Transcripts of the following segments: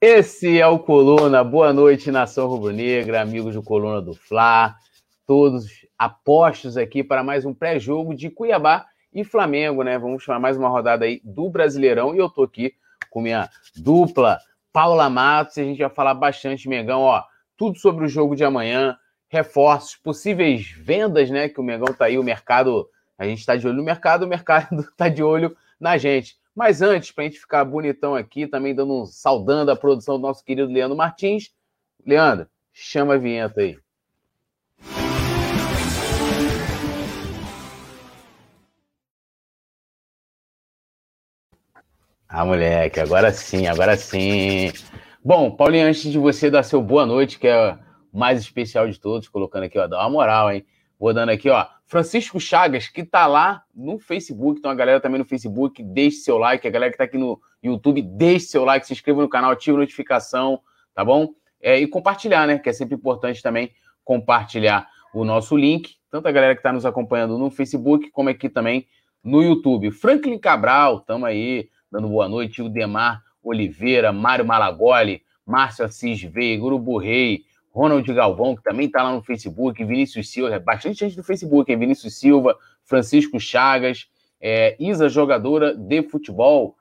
Esse é o Coluna. Boa noite, nação rubro-negra, amigos do Coluna do Fla, todos apostos aqui para mais um pré-jogo de Cuiabá e Flamengo, né? Vamos chamar mais uma rodada aí do Brasileirão e eu tô aqui com minha dupla Paula Matos e a gente vai falar bastante Mengão, ó, tudo sobre o jogo de amanhã, reforços, possíveis vendas, né? Que o Mengão tá aí, o mercado, a gente está de olho no mercado, o mercado tá de olho na gente. Mas antes, para a gente ficar bonitão aqui, também dando um saudando a produção do nosso querido Leandro Martins. Leandro, chama a vinheta aí. Ah, moleque, agora sim, agora sim. Bom, Paulinho, antes de você dar seu boa noite, que é o mais especial de todos, colocando aqui, ó, dá uma moral, hein? Vou dando aqui, ó. Francisco Chagas, que tá lá no Facebook, então a galera também no Facebook, deixe seu like. A galera que tá aqui no YouTube, deixe seu like, se inscreva no canal, ative a notificação, tá bom? É, e compartilhar, né? Que é sempre importante também compartilhar o nosso link. Tanto a galera que está nos acompanhando no Facebook, como aqui também no YouTube. Franklin Cabral, tamo aí, dando boa noite. O Demar Oliveira, Mário Malagoli, Márcio Assis Veiga, Urubu Rei, Ronald Galvão, que também está lá no Facebook, Vinícius Silva, bastante gente do Facebook, hein? Vinícius Silva, Francisco Chagas, é, Isa, jogadora de futebol,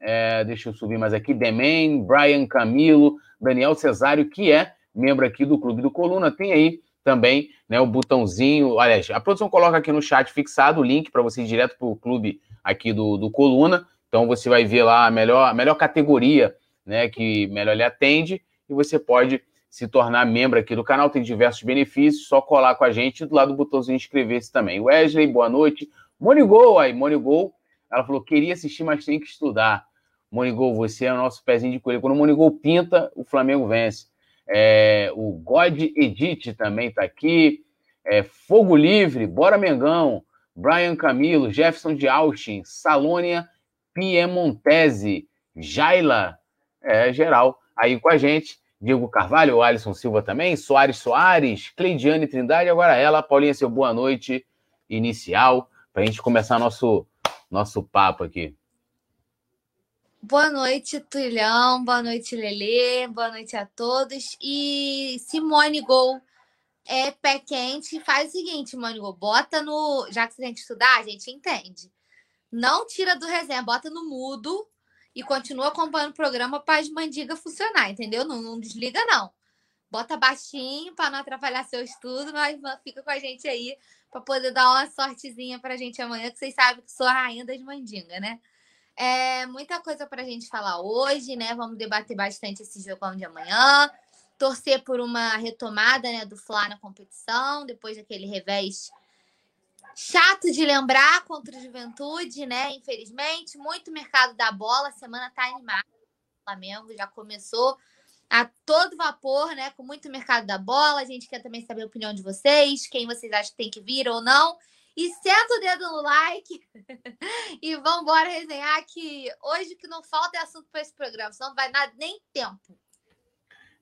é, deixa eu subir mais aqui, Demen, Brian Camilo, Daniel Cesário, que é membro aqui do Clube do Coluna, tem aí também né, o botãozinho, aliás, a produção coloca aqui no chat fixado o link para você ir direto para o clube aqui do, do Coluna, então você vai ver lá a melhor, a melhor categoria né, que melhor lhe atende e você pode se tornar membro aqui do canal, tem diversos benefícios, só colar com a gente do lado do botãozinho inscrever-se também. Wesley, boa noite. Monigol, aí, Monigol, ela falou, queria assistir, mas tem que estudar. Monigol, você é o nosso pezinho de coelho. Quando o Monigol pinta, o Flamengo vence. É, o God Edit também está aqui. É, Fogo Livre, Bora Mengão, Brian Camilo, Jefferson de Austin, Salônia Piemontese, Jaila, é, geral, aí com a gente. Diego Carvalho, Alisson Silva também, Soares Soares, Cleidiane Trindade, agora ela, Paulinha, seu boa noite inicial, para a gente começar nosso, nosso papo aqui. Boa noite, Tulhão, boa noite, Lelê, boa noite a todos. E Simone Gol é pé quente, faz o seguinte, Simone Gol, bota no. Já que você tem que estudar, a gente entende. Não tira do resenha, bota no mudo e continua acompanhando o programa para as mandigas funcionar, entendeu? Não, não desliga, não. Bota baixinho para não atrapalhar seu estudo, mas fica com a gente aí para poder dar uma sortezinha para a gente amanhã, que vocês sabem que sou a rainha das mandingas, né? É muita coisa para a gente falar hoje, né? Vamos debater bastante esse jogão de amanhã, torcer por uma retomada né, do Fla na competição, depois daquele revés Chato de lembrar contra o Juventude, né? Infelizmente, muito mercado da bola. A semana tá animada. O Flamengo já começou a todo vapor, né? Com muito mercado da bola. A gente quer também saber a opinião de vocês, quem vocês acham que tem que vir ou não. E senta o dedo no like e vamos embora resenhar que hoje que não falta é assunto para esse programa, senão não vai dar nem tempo.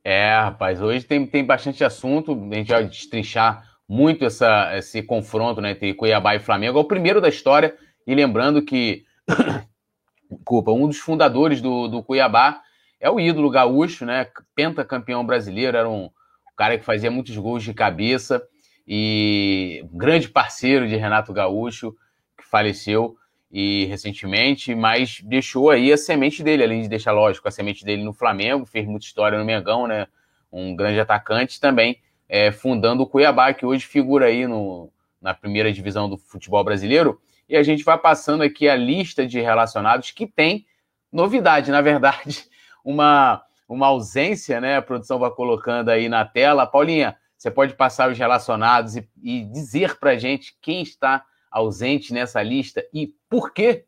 É, rapaz, hoje tem, tem bastante assunto, a gente vai destrinchar muito essa, esse confronto né, entre Cuiabá e Flamengo. É o primeiro da história. E lembrando que, culpa, um dos fundadores do, do Cuiabá é o ídolo gaúcho, né? Pentacampeão brasileiro, era um cara que fazia muitos gols de cabeça e grande parceiro de Renato Gaúcho, que faleceu e recentemente, mas deixou aí a semente dele, além de deixar, lógico, a semente dele no Flamengo, fez muita história no Mengão, né? Um grande atacante também é, fundando o Cuiabá, que hoje figura aí no, na primeira divisão do futebol brasileiro. E a gente vai passando aqui a lista de relacionados que tem novidade, na verdade, uma, uma ausência, né? A produção vai colocando aí na tela. Paulinha, você pode passar os relacionados e, e dizer para gente quem está ausente nessa lista e por quê?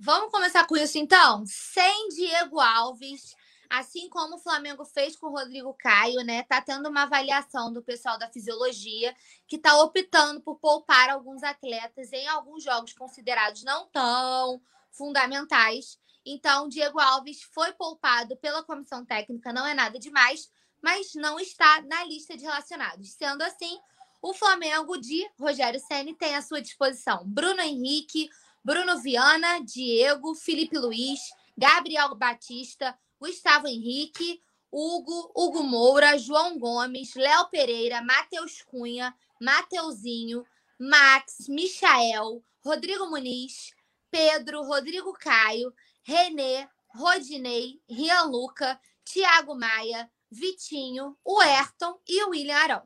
Vamos começar com isso então? Sem Diego Alves, Assim como o Flamengo fez com o Rodrigo Caio, né? Tá tendo uma avaliação do pessoal da fisiologia que está optando por poupar alguns atletas em alguns jogos considerados não tão fundamentais. Então, Diego Alves foi poupado pela comissão técnica, não é nada demais, mas não está na lista de relacionados. Sendo assim, o Flamengo de Rogério Ceni tem à sua disposição Bruno Henrique, Bruno Viana, Diego, Felipe Luiz, Gabriel Batista, Gustavo Henrique, Hugo, Hugo Moura, João Gomes, Léo Pereira, Matheus Cunha, Mateuzinho, Max, Michael, Rodrigo Muniz, Pedro, Rodrigo Caio, Renê, Rodinei, Rian Luca, Thiago Maia, Vitinho, o Ayrton e o William Arão.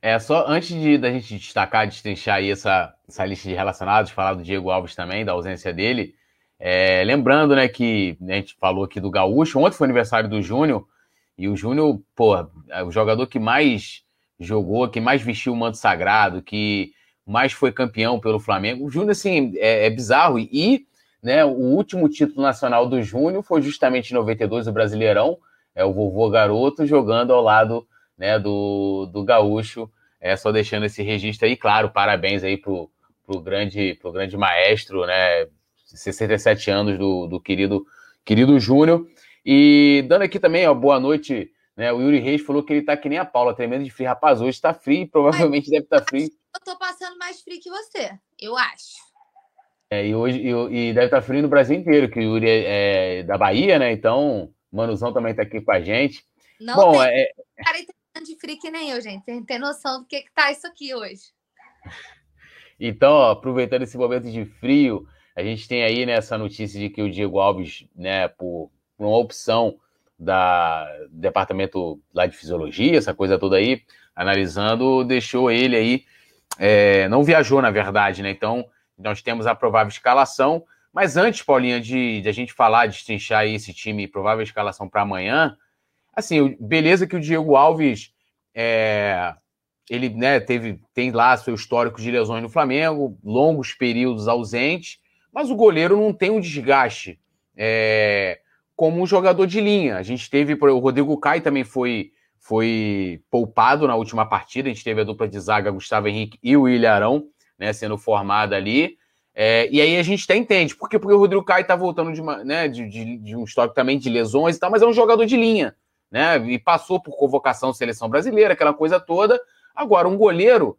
É, só antes de da gente destacar, destrinchar aí essa, essa lista de relacionados, falar do Diego Alves também, da ausência dele, é, lembrando, né, que a gente falou aqui do Gaúcho, ontem foi aniversário do Júnior, e o Júnior, pô, é o jogador que mais jogou, que mais vestiu o manto sagrado, que mais foi campeão pelo Flamengo. O Júnior, assim, é, é bizarro. E né, o último título nacional do Júnior foi justamente em 92, o Brasileirão, é o vovô garoto jogando ao lado né, do, do Gaúcho. É, só deixando esse registro aí, claro, parabéns aí pro, pro, grande, pro grande maestro, né? 67 anos do, do querido, querido Júnior. E dando aqui também, ó, boa noite, né? O Yuri Reis falou que ele tá que nem a Paula, tremendo de frio. Rapaz, hoje tá frio, provavelmente deve estar tá frio. Eu tô passando mais frio que você, eu acho. É, e hoje e, e deve estar tá frio no Brasil inteiro, que o Yuri é, é da Bahia, né? Então, Manuzão também tá aqui com a gente. Não Bom, tem é... cara de frio que nem eu, gente. Tem, tem noção do que, que tá isso aqui hoje. Então, ó, aproveitando esse momento de frio, a gente tem aí nessa né, notícia de que o Diego Alves, né, por, por uma opção da departamento lá de fisiologia, essa coisa toda aí, analisando, deixou ele aí, é, não viajou na verdade, né? Então, nós temos a provável escalação. Mas antes, Paulinha, de, de a gente falar, de destrinchar aí esse time provável escalação para amanhã, assim, beleza que o Diego Alves é, ele né, teve, tem lá seu histórico de lesões no Flamengo, longos períodos ausentes, mas o goleiro não tem um desgaste é, como um jogador de linha. A gente teve, o Rodrigo Caio também foi, foi poupado na última partida, a gente teve a dupla de zaga Gustavo Henrique e o Ilharão né, sendo formada ali. É, e aí a gente até entende, porque, porque o Rodrigo Caio está voltando de, uma, né, de, de, de um histórico também de lesões e tal, mas é um jogador de linha né? E passou por convocação seleção brasileira, aquela coisa toda. Agora, um goleiro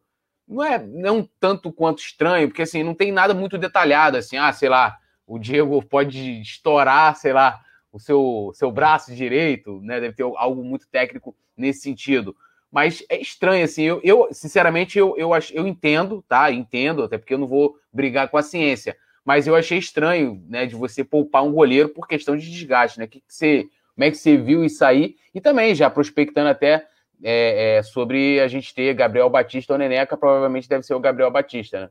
não é não tanto quanto estranho, porque assim, não tem nada muito detalhado, assim, ah, sei lá, o Diego pode estourar, sei lá, o seu, seu braço direito, né? Deve ter algo muito técnico nesse sentido. Mas é estranho, assim, eu, eu sinceramente, eu, eu, eu entendo, tá? Entendo, até porque eu não vou brigar com a ciência. Mas eu achei estranho, né, de você poupar um goleiro por questão de desgaste, né? Que, que você como é que você viu isso aí? E também já prospectando até é, é, sobre a gente ter Gabriel Batista ou Neneca, provavelmente deve ser o Gabriel Batista, né?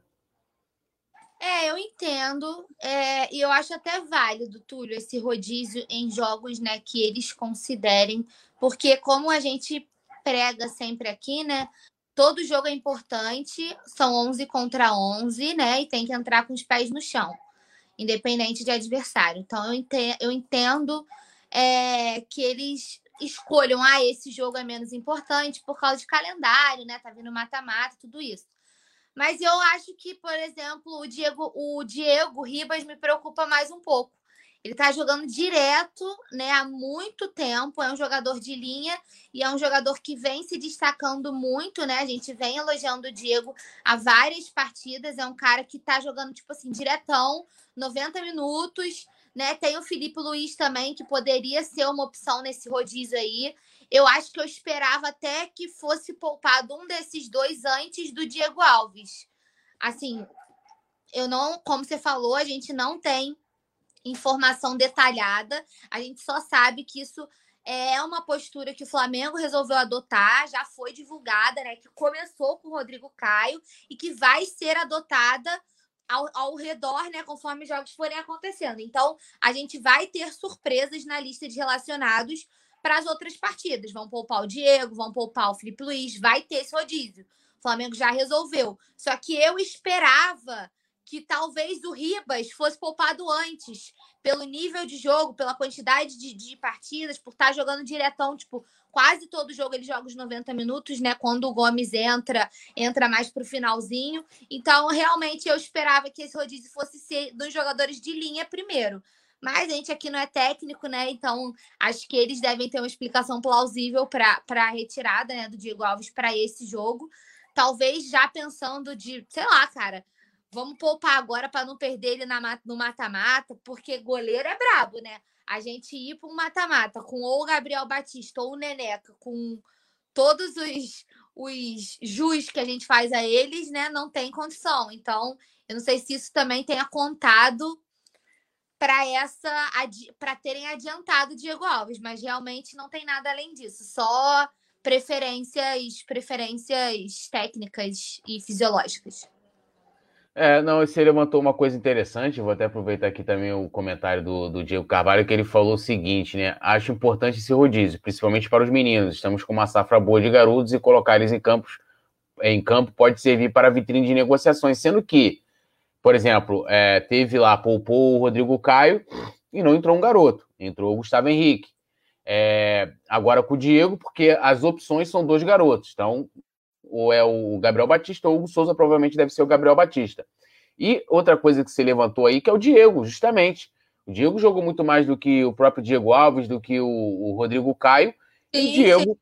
É, eu entendo. É, e eu acho até válido, Túlio, esse rodízio em jogos né, que eles considerem, porque como a gente prega sempre aqui, né? Todo jogo é importante, são 11 contra 11, né? E tem que entrar com os pés no chão, independente de adversário. Então, eu entendo, eu entendo é, que eles escolham, ah, esse jogo é menos importante por causa de calendário, né? Tá vindo mata-mata, tudo isso. Mas eu acho que, por exemplo, o Diego, o Diego Ribas me preocupa mais um pouco. Ele tá jogando direto, né, há muito tempo, é um jogador de linha e é um jogador que vem se destacando muito, né? A gente vem elogiando o Diego há várias partidas, é um cara que tá jogando tipo assim, diretão, 90 minutos, né? Tem o Felipe Luiz também, que poderia ser uma opção nesse rodízio aí. Eu acho que eu esperava até que fosse poupado um desses dois antes do Diego Alves. Assim, eu não, como você falou, a gente não tem informação detalhada. A gente só sabe que isso é uma postura que o Flamengo resolveu adotar, já foi divulgada, né? Que começou com o Rodrigo Caio e que vai ser adotada ao, ao redor, né, conforme os jogos forem acontecendo. Então, a gente vai ter surpresas na lista de relacionados para as outras partidas. Vão poupar o Diego, vão poupar o Felipe Luiz, vai ter esse rodízio. O Flamengo já resolveu. Só que eu esperava que talvez o Ribas fosse poupado antes, pelo nível de jogo, pela quantidade de, de partidas, por estar jogando diretão, tipo, quase todo jogo ele joga os 90 minutos, né? Quando o Gomes entra, entra mais pro finalzinho. Então, realmente, eu esperava que esse rodízio fosse ser dos jogadores de linha primeiro. Mas a gente aqui não é técnico, né? Então, acho que eles devem ter uma explicação plausível para a retirada né, do Diego Alves para esse jogo. Talvez já pensando de, sei lá, cara, vamos poupar agora para não perder ele na, no mata-mata, porque goleiro é brabo, né? A gente ir para um mata-mata com ou o Gabriel Batista ou o Neneca, com todos os, os jus que a gente faz a eles, né? Não tem condição. Então, eu não sei se isso também tenha contado para essa para terem adiantado o Diego Alves, mas realmente não tem nada além disso, só preferências, preferências técnicas e fisiológicas. É, não, você levantou uma coisa interessante, vou até aproveitar aqui também o comentário do, do Diego Carvalho, que ele falou o seguinte, né? Acho importante esse rodízio, principalmente para os meninos. Estamos com uma safra boa de garotos e colocar eles em campos em campo pode servir para vitrine de negociações, sendo que por exemplo, é, teve lá, poupou o Rodrigo Caio e não entrou um garoto, entrou o Gustavo Henrique. É, agora com o Diego, porque as opções são dois garotos. Então, ou é o Gabriel Batista ou o Souza provavelmente deve ser o Gabriel Batista. E outra coisa que você levantou aí, que é o Diego, justamente. O Diego jogou muito mais do que o próprio Diego Alves, do que o, o Rodrigo Caio. E o Diego.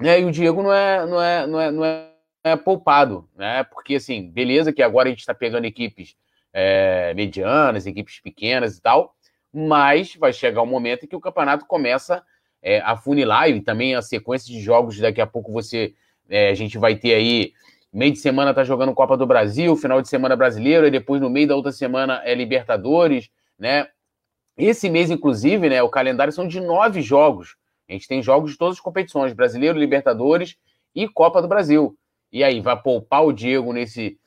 Né, e o Diego não é, não é, não é, não é é, poupado, né? Porque, assim, beleza que agora a gente está pegando equipes é, medianas, equipes pequenas e tal, mas vai chegar um momento em que o campeonato começa é, a funilar e também a sequência de jogos, daqui a pouco você, é, a gente vai ter aí, meio de semana tá jogando Copa do Brasil, final de semana brasileiro, e depois no meio da outra semana é Libertadores, né? Esse mês, inclusive, né, o calendário são de nove jogos. A gente tem jogos de todas as competições, Brasileiro, Libertadores e Copa do Brasil. E aí, vai poupar o Diego nesse,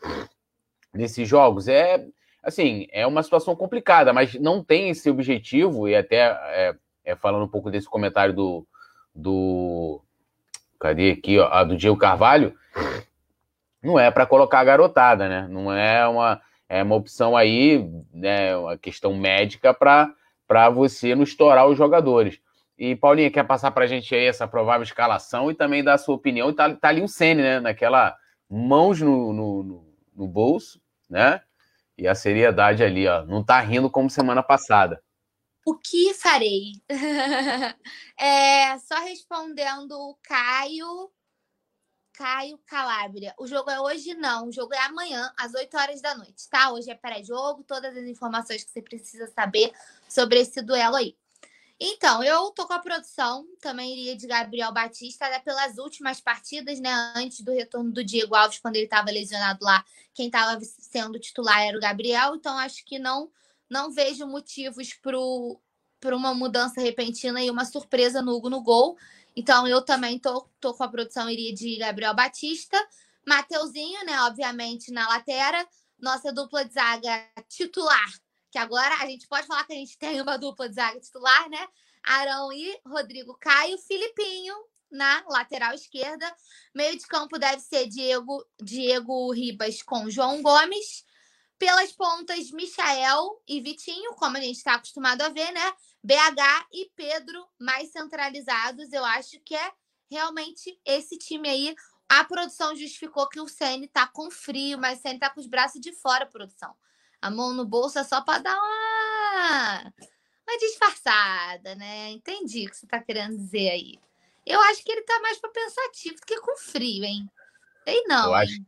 nesses jogos? É assim, é uma situação complicada, mas não tem esse objetivo, e até é, é falando um pouco desse comentário do. do cadê aqui, ó, do Diego Carvalho, não é para colocar a garotada, né? Não é uma, é uma opção aí, né, uma questão médica para você não estourar os jogadores. E, Paulinha, quer passar para a gente aí essa provável escalação e também dar a sua opinião? E tá, tá ali o Sene, né? Naquela mãos no, no, no, bolso, né? E a seriedade ali, ó. Não tá rindo como semana passada. O que farei? é, só respondendo o Caio. Caio Calabria. O jogo é hoje? Não. O jogo é amanhã, às 8 horas da noite, tá? Hoje é pré-jogo, todas as informações que você precisa saber sobre esse duelo aí. Então, eu tô com a produção, também iria de Gabriel Batista, pelas últimas partidas, né? Antes do retorno do Diego Alves, quando ele estava lesionado lá, quem estava sendo titular era o Gabriel, então acho que não não vejo motivos para uma mudança repentina e uma surpresa no Hugo no gol. Então, eu também tô, tô com a produção, iria de Gabriel Batista. Mateuzinho, né? Obviamente, na lateral. Nossa dupla de zaga titular que agora a gente pode falar que a gente tem uma dupla de zaga titular, né? Arão e Rodrigo Caio, Filipinho na lateral esquerda. Meio de campo deve ser Diego, Diego Ribas com João Gomes. Pelas pontas, Michael e Vitinho, como a gente está acostumado a ver, né? BH e Pedro mais centralizados. Eu acho que é realmente esse time aí. A produção justificou que o Ceni tá com frio, mas o Ceni tá com os braços de fora, produção a mão no bolso é só para dar uma, uma disfarçada, né? Entendi o que você está querendo dizer aí. Eu acho que ele está mais para pensativo do que com frio, hein? Sei não. Eu acho,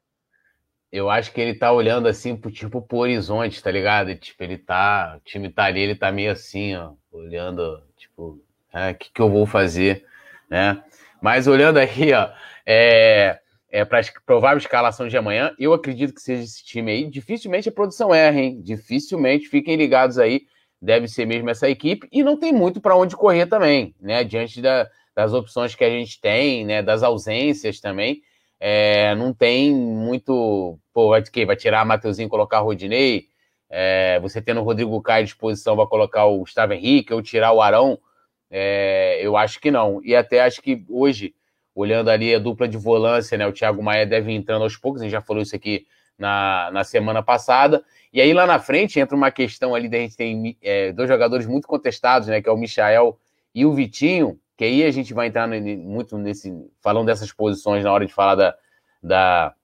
eu acho que ele está olhando assim pro tipo pro horizonte, tá ligado? Tipo, ele tá. O time tá ali, ele tá meio assim, ó, olhando, tipo, é, o que, que eu vou fazer, né? Mas olhando aí, ó, é, é, para provável escalação de amanhã. Eu acredito que seja esse time aí. Dificilmente a produção erra, hein? Dificilmente. Fiquem ligados aí. Deve ser mesmo essa equipe. E não tem muito para onde correr também, né? Diante da, das opções que a gente tem, né? Das ausências também. É, não tem muito. Pô, vai, que, vai tirar Mateuzinho e colocar Rodinei. É, você tendo o Rodrigo Caio à disposição, vai colocar o Gustavo Henrique ou tirar o Arão. É, eu acho que não. E até acho que hoje olhando ali a dupla de volância, né? O Thiago Maia deve entrando aos poucos, a gente já falou isso aqui na, na semana passada. E aí lá na frente entra uma questão ali da gente tem é, dois jogadores muito contestados, né? Que é o Michael e o Vitinho, que aí a gente vai entrar muito nesse. falando dessas posições na hora de falar da, da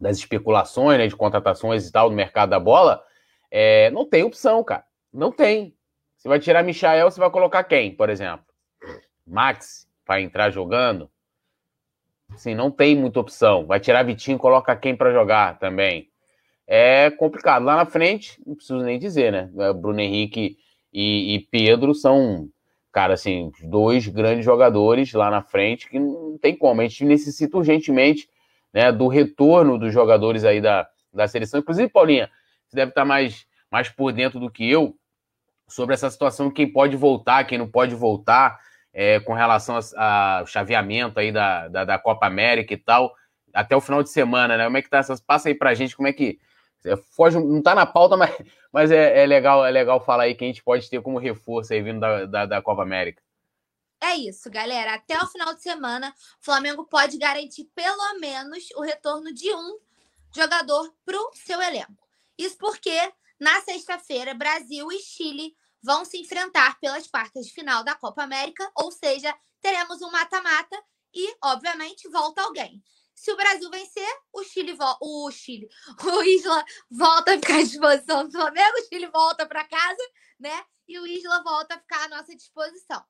das especulações, né? De contratações e tal no mercado da bola. É, não tem opção, cara. Não tem. Você vai tirar Michael, você vai colocar quem, por exemplo? Max vai entrar jogando? Assim, não tem muita opção. Vai tirar Vitinho, coloca quem para jogar também. é complicado. Lá na frente, não preciso nem dizer, né? Bruno Henrique e, e Pedro são, cara, assim, dois grandes jogadores lá na frente que não tem como. A gente necessita urgentemente né, do retorno dos jogadores aí da, da seleção. Inclusive, Paulinha, você deve estar mais, mais por dentro do que eu sobre essa situação, quem pode voltar, quem não pode voltar, é, com relação ao chaveamento aí da, da, da, Copa América e tal, até o final de semana, né? Como é que tá? Passa aí pra gente como é que. É, foge, não tá na pauta, mas, mas é, é, legal, é legal falar aí que a gente pode ter como reforço aí vindo da, da, da Copa América. É isso, galera. Até o final de semana, o Flamengo pode garantir pelo menos o retorno de um jogador para o seu elenco. Isso porque na sexta-feira, Brasil e Chile vão se enfrentar pelas quartas de final da Copa América, ou seja, teremos um mata-mata e, obviamente, volta alguém. Se o Brasil vencer, o Chile, o Chile, o Isla volta a ficar à disposição do Flamengo, o Chile volta para casa, né? E o Isla volta a ficar à nossa disposição.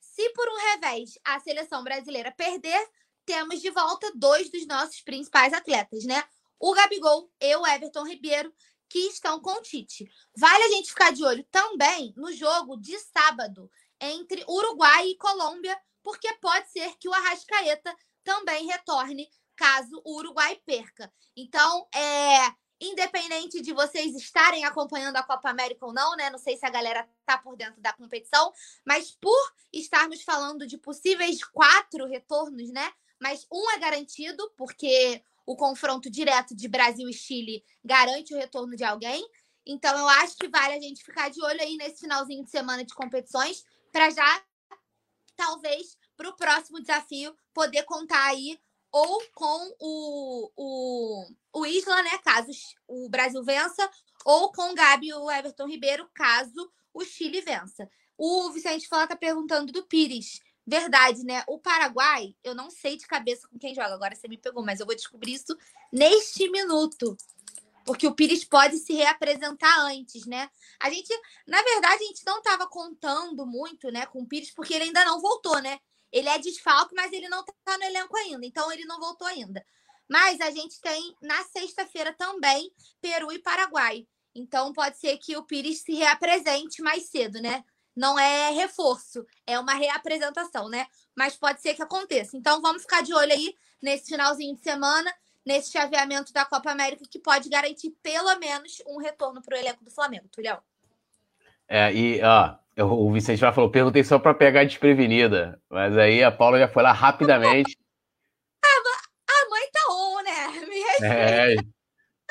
Se por um revés a seleção brasileira perder, temos de volta dois dos nossos principais atletas, né? O Gabigol e o Everton Ribeiro, que estão com o Tite. Vale a gente ficar de olho também no jogo de sábado entre Uruguai e Colômbia, porque pode ser que o Arrascaeta também retorne caso o Uruguai perca. Então, é, independente de vocês estarem acompanhando a Copa América ou não, né? Não sei se a galera tá por dentro da competição, mas por estarmos falando de possíveis quatro retornos, né? Mas um é garantido, porque o confronto direto de Brasil e Chile garante o retorno de alguém. Então, eu acho que vale a gente ficar de olho aí nesse finalzinho de semana de competições, para já, talvez, para o próximo desafio, poder contar aí ou com o, o, o Isla, né? Caso o Brasil vença, ou com o Gabi e o Everton Ribeiro, caso o Chile vença. O Vicente Fala tá perguntando do Pires. Verdade, né? O Paraguai, eu não sei de cabeça com quem joga. Agora você me pegou, mas eu vou descobrir isso neste minuto. Porque o Pires pode se reapresentar antes, né? A gente, na verdade, a gente não estava contando muito, né, com o Pires, porque ele ainda não voltou, né? Ele é desfalque, mas ele não está no elenco ainda, então ele não voltou ainda. Mas a gente tem na sexta-feira também Peru e Paraguai. Então pode ser que o Pires se reapresente mais cedo, né? não é reforço, é uma reapresentação, né? Mas pode ser que aconteça. Então vamos ficar de olho aí nesse finalzinho de semana, nesse chaveamento da Copa América que pode garantir pelo menos um retorno para o elenco do Flamengo, Tulhão. É, e ó, o Vicente já falou, perguntei só para pegar desprevenida, mas aí a Paula já foi lá rapidamente. a, mãe tá on, né? Me respeita. É,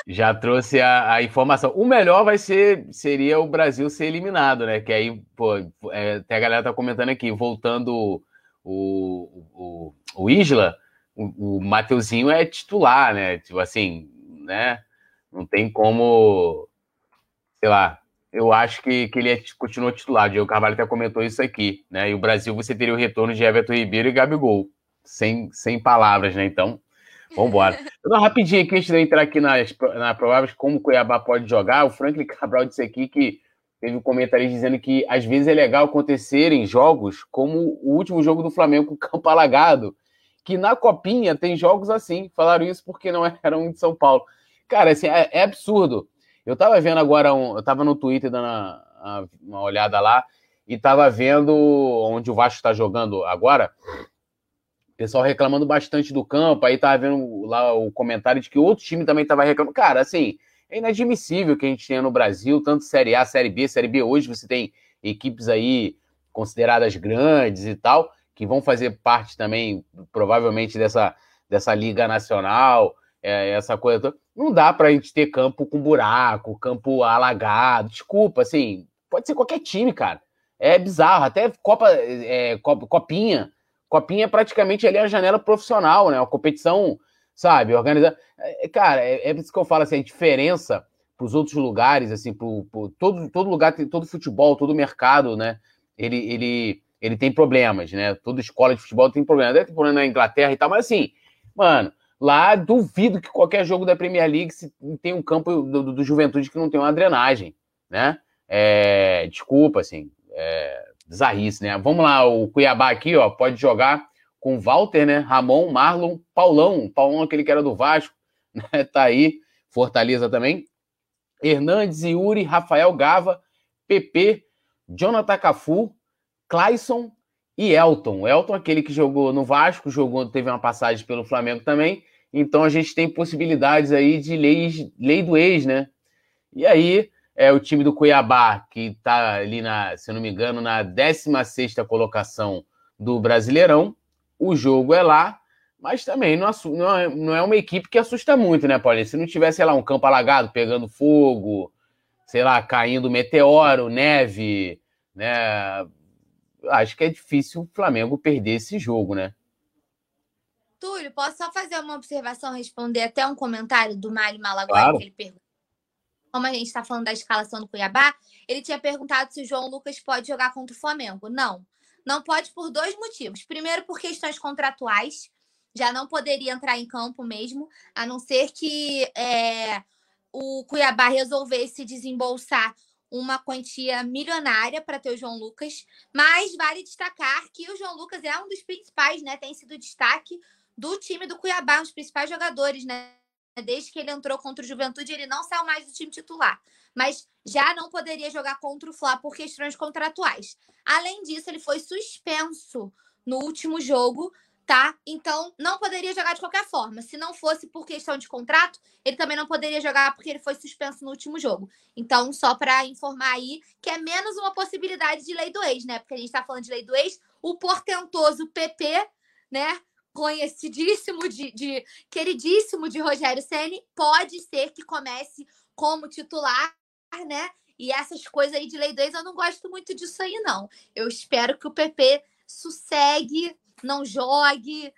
já trouxe a, a, informação. O melhor vai ser seria o Brasil ser eliminado, né? Que aí, pô, é, até a galera tá comentando aqui, voltando o, o, o Isla, o, o Mateuzinho é titular, né? Tipo assim, né? Não tem como, sei lá. Eu acho que, que ele é, continua titular. O Diego Carvalho até comentou isso aqui, né? E o Brasil você teria o retorno de Everton Ribeiro e Gabigol. Sem, sem palavras, né? Então, Vambora. Então, rapidinho aqui, antes de eu entrar aqui nas, na prováveis como o Cuiabá pode jogar, o Franklin Cabral disse aqui que teve um comentário dizendo que às vezes é legal acontecerem jogos como o último jogo do Flamengo com o campo alagado, que na Copinha tem jogos assim. Falaram isso porque não eram de São Paulo. Cara, assim, é, é absurdo. Eu tava vendo agora, um, eu tava no Twitter dando uma, uma olhada lá, e tava vendo onde o Vasco está jogando agora, pessoal reclamando bastante do campo, aí tava vendo lá o comentário de que outro time também tava reclamando. Cara, assim, é inadmissível que a gente tenha no Brasil, tanto Série A, Série B, Série B. Hoje você tem equipes aí consideradas grandes e tal, que vão fazer parte também, provavelmente, dessa, dessa Liga Nacional, é, essa coisa toda. Não dá pra gente ter campo com buraco, campo alagado. Desculpa, assim, pode ser qualquer time, cara. É bizarro, até Copa, é, Copinha Copinha é praticamente ali a janela profissional, né? Uma competição, sabe, organizada. É, cara, é, é isso que eu falo assim, a diferença para os outros lugares, assim, pro, pro, todo, todo lugar, todo futebol, todo mercado, né? Ele, ele, ele tem problemas, né? Toda escola de futebol tem problemas. Deve ter problema na Inglaterra e tal, mas assim, mano, lá duvido que qualquer jogo da Premier League tem um campo do, do, do Juventude que não tem uma drenagem, né? É, desculpa, assim, é, bizarrice, né? Vamos lá, o Cuiabá aqui, ó, pode jogar com Walter, né? Ramon, Marlon, Paulão, Paulão aquele que era do Vasco, né? Tá aí, Fortaleza também. Hernandes, Yuri, Rafael Gava, PP, Jonathan Cafu, Clayson e Elton. Elton, aquele que jogou no Vasco, jogou, teve uma passagem pelo Flamengo também. Então a gente tem possibilidades aí de leis, lei do ex, né? E aí é o time do Cuiabá, que está ali, na, se eu não me engano, na 16 colocação do Brasileirão. O jogo é lá, mas também não, é, não é uma equipe que assusta muito, né, Paulinho? Se não tivesse, sei lá, um campo alagado pegando fogo, sei lá, caindo meteoro, neve, né? Acho que é difícil o Flamengo perder esse jogo, né? Túlio, posso só fazer uma observação, responder até um comentário do Mário Malaguai claro. que ele perguntou? Como a gente está falando da escalação do Cuiabá, ele tinha perguntado se o João Lucas pode jogar contra o Flamengo. Não, não pode por dois motivos. Primeiro, por questões contratuais, já não poderia entrar em campo mesmo, a não ser que é, o Cuiabá resolvesse desembolsar uma quantia milionária para ter o João Lucas, mas vale destacar que o João Lucas é um dos principais, né? Tem sido destaque do time do Cuiabá, dos principais jogadores, né? Desde que ele entrou contra o Juventude, ele não saiu mais do time titular. Mas já não poderia jogar contra o Fla por questões contratuais. Além disso, ele foi suspenso no último jogo tá? Então, não poderia jogar de qualquer forma. Se não fosse por questão de contrato, ele também não poderia jogar porque ele foi suspenso no último jogo. Então, só para informar aí que é menos uma possibilidade de lei do ex, né? Porque a gente está falando de lei do ex, o portentoso PP, né? Conhecidíssimo de, de queridíssimo de Rogério Ceni, pode ser que comece como titular, né? E essas coisas aí de lei do ex, eu não gosto muito disso aí, não. Eu espero que o PP sossegue, não jogue,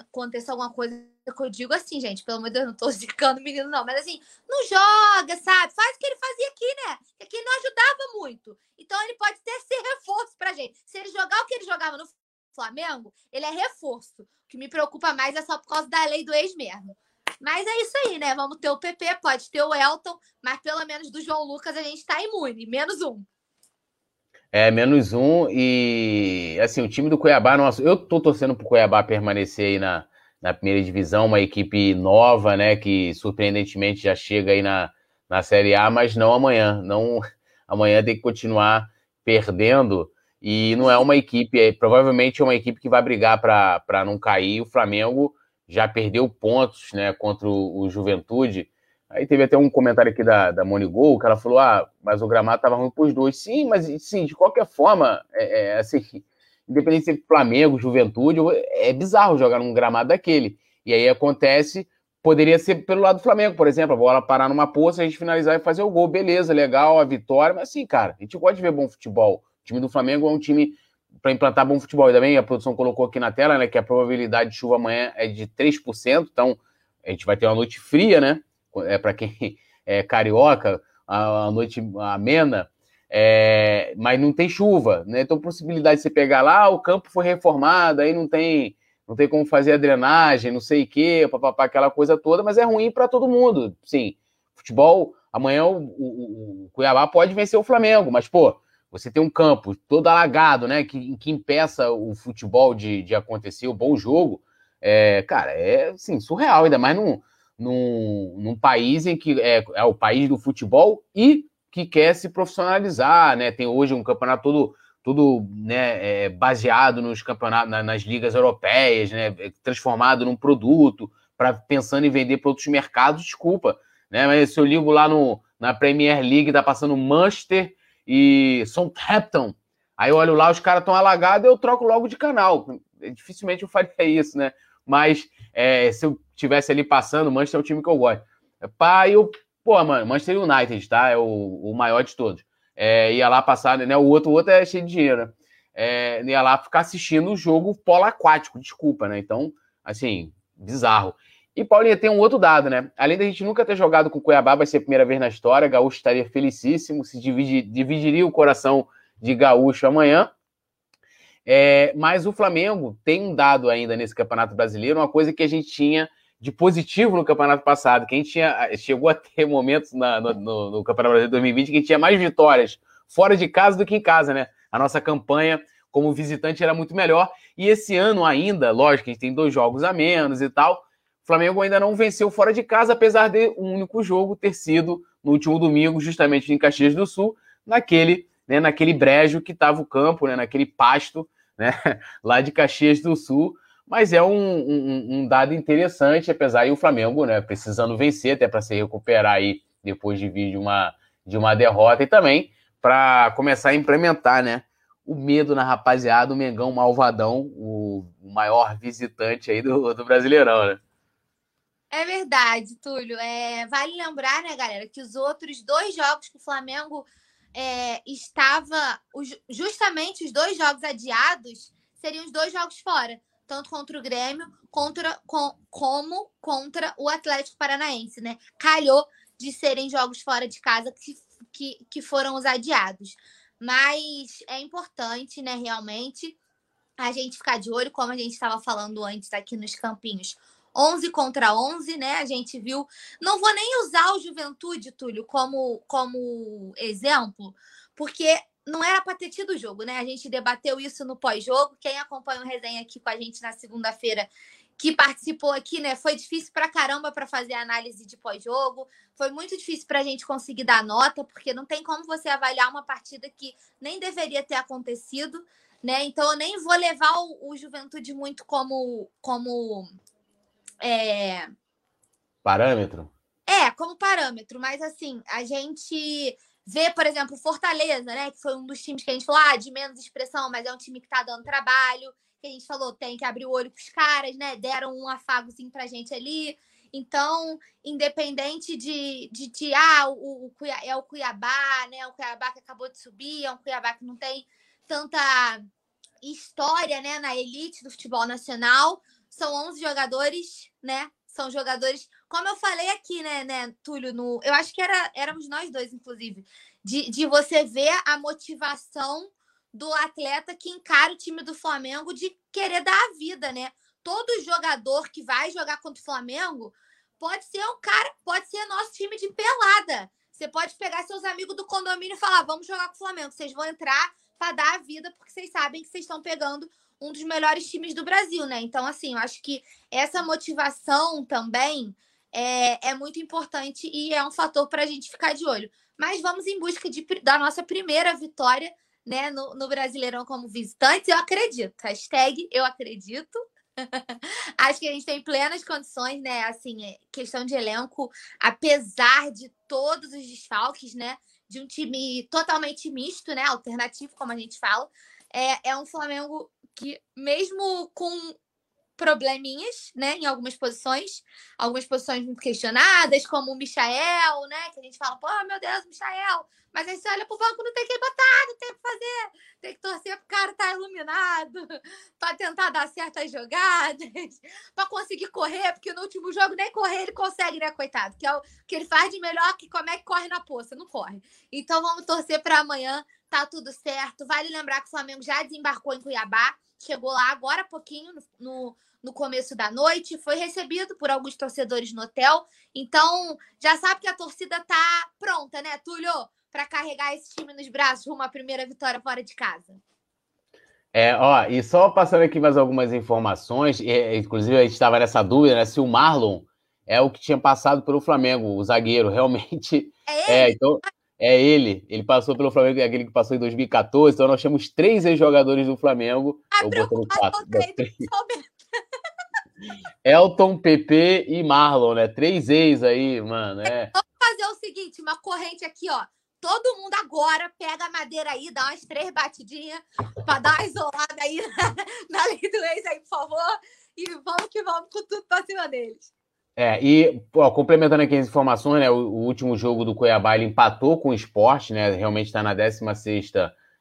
aconteça alguma coisa que eu digo assim, gente, pelo amor de Deus, não tô zicando o menino, não, mas assim, não joga, sabe? Faz o que ele fazia aqui, né? Que aqui não ajudava muito. Então ele pode até ser reforço pra gente. Se ele jogar o que ele jogava no Flamengo, ele é reforço. O que me preocupa mais é só por causa da lei do ex mesmo. Mas é isso aí, né? Vamos ter o PP, pode ter o Elton, mas pelo menos do João Lucas a gente tá imune, menos um. É, menos um. E, assim, o time do Cuiabá, nossa, eu tô torcendo pro Cuiabá permanecer aí na, na primeira divisão, uma equipe nova, né, que surpreendentemente já chega aí na, na Série A, mas não amanhã. Não, amanhã tem que continuar perdendo. E não é uma equipe, é, provavelmente é uma equipe que vai brigar para não cair. O Flamengo já perdeu pontos né, contra o, o Juventude. Aí teve até um comentário aqui da, da Monigol, que ela falou: ah, mas o gramado estava ruim para os dois. Sim, mas sim, de qualquer forma, é, é, assim, independente se Flamengo, Juventude, é bizarro jogar num gramado daquele. E aí acontece, poderia ser pelo lado do Flamengo, por exemplo, a bola parar numa poça, a gente finalizar e fazer o gol, beleza, legal, a vitória, mas assim, cara, a gente gosta de ver bom futebol. O time do Flamengo é um time para implantar bom futebol. E também a produção colocou aqui na tela, né, que a probabilidade de chuva amanhã é de 3%, então a gente vai ter uma noite fria, né? é, para quem é carioca, a, a noite amena, é, mas não tem chuva, né? Então, possibilidade de você pegar lá, o campo foi reformado, aí não tem, não tem como fazer a drenagem, não sei o quê, papapá, aquela coisa toda, mas é ruim para todo mundo. Sim, futebol, amanhã o, o, o, Cuiabá pode vencer o Flamengo, mas, pô, você tem um campo todo alagado, né, que, que impeça o futebol de, de acontecer, o bom jogo, é, cara, é, assim, surreal, ainda mais num num, num país em que é, é, o país do futebol e que quer se profissionalizar, né? Tem hoje um campeonato todo, todo né, é, baseado nos campeonatos, na, nas ligas europeias, né? Transformado num produto, para pensando em vender para outros mercados, desculpa. Né? Mas se eu ligo lá no, na Premier League, tá passando Manchester e Southampton. Aí eu olho lá, os caras estão alagados, eu troco logo de canal. Dificilmente eu faria isso, né? Mas é, se eu tivesse ali passando, Manchester é o time que eu gosto. Pá, eu, pô, mano, Manchester United, tá? É o, o maior de todos. É, ia lá passar, né? O outro, o outro é cheio de dinheiro. Né? É, ia lá ficar assistindo o jogo polo aquático, desculpa, né? Então, assim, bizarro. E Paulinha tem um outro dado, né? Além da gente nunca ter jogado com o Cuiabá, vai ser a primeira vez na história. Gaúcho estaria felicíssimo, se dividiria o coração de Gaúcho amanhã. É, mas o Flamengo tem um dado ainda nesse Campeonato Brasileiro, uma coisa que a gente tinha de positivo no campeonato passado, que a gente tinha, chegou a ter momentos na, no, no, no, Campeonato Brasileiro 2020 que a gente tinha mais vitórias fora de casa do que em casa, né? A nossa campanha como visitante era muito melhor. E esse ano ainda, lógico, a gente tem dois jogos a menos e tal, O Flamengo ainda não venceu fora de casa, apesar de um único jogo ter sido no último domingo, justamente em Caxias do Sul, naquele, né, naquele brejo que estava o campo, né, naquele pasto né, lá de Caxias do Sul. Mas é um, um, um dado interessante, apesar de o Flamengo né, precisando vencer, até para se recuperar aí depois de vir de uma, de uma derrota e também para começar a implementar né, o medo na rapaziada, o Mengão Malvadão, o maior visitante aí do, do Brasileirão, né? É verdade, Túlio. É, vale lembrar, né, galera, que os outros dois jogos que o Flamengo é, estava. Os, justamente os dois jogos adiados seriam os dois jogos fora. Tanto contra o Grêmio contra, com, como contra o Atlético Paranaense, né? Calhou de serem jogos fora de casa que, que, que foram os adiados. Mas é importante, né, realmente, a gente ficar de olho, como a gente estava falando antes aqui nos campinhos. 11 contra 11, né? A gente viu. Não vou nem usar o Juventude, Túlio, como, como exemplo, porque não era para ter tido o jogo, né? A gente debateu isso no pós-jogo. Quem acompanha o resenha aqui com a gente na segunda-feira, que participou aqui, né? Foi difícil para caramba para fazer análise de pós-jogo. Foi muito difícil para a gente conseguir dar nota, porque não tem como você avaliar uma partida que nem deveria ter acontecido, né? Então eu nem vou levar o, o Juventude muito como como é... Parâmetro? É, como parâmetro, mas assim, a gente vê, por exemplo, Fortaleza, né? Que foi um dos times que a gente falou, ah, de menos expressão, mas é um time que tá dando trabalho, que a gente falou, tem que abrir o olho pros caras, né? Deram um afagozinho pra gente ali. Então, independente de, de, de ah, o, o, é o Cuiabá, né? O Cuiabá que acabou de subir, é um Cuiabá que não tem tanta história, né, na elite do futebol nacional, são 11 jogadores, né? São jogadores, como eu falei aqui, né, né, Túlio, no, eu acho que era, éramos nós dois, inclusive, de, de você ver a motivação do atleta que encara o time do Flamengo de querer dar a vida, né? Todo jogador que vai jogar contra o Flamengo pode ser um cara, pode ser nosso time de pelada. Você pode pegar seus amigos do condomínio e falar: vamos jogar com o Flamengo. Vocês vão entrar para dar a vida, porque vocês sabem que vocês estão pegando um dos melhores times do Brasil, né? Então, assim, eu acho que essa motivação também é, é muito importante e é um fator para a gente ficar de olho. Mas vamos em busca de, da nossa primeira vitória né, no, no Brasileirão como visitantes. Eu acredito. Hashtag eu acredito. Acho que a gente tem plenas condições, né? Assim, é, questão de elenco, apesar de todos os desfalques, né? De um time totalmente misto, né? Alternativo, como a gente fala. É, é um Flamengo que, mesmo com probleminhas, né, em algumas posições, algumas posições muito questionadas, como o Michael, né, que a gente fala, pô, meu Deus, Michael, mas aí você olha pro banco, não tem que botar, não tem que fazer, tem que torcer pro cara estar tá iluminado, para tentar dar certas jogadas, para conseguir correr, porque no último jogo nem correr ele consegue, né, coitado, que é o que ele faz de melhor, que como é que corre na poça, não corre. Então vamos torcer para amanhã tá tudo certo. Vale lembrar que o Flamengo já desembarcou em Cuiabá, chegou lá agora há pouquinho, no, no começo da noite, foi recebido por alguns torcedores no hotel. Então, já sabe que a torcida tá pronta, né, Túlio, para carregar esse time nos braços rumo à primeira vitória fora de casa. É, ó, e só passando aqui mais algumas informações, e, inclusive a gente estava nessa dúvida, né, se o Marlon é o que tinha passado pelo Flamengo, o zagueiro, realmente. É, é então, é ele. Ele passou pelo Flamengo, é aquele que passou em 2014. Então nós temos três ex-jogadores do Flamengo. A eu quatro. Elton, PP e Marlon, né? Três ex aí, mano. É. Vamos fazer o seguinte: uma corrente aqui, ó. Todo mundo agora pega a madeira aí, dá umas três batidinhas para dar uma isolada aí na, na lei do ex aí, por favor. E vamos que vamos com tudo pra cima deles. É, e ó, complementando aqui as informações, né, o, o, último jogo do Cuiabá ele empatou com o esporte, né, realmente está na 16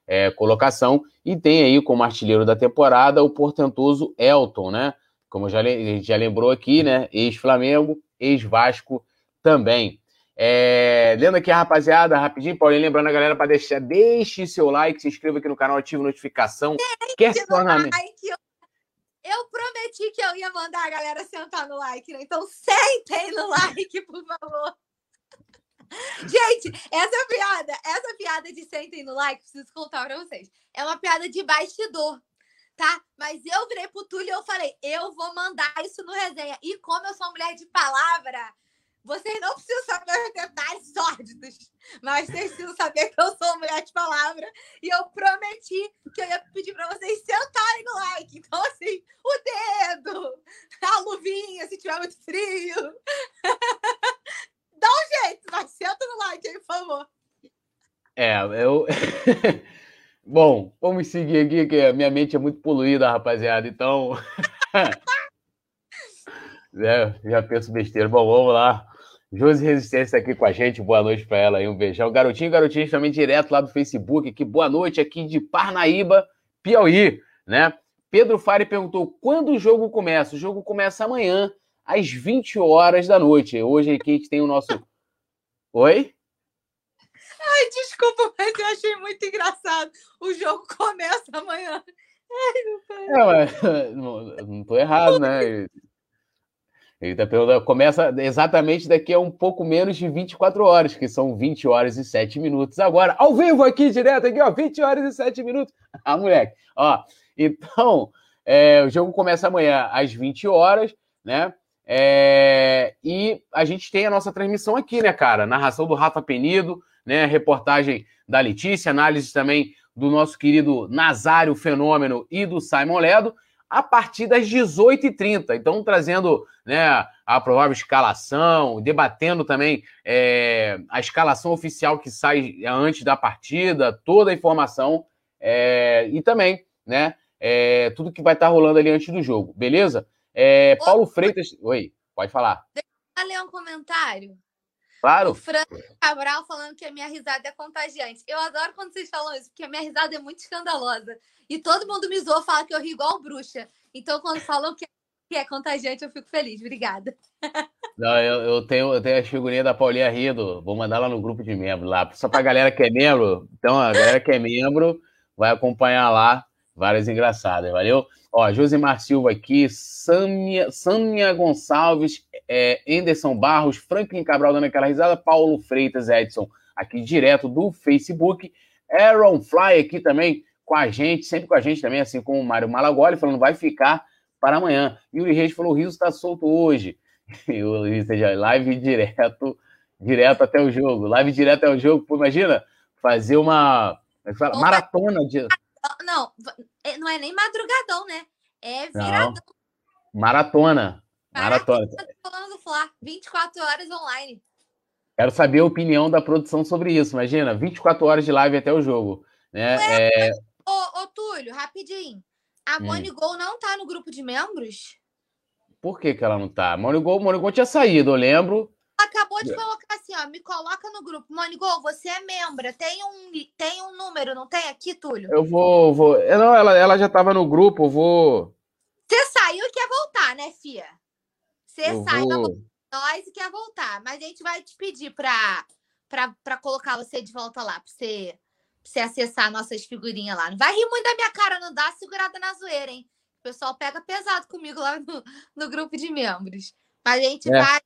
é, colocação, e tem aí como artilheiro da temporada o portentoso Elton, né, como já, a gente já lembrou aqui, né, ex-Flamengo, ex-Vasco também. É, lendo aqui a rapaziada, rapidinho, Paulinho, lembrando a galera para deixar, deixe seu like, se inscreva aqui no canal, ative notificação. Quer se tornar... Like, prometi que eu ia mandar a galera sentar no like, né? Então sentem no like, por favor. Gente, essa piada, essa piada de sentem no like, preciso contar pra vocês. É uma piada de bastidor. tá? Mas eu virei pro Túlio e eu falei, eu vou mandar isso no resenha. E como eu sou mulher de palavra, vocês não precisam saber os detalhes sórdidos, mas vocês precisam saber que eu sou mulher de palavra. E eu prometi que eu ia pedir para vocês sentarem no like. Então, assim, o dedo, a luvinha, se tiver muito frio. Dá um jeito, mas senta no like aí, por favor. É, eu. Bom, vamos seguir aqui, que a minha mente é muito poluída, rapaziada. Então. é, já penso besteira. Bom, vamos lá. Josi Resistência aqui com a gente, boa noite para ela aí, um beijão. Garotinho, garotinho também direto lá do Facebook aqui, boa noite aqui de Parnaíba, Piauí, né? Pedro Fari perguntou quando o jogo começa? O jogo começa amanhã, às 20 horas da noite. Hoje aqui a gente tem o nosso. Oi? Ai, desculpa, mas eu achei muito engraçado. O jogo começa amanhã. Ai, meu pai. É, mas, não, não tô errado, né? Ele está perguntando, começa exatamente daqui a um pouco menos de 24 horas, que são 20 horas e 7 minutos agora, ao vivo aqui, direto aqui, ó, 20 horas e 7 minutos. Ah, moleque, ó. Então, é, o jogo começa amanhã às 20 horas, né? É, e a gente tem a nossa transmissão aqui, né, cara? Narração do Rafa Penido, né? Reportagem da Letícia, análise também do nosso querido Nazário Fenômeno e do Simon Ledo a partir das 18h30. Então, trazendo né, a provável escalação, debatendo também é, a escalação oficial que sai antes da partida, toda a informação é, e também né, é, tudo que vai estar rolando ali antes do jogo, beleza? É, Paulo Freitas. Oi, pode falar. Deixa eu ler um comentário. Claro. O Fran Cabral falando que a minha risada é contagiante. Eu adoro quando vocês falam isso, porque a minha risada é muito escandalosa. E todo mundo me zoou, fala que eu rio igual bruxa. Então, quando falam que é contagiante, eu fico feliz. Obrigada. Não, eu, eu, tenho, eu tenho as figurinhas da Paulinha Rido. Vou mandar lá no grupo de membros lá. Só pra galera que é membro. Então, a galera que é membro vai acompanhar lá várias engraçadas. Valeu? Ó, Josimar Silva aqui, Samia, Samia Gonçalves, é, Anderson Barros, Franklin Cabral dando aquela risada, Paulo Freitas Edson aqui direto do Facebook, Aaron Fly aqui também com a gente, sempre com a gente também, assim como o Mário Malagoli, falando vai ficar para amanhã. Yuri Reis falou: o Riso está solto hoje. E o Riso seja live direto, direto até o jogo. Live direto até o jogo. Pô, imagina fazer uma é fala, maratona de. Não, é, não é nem madrugadão, né? É viradão. Não. Maratona. Maratona. Falando do Fla, 24 horas online. Quero saber a opinião da produção sobre isso. Imagina, 24 horas de live até o jogo. Né? É, Ô, ô, Túlio, rapidinho. A hum. Monigol não tá no grupo de membros? Por que, que ela não tá? Monigol, Monigol tinha saído, eu lembro. Acabou de colocar assim, ó, me coloca no grupo. Monigol, você é membro, tem um, tem um número, não tem aqui, Túlio? Eu vou, vou. Não, ela, ela já tava no grupo, eu vou. Você saiu e quer voltar, né, Fia? Você sai vou... nós e quer voltar. Mas a gente vai te pedir pra, pra, pra colocar você de volta lá, pra você você acessar nossas figurinhas lá. Não vai rir muito da minha cara, não dá segurada na zoeira, hein? O pessoal pega pesado comigo lá no, no grupo de membros. Mas a gente é. vai.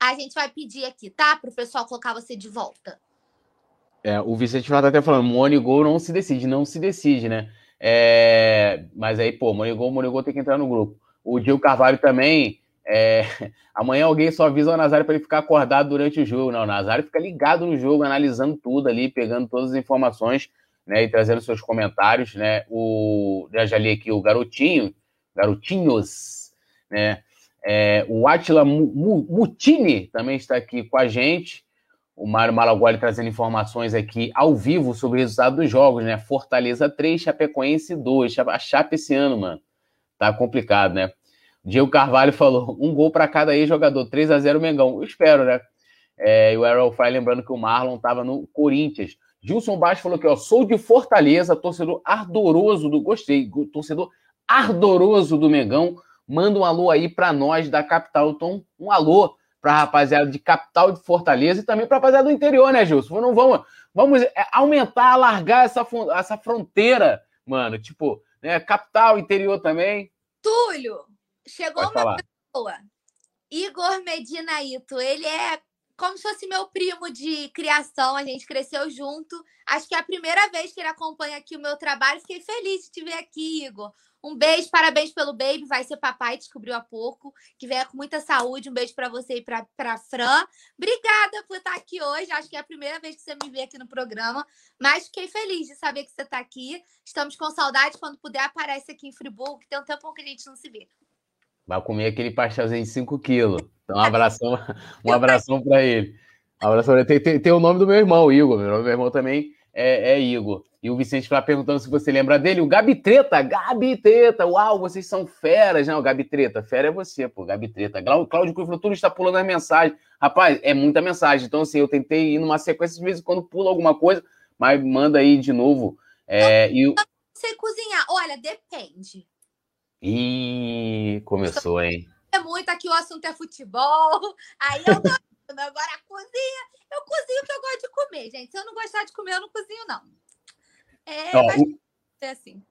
A gente vai pedir aqui, tá? Para o pessoal colocar você de volta. É, o Vicente tá até falando, Monigol não se decide, não se decide, né? É, mas aí, pô, Monigol, Monigol tem que entrar no grupo. O Gil Carvalho também é, amanhã alguém só avisa o Nazário para ele ficar acordado durante o jogo. Não, o Nazário fica ligado no jogo, analisando tudo ali, pegando todas as informações né, e trazendo seus comentários. Né? O, já li aqui o Garotinho, Garotinhos, né? É, o Atila Mutini também está aqui com a gente. O Mário Malagoli trazendo informações aqui ao vivo sobre o resultado dos jogos, né? Fortaleza 3, Chapecoense 2. A Chape esse ano, mano. Tá complicado, né? Diego Carvalho falou: um gol para cada ex-jogador, 3 a 0 Mengão. Eu espero, né? É, e o Errol Fry lembrando que o Marlon estava no Corinthians. Gilson Baixo falou que ó, sou de Fortaleza, torcedor ardoroso do. Gostei, torcedor ardoroso do Mengão. Manda um alô aí para nós da capital. Então, um alô para a rapaziada de capital de Fortaleza e também para a rapaziada do interior, né, Gilson? Não vamos, vamos é, aumentar, alargar essa, essa fronteira, mano. Tipo, né, capital, interior também. Túlio, Chegou Pode uma falar. pessoa, Igor Medinaito. Ele é como se fosse meu primo de criação, a gente cresceu junto. Acho que é a primeira vez que ele acompanha aqui o meu trabalho. Fiquei feliz de te ver aqui, Igor. Um beijo, parabéns pelo baby, vai ser papai, descobriu há pouco. Que venha com muita saúde. Um beijo para você e para Fran. Obrigada por estar aqui hoje. Acho que é a primeira vez que você me vê aqui no programa, mas fiquei feliz de saber que você está aqui. Estamos com saudade. Quando puder, aparece aqui em Friburgo, que tem um tempo que a gente não se vê. Vai comer aquele pastelzinho de 5 quilos. Então, um abração, um abração para ele. Um abração pra ele. Tem, tem, tem, o nome do meu irmão, Igor. Meu, meu irmão também é, é Igor. E o Vicente está perguntando se você lembra dele. O Gabi Treta, Gabi Treta. Uau, vocês são feras, né? O Gabi Treta. Fera é você, pô, Gabi Treta. Cláudio Cuifro está pulando as mensagens. Rapaz, é muita mensagem. Então, assim, eu tentei ir numa sequência, de vez em quando pula alguma coisa, mas manda aí de novo. É, e... Você cozinhar, olha, depende. Ih, começou, hein? É muito, aqui o assunto é futebol. Aí eu tô. Agora a cozinha, eu cozinho o que eu gosto de comer, gente. Se eu não gostar de comer, eu não cozinho, não. É, ó, mas... o... é assim.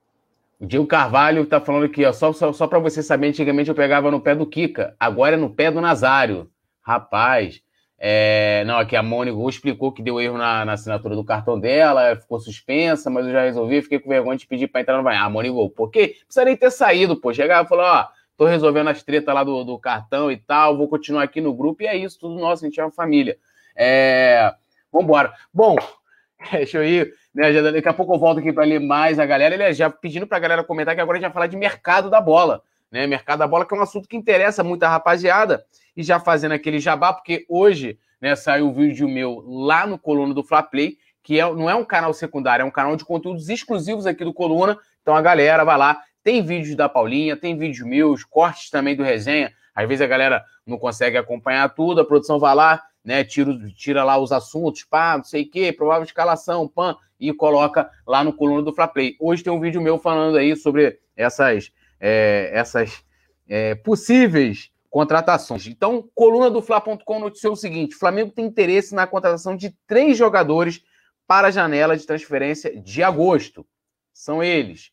O Diego Carvalho tá falando aqui, ó, só, só, só para você saber, antigamente eu pegava no pé do Kika, agora é no pé do Nazário. Rapaz, é, não, aqui a Mônica explicou que deu erro na, na, assinatura do cartão dela, ficou suspensa, mas eu já resolvi, fiquei com vergonha de pedir para entrar no banheiro. Ah, Mônica, por quê? Precisa nem ter saído, pô. Chegava e falou, ó, tô resolvendo as tretas lá do, do, cartão e tal, vou continuar aqui no grupo, e é isso, tudo nosso, a gente é uma família. É... Vambora. Bom, deixa eu ir, né? Já, daqui a pouco eu volto aqui para ler mais a galera. Ele já pedindo para a galera comentar que agora a gente vai falar de mercado da bola, né? Mercado da bola, que é um assunto que interessa muito a rapaziada, e já fazendo aquele jabá, porque hoje né, saiu um vídeo meu lá no Coluna do Fla Play, que é, não é um canal secundário, é um canal de conteúdos exclusivos aqui do Coluna. Então a galera vai lá, tem vídeos da Paulinha, tem vídeos meus, cortes também do resenha. Às vezes a galera não consegue acompanhar tudo, a produção vai lá, né, tira, tira lá os assuntos, pá, não sei o quê, provável escalação, pan, e coloca lá no coluna do Flaplay. Hoje tem um vídeo meu falando aí sobre essas, é, essas é, possíveis contratações. Então, coluna do Fla.com noticiou o seguinte: Flamengo tem interesse na contratação de três jogadores para a janela de transferência de agosto. São eles: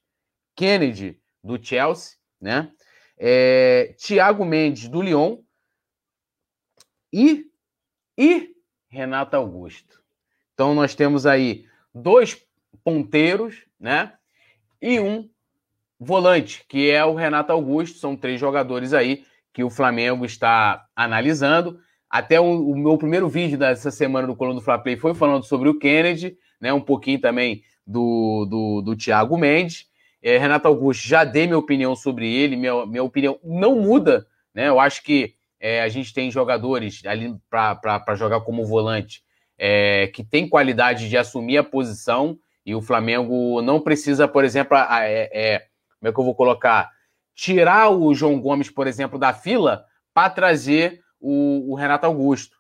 Kennedy, do Chelsea, né? É, Thiago Mendes, do Lyon. E, e Renato Augusto. Então, nós temos aí dois ponteiros, né? E um volante, que é o Renato Augusto. São três jogadores aí que o Flamengo está analisando. Até o, o meu primeiro vídeo dessa semana do Coluna do Fla Play foi falando sobre o Kennedy, né? Um pouquinho também do, do, do Thiago Mendes. É, Renato Augusto, já dei minha opinião sobre ele, minha, minha opinião não muda, né? Eu acho que é, a gente tem jogadores ali para jogar como volante é, que tem qualidade de assumir a posição e o Flamengo não precisa, por exemplo, é, é, como é que eu vou colocar? Tirar o João Gomes, por exemplo, da fila para trazer o, o Renato Augusto.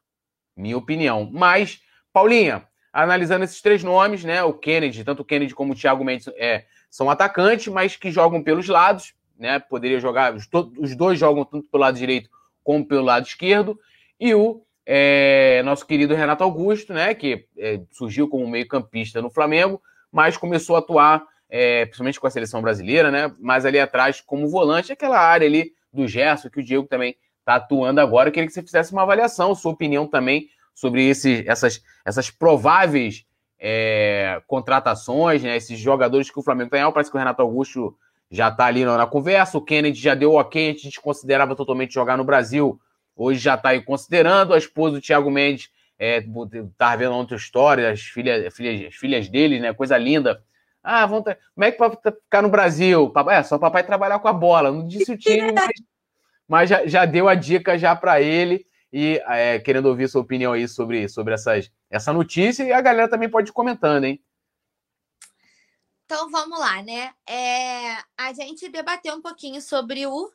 Minha opinião. Mas, Paulinha, analisando esses três nomes, né? O Kennedy, tanto o Kennedy como o Thiago Mendes, é, são atacantes, mas que jogam pelos lados, né? Poderia jogar, os, dois jogam tanto pelo lado direito como pelo lado esquerdo. E o é, nosso querido Renato Augusto, né? Que é, surgiu como meio-campista no Flamengo, mas começou a atuar, é, principalmente com a seleção brasileira, né? Mas ali atrás, como volante, aquela área ali do Gerson, que o Diego também está atuando agora. Eu queria que você fizesse uma avaliação, sua opinião também sobre esse, essas, essas prováveis é, contratações, né? Esses jogadores que o Flamengo tem. Parece que o Renato Augusto já está ali na, conversa. O Kennedy já deu ok, a gente considerava totalmente jogar no Brasil. Hoje já está aí considerando. A esposa do Thiago Mendes é, tá vendo outra história, as filhas, filhas, as filhas dele, né? Coisa linda. Ah, vão ter... como é que pode ficar no Brasil? É, só o papai trabalhar com a bola. Não disse o time, mas, mas já, já deu a dica já para ele e é, querendo ouvir sua opinião aí sobre, sobre essas, essa notícia e a galera também pode ir comentando, hein? Então vamos lá, né? É, a gente debateu um pouquinho sobre o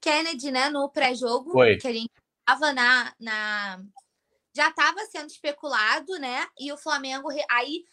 Kennedy, né, no pré-jogo, que a gente estava na, na. Já estava sendo especulado, né? E o Flamengo aí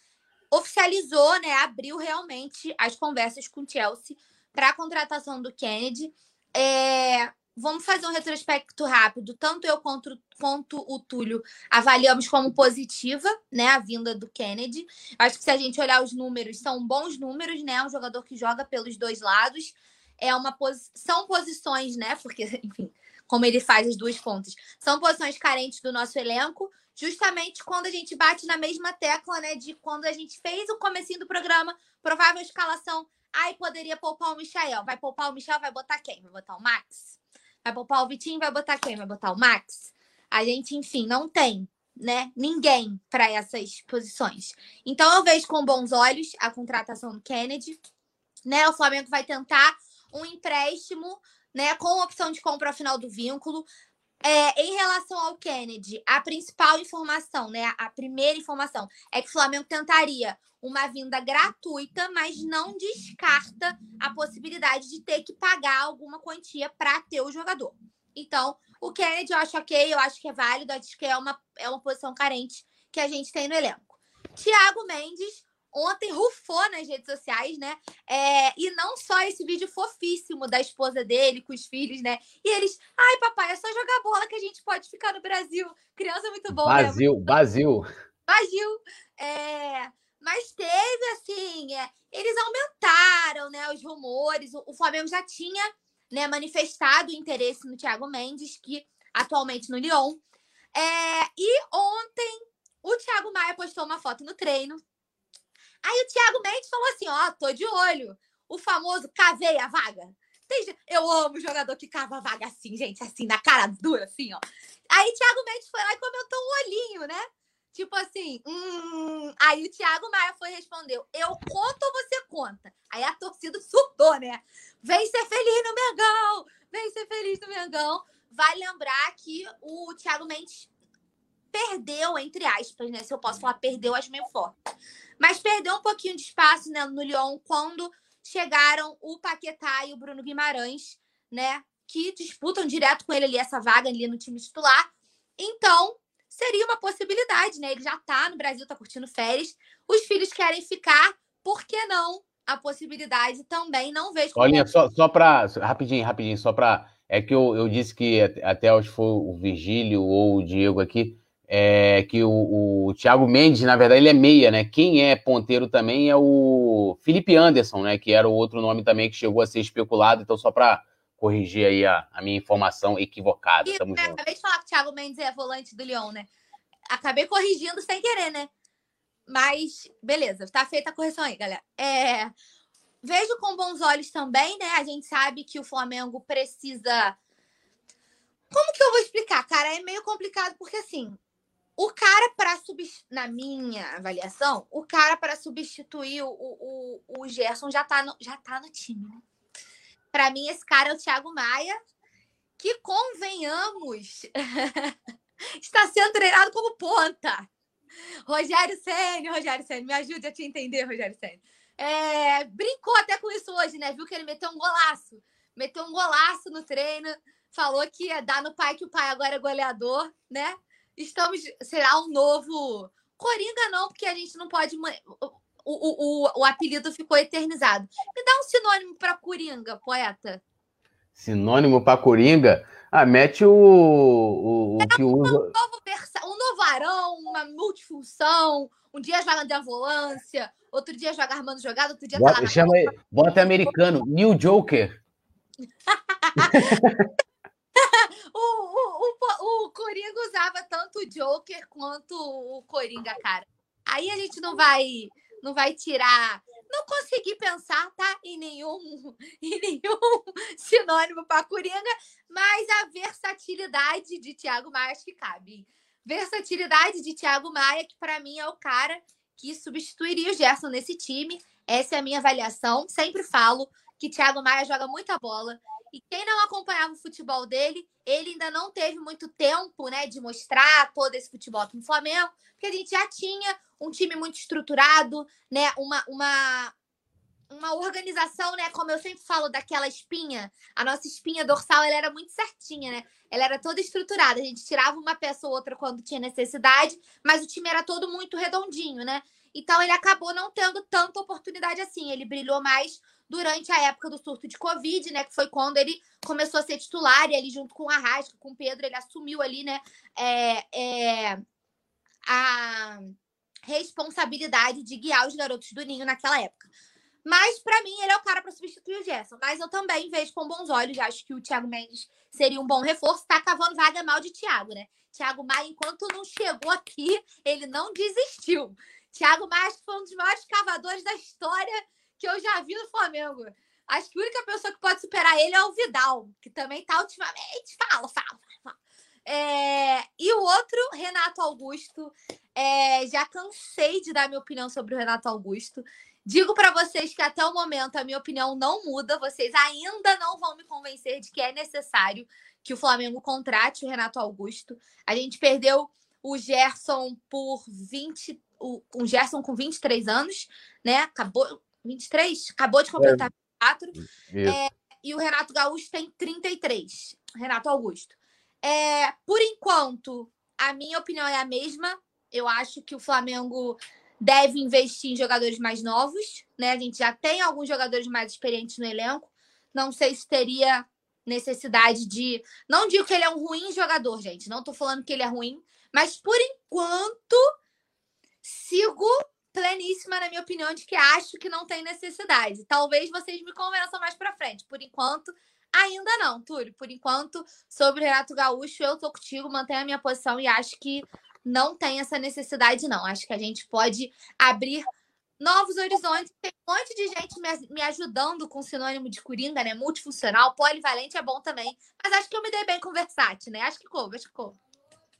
oficializou, né? Abriu realmente as conversas com o Chelsea para a contratação do Kennedy. É, vamos fazer um retrospecto rápido. Tanto eu quanto, quanto o Túlio avaliamos como positiva, né, a vinda do Kennedy. Acho que se a gente olhar os números, são bons números, né? Um jogador que joga pelos dois lados. É uma posi são posições, né? Porque, enfim, como ele faz as duas pontas. São posições carentes do nosso elenco, justamente quando a gente bate na mesma tecla, né, de quando a gente fez o comecinho do programa, provável escalação, ai, poderia poupar o Michael. Vai poupar o Michel, vai botar quem? Vai botar o Max? Vai poupar o Vitinho, vai botar quem? Vai botar o Max? A gente, enfim, não tem, né, ninguém para essas posições. Então eu vejo com bons olhos a contratação do Kennedy, né? O Flamengo vai tentar um empréstimo, né, com opção de compra ao final do vínculo. É, em relação ao Kennedy, a principal informação, né, a primeira informação é que o Flamengo tentaria uma vinda gratuita, mas não descarta a possibilidade de ter que pagar alguma quantia para ter o jogador. Então, o Kennedy eu acho ok, eu acho que é válido, acho que é uma, é uma posição carente que a gente tem no elenco. Thiago Mendes, ontem rufou nas redes sociais, né? É, e não só esse vídeo fofíssimo da esposa dele com os filhos, né? E eles, ai, papai, é só jogar bola que a gente pode ficar no Brasil. Criança é muito boa. Brasil, né? Brasil. Brasil. É, mas teve, assim, é, eles aumentaram, né, os rumores. O, o Flamengo já tinha né, manifestado interesse no Thiago Mendes, que atualmente no Lyon. É, e ontem o Thiago Maia postou uma foto no treino Aí o Thiago Mendes falou assim: ó, tô de olho. O famoso cavei a vaga. Eu amo jogador que cava a vaga assim, gente, assim, na cara dura, assim, ó. Aí Thiago Mendes foi lá e comentou um olhinho, né? Tipo assim, hum... aí o Thiago Maia foi respondeu: Eu conto ou você conta? Aí a torcida surtou, né? Vem ser feliz no Mengão! Vem ser feliz no Mengão. Vai lembrar que o Thiago Mendes perdeu, entre aspas, né? Se eu posso falar perdeu, acho meio forte. Mas perdeu um pouquinho de espaço né, no Lyon quando chegaram o Paquetá e o Bruno Guimarães, né? Que disputam direto com ele ali essa vaga ali no time titular. Então, seria uma possibilidade, né? Ele já tá no Brasil, tá curtindo férias. Os filhos querem ficar, por que não? A possibilidade também, não vejo. Olha, só, só para. Rapidinho, rapidinho, só para. É que eu, eu disse que até que foi o Virgílio ou o Diego aqui é, que o, o Thiago Mendes, na verdade, ele é meia, né? Quem é ponteiro também é o Felipe Anderson, né? Que era o outro nome também que chegou a ser especulado. Então, só para corrigir aí a, a, minha informação equivocada. Tamo né, Acabei de falar que o Thiago Mendes é volante do Lyon, né? Acabei corrigindo sem querer, né? Mas, beleza, tá feita a correção aí, galera. É, vejo com bons olhos também, né? A gente sabe que o Flamengo precisa. Como que eu vou explicar, cara? É meio complicado, porque assim, o cara para na minha avaliação, o cara para substituir o, o, o Gerson já tá no, já tá no time, né? Para mim, esse cara é o Thiago Maia, que convenhamos, está sendo treinado como ponta. Rogério Senna, Rogério Senna, me ajude a te entender, Rogério Senna. É, brincou até com isso hoje, né? Viu que ele meteu um golaço. Meteu um golaço no treino, falou que ia dar no pai que o pai agora é goleador, né? Estamos. Será um novo. Coringa, não, porque a gente não pode. O, o, o, o apelido ficou eternizado. Me dá um sinônimo para Coringa, poeta. Sinônimo para Coringa? Ah, mete o, o, o que usa. Um novo, versa... um novo arão, uma multifunção. Um dia joga de ambulância, outro dia joga armando jogada, outro dia bota, tá chama Bota americano, New Joker. o, o, Coringa usava tanto o Joker quanto o Coringa, cara. Aí a gente não vai não vai tirar. Não consegui pensar, tá? Em nenhum, em nenhum sinônimo para Coringa, mas a versatilidade de Thiago Maia acho que cabe. Versatilidade de Thiago Maia, que para mim é o cara que substituiria o Gerson nesse time. Essa é a minha avaliação. Sempre falo que Thiago Maia joga muita bola, e quem não acompanhava o futebol dele, ele ainda não teve muito tempo, né, de mostrar todo esse futebol aqui no Flamengo, porque a gente já tinha um time muito estruturado, né, uma, uma, uma organização, né, como eu sempre falo daquela espinha, a nossa espinha dorsal, ela era muito certinha, né? Ela era toda estruturada, a gente tirava uma peça ou outra quando tinha necessidade, mas o time era todo muito redondinho, né? Então ele acabou não tendo tanta oportunidade assim, ele brilhou mais durante a época do surto de Covid, né? Que foi quando ele começou a ser titular e ali junto com o Arrasca, com o Pedro, ele assumiu ali, né? É, é, a responsabilidade de guiar os garotos do Ninho naquela época. Mas, para mim, ele é o cara para substituir o Gerson. Mas eu também vejo com bons olhos. Acho que o Thiago Mendes seria um bom reforço. Tá cavando vaga mal de Thiago, né? Thiago Maia, enquanto não chegou aqui, ele não desistiu. Thiago Maia foi um dos maiores cavadores da história que eu já vi no Flamengo. Acho que a única pessoa que pode superar ele é o Vidal, que também tá ultimamente. Fala, fala, fala. É... E o outro, Renato Augusto. É... Já cansei de dar minha opinião sobre o Renato Augusto. Digo para vocês que até o momento a minha opinião não muda. Vocês ainda não vão me convencer de que é necessário que o Flamengo contrate o Renato Augusto. A gente perdeu o Gerson por 20. O, o Gerson com 23 anos, né? Acabou. 23? Acabou de completar é. 24. É, e o Renato Gaúcho tem 33. Renato Augusto. É, por enquanto, a minha opinião é a mesma. Eu acho que o Flamengo deve investir em jogadores mais novos, né? A gente já tem alguns jogadores mais experientes no elenco. Não sei se teria necessidade de. Não digo que ele é um ruim jogador, gente. Não tô falando que ele é ruim, mas por enquanto sigo pleníssima na minha opinião de que acho que não tem necessidade. Talvez vocês me convençam mais para frente. Por enquanto, ainda não, Túlio. Por enquanto, sobre o Renato Gaúcho, eu tô contigo, mantenho a minha posição e acho que não tem essa necessidade, não. Acho que a gente pode abrir novos horizontes. Tem um monte de gente me, ajudando com sinônimo de coringa, né? Multifuncional, polivalente é bom também. Mas acho que eu me dei bem com versátil, né? Acho que coube, acho que coube.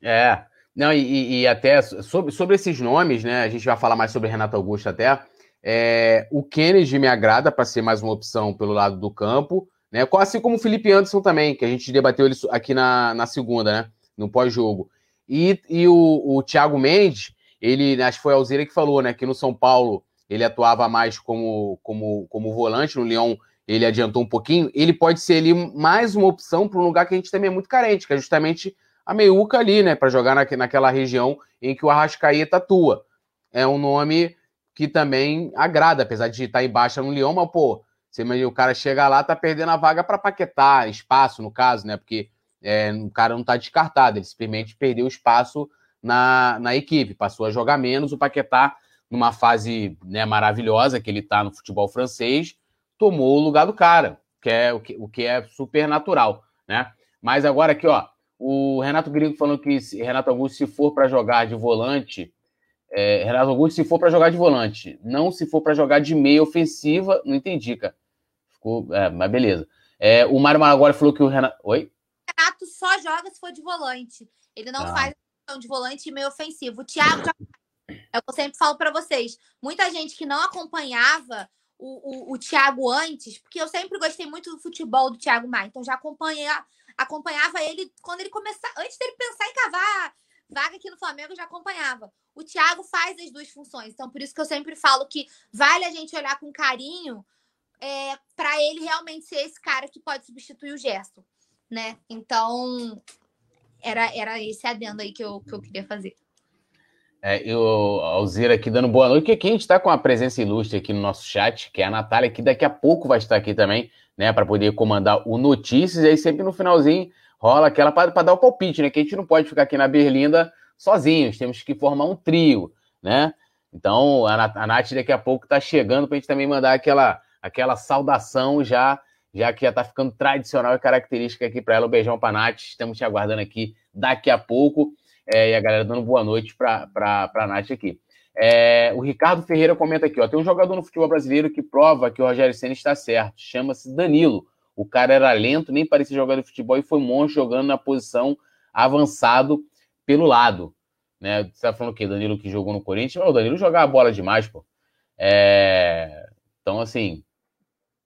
É. Não, e, e, até sobre, sobre esses nomes, né? A gente vai falar mais sobre Renato Augusto até. É, o Kennedy me agrada para ser mais uma opção pelo lado do campo, né? Assim como o Felipe Anderson também, que a gente debateu ele aqui na, na segunda, né? No pós-jogo. E, e o, o Thiago Mendes, ele, acho que foi a Alzeira que falou, né, que no São Paulo ele atuava mais como, como, como volante, no Leão ele adiantou um pouquinho, ele pode ser ali mais uma opção para um lugar que a gente também é muito carente, que é justamente a meiuca ali, né, para jogar na, naquela região em que o Arrascaeta atua. É um nome que também agrada, apesar de estar em baixa no Leão, mas, pô, você imagina, o cara chega lá, tá perdendo a vaga para Paquetá, espaço, no caso, né, porque é, o cara não está descartado, ele simplesmente perdeu espaço na, na equipe, passou a jogar menos. O Paquetá, numa fase né, maravilhosa que ele está no futebol francês, tomou o lugar do cara, que é o que, o que é super natural, né? Mas agora aqui, ó, o Renato Gringo falando que se, Renato Augusto, se for para jogar de volante, é, Renato Augusto, se for para jogar de volante, não se for para jogar de meia ofensiva, não entendi, cara. Ficou, é, mas beleza. É, o Mário Maragora falou que o Renato. Oi? Renato só joga se for de volante. Ele não ah. faz de volante meio ofensivo. O Thiago já... É eu sempre falo para vocês. Muita gente que não acompanhava o, o, o Thiago antes, porque eu sempre gostei muito do futebol do Thiago Maia, então já acompanha, acompanhava ele quando ele começava, antes dele pensar em cavar vaga aqui no Flamengo, eu já acompanhava. O Thiago faz as duas funções, então por isso que eu sempre falo que vale a gente olhar com carinho é, para ele realmente ser esse cara que pode substituir o Gerson né? Então, era, era esse adendo aí que eu, que eu queria fazer. É, eu, Alzira aqui dando boa noite, que aqui a gente está com a presença ilustre aqui no nosso chat, que é a Natália, que daqui a pouco vai estar aqui também, né, para poder comandar o Notícias, e aí sempre no finalzinho rola aquela para dar o palpite, né, que a gente não pode ficar aqui na Berlinda sozinhos, temos que formar um trio, né? Então, a, a Nath daqui a pouco está chegando para a gente também mandar aquela, aquela saudação já já que já está ficando tradicional e característica aqui para ela. Um beijão para Nath, estamos te aguardando aqui daqui a pouco. É, e a galera dando boa noite para a Nath aqui. É, o Ricardo Ferreira comenta aqui: ó, tem um jogador no futebol brasileiro que prova que o Rogério Senna está certo. Chama-se Danilo. O cara era lento, nem parecia jogador de futebol e foi monstro jogando na posição avançado pelo lado. Né? Você está falando o quê? Danilo que jogou no Corinthians? o Danilo jogava bola demais, pô. É... Então, assim,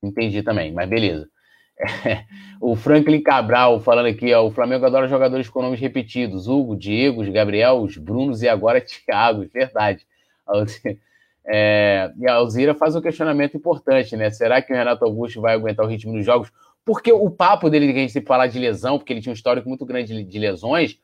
Entendi também, mas beleza. É, o Franklin Cabral falando aqui, ó, o Flamengo adora jogadores com nomes repetidos: Hugo, Diego, Gabriel, os Brunos e agora Thiago, verdade. É, e a Alzira faz um questionamento importante, né? Será que o Renato Augusto vai aguentar o ritmo dos jogos? Porque o papo dele, que a gente sempre falar de lesão, porque ele tinha um histórico muito grande de lesões,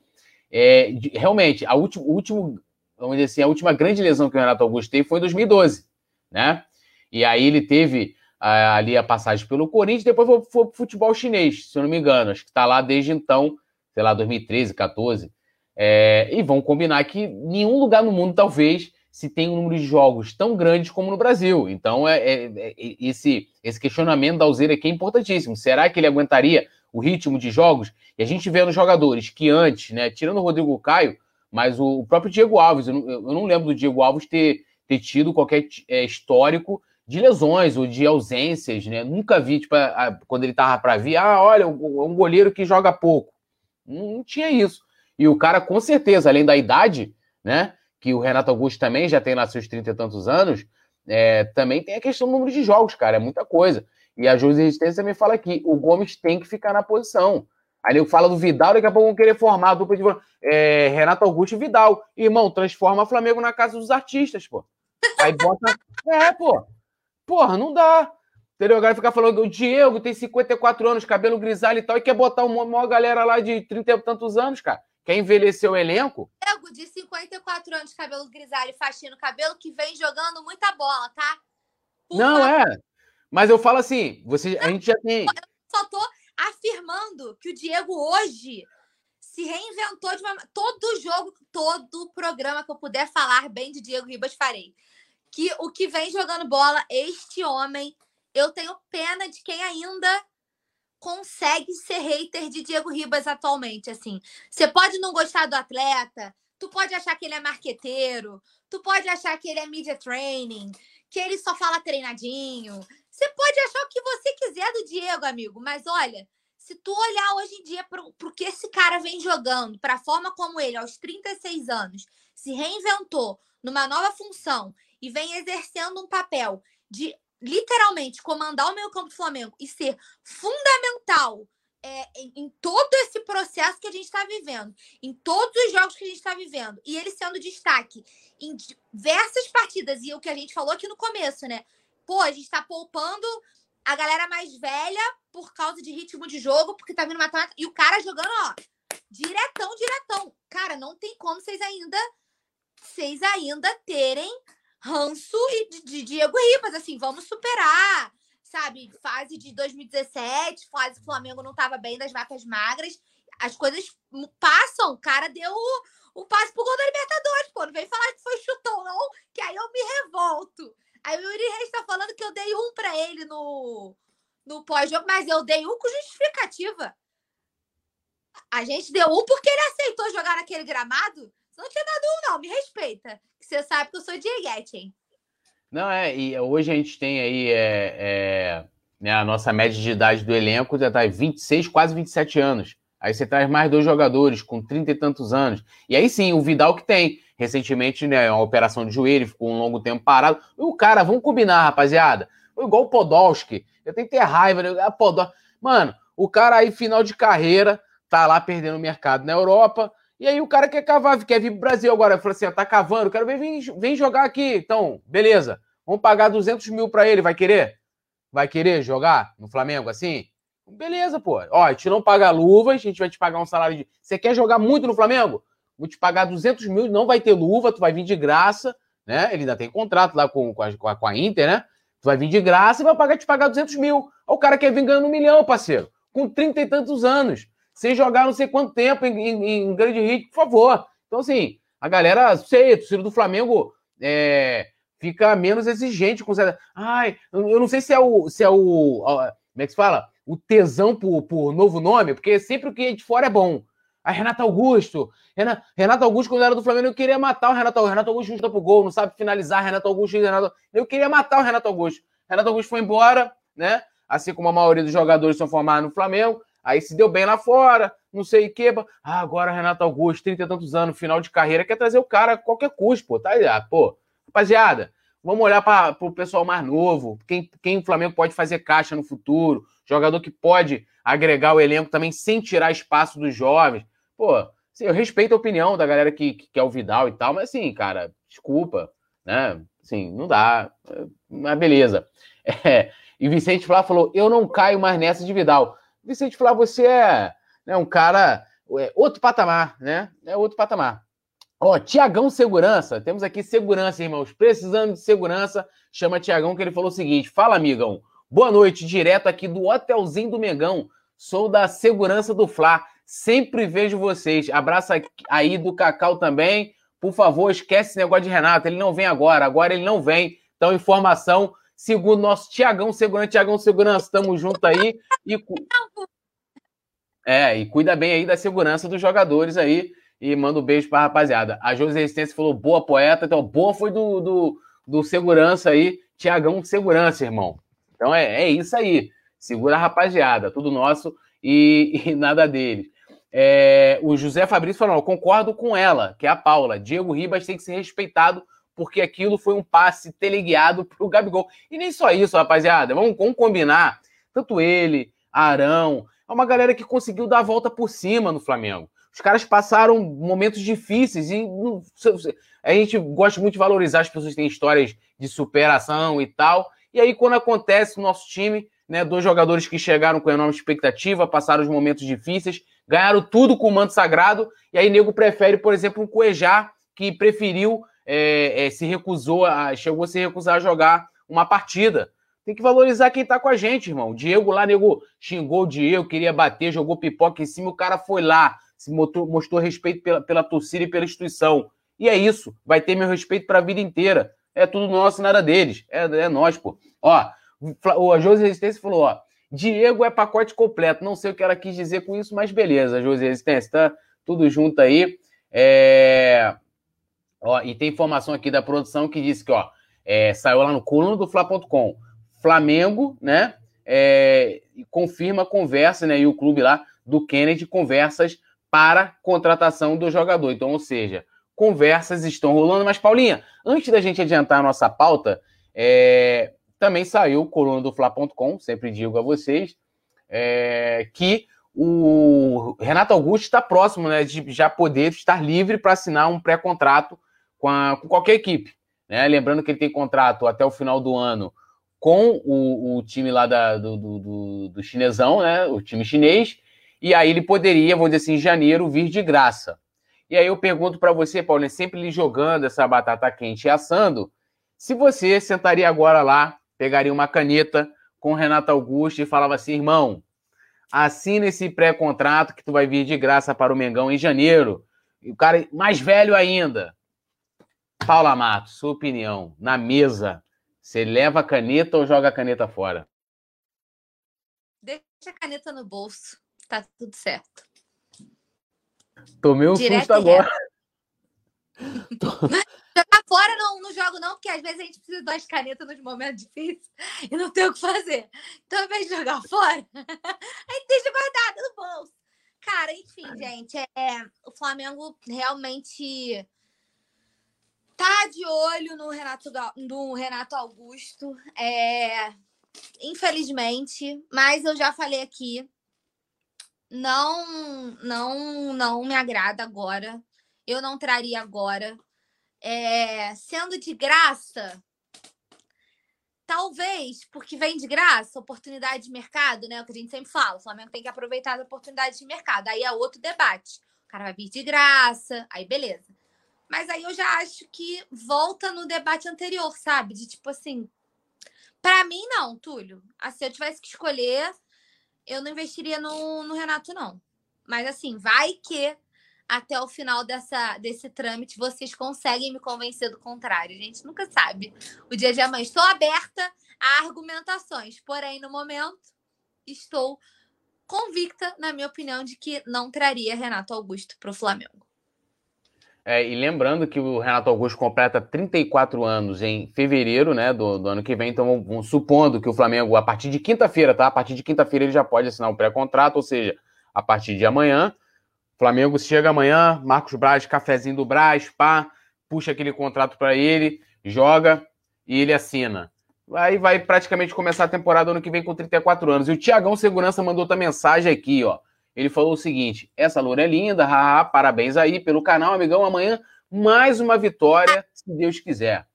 é, de, realmente, a última, último, vamos dizer assim, a última grande lesão que o Renato Augusto teve foi em 2012, né? E aí ele teve ali a passagem pelo Corinthians, depois foi, pro futebol chinês, se eu não me engano. Acho que está lá desde então, sei lá, 2013, 14. É, e vão combinar que nenhum lugar no mundo, talvez, se tem um número de jogos tão grandes como no Brasil. Então, é, é, é esse, esse questionamento da Alzeira aqui é importantíssimo. Será que ele aguentaria o ritmo de jogos? E a gente vê nos jogadores que antes, né, tirando o Rodrigo Caio, mas o, o próprio Diego Alves, eu não, eu não, lembro do Diego Alves ter, ter tido qualquer é, histórico de lesões ou de ausências, né? Nunca vi, tipo, a, a, quando ele tava para vir, ah, olha, um goleiro que joga pouco. Não, não tinha isso. E o cara, com certeza, além da idade, né? Que o Renato Augusto também já tem lá seus 30 e tantos anos, é, também tem a questão do número de jogos, cara, é muita coisa. E a José Resistência também fala aqui, o Gomes tem que ficar na posição. Aí ele fala do Vidal, daqui a pouco vão querer formar a dupla de é, Renato Augusto e Vidal. Irmão, transforma o Flamengo na casa dos artistas, pô. Aí bota. É, pô. Porra, não dá. Entendeu? Agora ficar falando que o Diego tem 54 anos, cabelo grisalho e tal, e quer botar uma maior galera lá de 30 e tantos anos, cara. Quer envelhecer o elenco? Diego, de 54 anos, cabelo grisalho e faxina cabelo, que vem jogando muita bola, tá? Por não, favor. é. Mas eu falo assim, você, a gente já tem. Eu só tô afirmando que o Diego hoje se reinventou de uma. Todo jogo, todo programa que eu puder falar bem de Diego Ribas, farei. Que o que vem jogando bola, este homem, eu tenho pena de quem ainda consegue ser hater de Diego Ribas atualmente. Assim, você pode não gostar do atleta, tu pode achar que ele é marqueteiro, tu pode achar que ele é media training, que ele só fala treinadinho, você pode achar o que você quiser do Diego, amigo, mas olha, se tu olhar hoje em dia para o que esse cara vem jogando, para a forma como ele, aos 36 anos, se reinventou numa nova função e vem exercendo um papel de literalmente comandar o meio campo do Flamengo e ser fundamental é, em, em, todo esse processo que a gente está vivendo, em todos os jogos que a gente está vivendo, e ele sendo destaque em diversas partidas, e o que a gente falou aqui no começo, né? pô, a gente tá poupando a galera mais velha por causa de ritmo de jogo, porque tá vindo mata E o cara jogando, ó, diretão, diretão. Cara, não tem como vocês ainda vocês ainda terem ranço de, de Diego Ribas, assim, vamos superar, sabe? Fase de 2017, fase Flamengo não tava bem das vacas magras, as coisas passam, o cara deu o, o passe pro gol da Libertadores, pô, não vem falar que foi chutão não, que aí eu me revolto. Aí o Yuri Reis está falando que eu dei um para ele no, no pós-jogo, mas eu dei um com justificativa. A gente deu um porque ele aceitou jogar naquele gramado. Não tinha dado um, não. Me respeita. Que você sabe que eu sou Dieguete, hein? Não, é. E hoje a gente tem aí é, é, né, a nossa média de idade do elenco já tá 26, quase 27 anos. Aí você traz mais dois jogadores com 30 e tantos anos. E aí sim, o Vidal que tem recentemente, né, uma operação de joelho, ficou um longo tempo parado. E o cara, vamos combinar, rapaziada. Foi igual o Podolski. Eu tenho que ter raiva. Né? A Podolski. Mano, o cara aí, final de carreira, tá lá perdendo o mercado na Europa. E aí o cara quer cavar, quer vir pro Brasil agora. Falou assim: tá cavando, quero ver, vem, vem jogar aqui. Então, beleza. Vamos pagar 200 mil pra ele, vai querer? Vai querer jogar no Flamengo assim? Beleza, pô. Ó, a gente não paga luvas, a gente vai te pagar um salário de. Você quer jogar muito no Flamengo? vou te pagar 200 mil, não vai ter luva, tu vai vir de graça, né? Ele ainda tem contrato lá com, com, a, com a Inter, né? Tu vai vir de graça e vai pagar, te pagar 200 mil. O cara quer vir ganhando um milhão, parceiro, com 30 e tantos anos, sem jogar não sei quanto tempo em, em, em grande ritmo, por favor. Então, assim, a galera, sei, o torcedor do Flamengo é, fica menos exigente com. Ai, eu não sei se é o. Se é o como é que se fala? O tesão por, por novo nome, porque sempre o que é de fora é bom. A Renato Augusto. Renato, Renato Augusto, quando era do Flamengo, eu queria matar o Renato Augusto. Renato Augusto chuta pro gol, não sabe finalizar. Renato Augusto, Renato... Eu queria matar o Renato Augusto. Renato Augusto foi embora, né? Assim como a maioria dos jogadores são formados no Flamengo. Aí se deu bem lá fora, não sei o quê. Ah, agora Renato Augusto, 30 e tantos anos, final de carreira, quer trazer o cara a qualquer custo, pô. Tá aí, ah, pô. Rapaziada, vamos olhar para o pessoal mais novo. Quem, quem o Flamengo pode fazer caixa no futuro. Jogador que pode agregar o elenco também sem tirar espaço dos jovens pô, assim, eu respeito a opinião da galera que, que quer o Vidal e tal, mas assim, cara, desculpa, né? Assim, não dá. Mas beleza. É, e Vicente Flá falou: eu não caio mais nessa de Vidal. Vicente Flá, você é né, um cara. É outro patamar, né? É outro patamar. Ó, Tiagão Segurança, temos aqui segurança, irmãos. Precisando de segurança, chama Tiagão, que ele falou o seguinte: fala, amigão. Boa noite, direto aqui do Hotelzinho do Megão. Sou da segurança do Fla. Sempre vejo vocês. Abraço aí do Cacau também. Por favor, esquece esse negócio de Renato. Ele não vem agora. Agora ele não vem. Então, informação, segundo nosso Tiagão Segurança. Tiagão Segurança, estamos juntos aí. E... É, e cuida bem aí da segurança dos jogadores aí. E manda um beijo pra rapaziada. A José Resistência falou boa poeta. Então, boa foi do, do, do segurança aí. Tiagão Segurança, irmão. Então é, é isso aí. Segura a rapaziada. Tudo nosso e, e nada deles. É, o José Fabrício falou: concordo com ela, que é a Paula. Diego Ribas tem que ser respeitado, porque aquilo foi um passe teleguiado para o Gabigol. E nem só isso, rapaziada. Vamos, vamos combinar. Tanto ele, Arão, é uma galera que conseguiu dar a volta por cima no Flamengo. Os caras passaram momentos difíceis e a gente gosta muito de valorizar as pessoas que têm histórias de superação e tal. E aí, quando acontece no nosso time, né, dois jogadores que chegaram com enorme expectativa, passaram os momentos difíceis, ganharam tudo com o manto sagrado, e aí nego prefere, por exemplo, um Cuejá, que preferiu, é, é, se recusou, a, chegou a se recusar a jogar uma partida. Tem que valorizar quem tá com a gente, irmão. Diego lá, nego, xingou o Diego, queria bater, jogou pipoca em cima, o cara foi lá, se mostrou, mostrou respeito pela, pela torcida e pela instituição. E é isso, vai ter meu respeito para a vida inteira. É tudo nosso, nada deles. É, é nós, pô. Ó, o José Resistência falou, ó, Diego é pacote completo. Não sei o que ela quis dizer com isso, mas beleza, José Resistência, tá tudo junto aí. É... Ó, e tem informação aqui da produção que disse que, ó, é, saiu lá no coluna do Fla.com. Flamengo, né, é, confirma conversa, né, e o clube lá do Kennedy conversas para contratação do jogador. Então, ou seja, conversas estão rolando. Mas, Paulinha, antes da gente adiantar a nossa pauta, é, também saiu coluna do Fla.com, sempre digo a vocês, é, que o Renato Augusto está próximo né, de já poder estar livre para assinar um pré-contrato com, com, qualquer equipe. Né? Lembrando que ele tem contrato até o final do ano com o, o time lá da, do, do, do, chinesão, né? o time chinês, e aí ele poderia, vou dizer assim, em janeiro, vir de graça. E aí eu pergunto para você, Paulo, sempre lhe jogando essa batata quente e assando, se você sentaria agora lá pegaria uma caneta com o Renato Augusto e falava assim: irmão, assina esse pré-contrato que tu vai vir de graça para o Mengão em janeiro. E o cara mais velho ainda. Paula Mato, sua opinião, na mesa, você leva a caneta ou joga a caneta fora? Deixa a caneta no bolso, tá tudo certo. Tomei um Direto susto agora. Jogar fora não, não jogo, não, porque às vezes a gente precisa das canetas nos momentos difíceis e não tem o que fazer. Então, ao invés de jogar fora, a gente deixa guardado no bolso. Cara, enfim, gente, é, o Flamengo realmente tá de olho no Renato, no Renato Augusto. É, infelizmente, mas eu já falei aqui, não, não, não me agrada agora. Eu não traria agora é, sendo de graça, talvez, porque vem de graça, oportunidade de mercado, né? O que a gente sempre fala, o Flamengo tem que aproveitar as oportunidades de mercado. Aí é outro debate. O cara vai vir de graça, aí beleza. Mas aí eu já acho que volta no debate anterior, sabe? De tipo assim, para mim não, Túlio. Assim, se eu tivesse que escolher, eu não investiria no, no Renato, não. Mas assim, vai que até o final dessa, desse trâmite vocês conseguem me convencer do contrário. A gente nunca sabe o dia de amanhã. Estou aberta a argumentações, porém, no momento, estou convicta, na minha opinião, de que não traria Renato Augusto para o Flamengo. É, e lembrando que o Renato Augusto completa 34 anos em fevereiro né, do, do ano que vem, então supondo que o Flamengo, a partir de quinta-feira, tá? A partir de quinta-feira ele já pode assinar um pré-contrato, ou seja, a partir de amanhã, Flamengo chega amanhã, Marcos Braz, cafezinho do Braz, pá, puxa aquele contrato para ele, joga e ele assina. Aí vai praticamente começar a temporada ano que vem com 34 anos. E o Tiagão Segurança mandou outra mensagem aqui, ó. Ele falou o seguinte: essa loura é linda, haha, parabéns aí pelo canal, amigão. Amanhã mais uma vitória, se Deus quiser.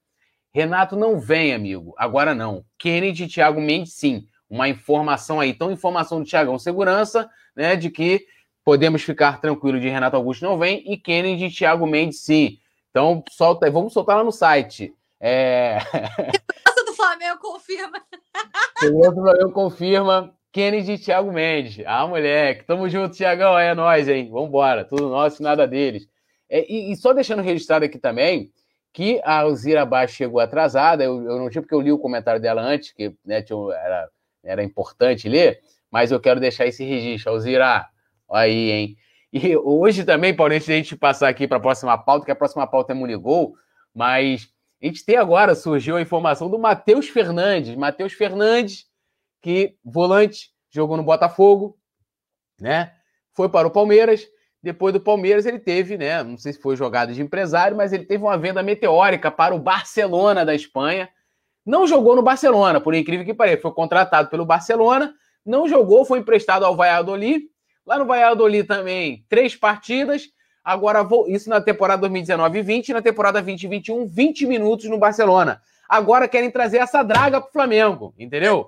Renato não vem, amigo. Agora não. Kennedy e Thiago Mendes, sim. Uma informação aí. Então, informação do Tiagão Segurança, né, de que podemos ficar tranquilo de Renato Augusto não vem e Kennedy e Thiago Mendes sim. Então, solta, vamos soltar lá no site. É... Do Flamengo confirma. Segurança do Flamengo confirma. Kennedy e Thiago Mendes. Ah, moleque. Tamo junto, Thiagão. É nós, hein? Vambora. Tudo nosso, nada deles. É, e, e, só deixando registrado aqui também que a Alzira Baixo chegou atrasada, eu, eu não tinha porque eu li o comentário dela antes, que né, tinha, era, era importante ler, mas eu quero deixar esse registro. Alzira, aí, hein? E hoje também, Paulo, antes de a gente passar aqui para a próxima pauta, que a próxima pauta é Munigol, mas a gente tem agora, surgiu a informação do Matheus Fernandes. Matheus Fernandes, que volante, jogou no Botafogo, né? Foi para o Palmeiras. Depois do Palmeiras, ele teve, né? Não sei se foi jogada de empresário, mas ele teve uma venda meteórica para o Barcelona da Espanha. Não jogou no Barcelona, por incrível que pareça. Foi contratado pelo Barcelona, não jogou, foi emprestado ao Valladolid. Lá no Valladolid também, três partidas. Agora, isso na temporada 2019-20, na temporada 2021, 20 minutos no Barcelona. Agora querem trazer essa draga pro Flamengo, entendeu?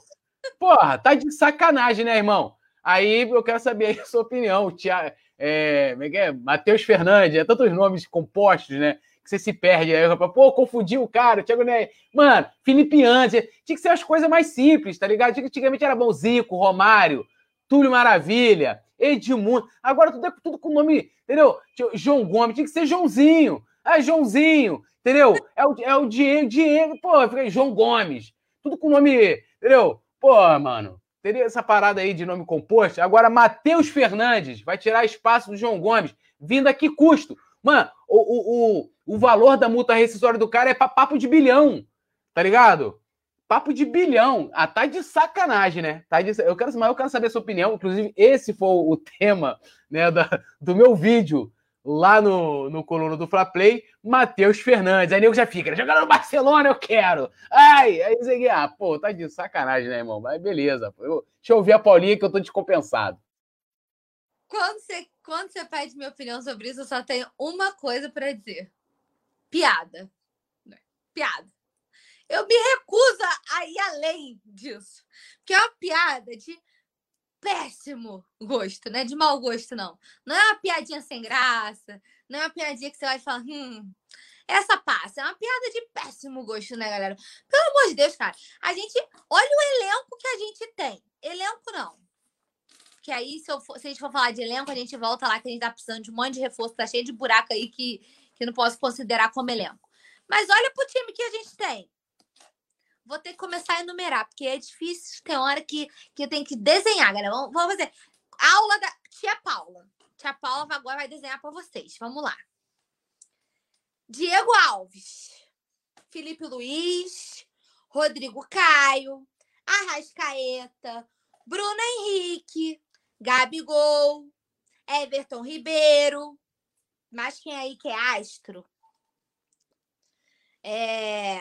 Porra, tá de sacanagem, né, irmão? Aí eu quero saber a sua opinião. Tia, é, é é? Matheus Fernandes, é tantos nomes compostos, né? Que você se perde. Aí, pô, confundiu o cara, Thiago Neves. Mano, Felipe Antes. Tinha que ser as coisas mais simples, tá ligado? Antigamente era bom Zico, Romário, Túlio Maravilha, Edmundo. Agora tudo é tudo com nome, entendeu? João Gomes, tinha que ser Joãozinho. Ah, Joãozinho, entendeu? É o, é o Diego, Diego, pô, João Gomes. Tudo com nome, entendeu? Pô, mano, teria essa parada aí de nome composto. Agora, Matheus Fernandes vai tirar espaço do João Gomes. Vindo a que custo? Mano, o, o, o, o valor da multa rescisória do cara é pra papo de bilhão. Tá ligado? Papo de bilhão. Ah, tá de sacanagem, né? Tá de... eu, quero, mas eu quero saber a sua opinião. Inclusive, esse foi o tema né, da, do meu vídeo lá no, no coluna do Fla Play, Matheus Fernandes. Aí nego já fica, né? jogando no Barcelona, eu quero. Ai, aí aqui, ah, pô, tá de sacanagem, né, irmão? Mas beleza. Eu, deixa eu ouvir a Paulinha que eu tô descompensado. Quando você, quando você pede minha opinião sobre isso, eu só tenho uma coisa para dizer. Piada. Piada. Eu me recuso a ir além disso. Porque é uma piada de péssimo gosto, não é de mau gosto, não. Não é uma piadinha sem graça, não é uma piadinha que você vai falar, hum, essa passa. É uma piada de péssimo gosto, né, galera? Pelo amor de Deus, cara. A gente. Olha o elenco que a gente tem. Elenco não. Que aí, se, for, se a gente for falar de elenco, a gente volta lá que a gente tá precisando de um monte de reforço, tá cheio de buraco aí que, que não posso considerar como elenco. Mas olha pro time que a gente tem vou ter que começar a enumerar, porque é difícil, tem hora que, que eu tenho que desenhar, galera. Vamos, vamos fazer. Aula da tia Paula. Tia Paula agora vai desenhar para vocês. Vamos lá. Diego Alves, Felipe Luiz, Rodrigo Caio, Arrascaeta, Bruno Henrique, Gabigol, Everton Ribeiro, mais quem aí que é astro? É...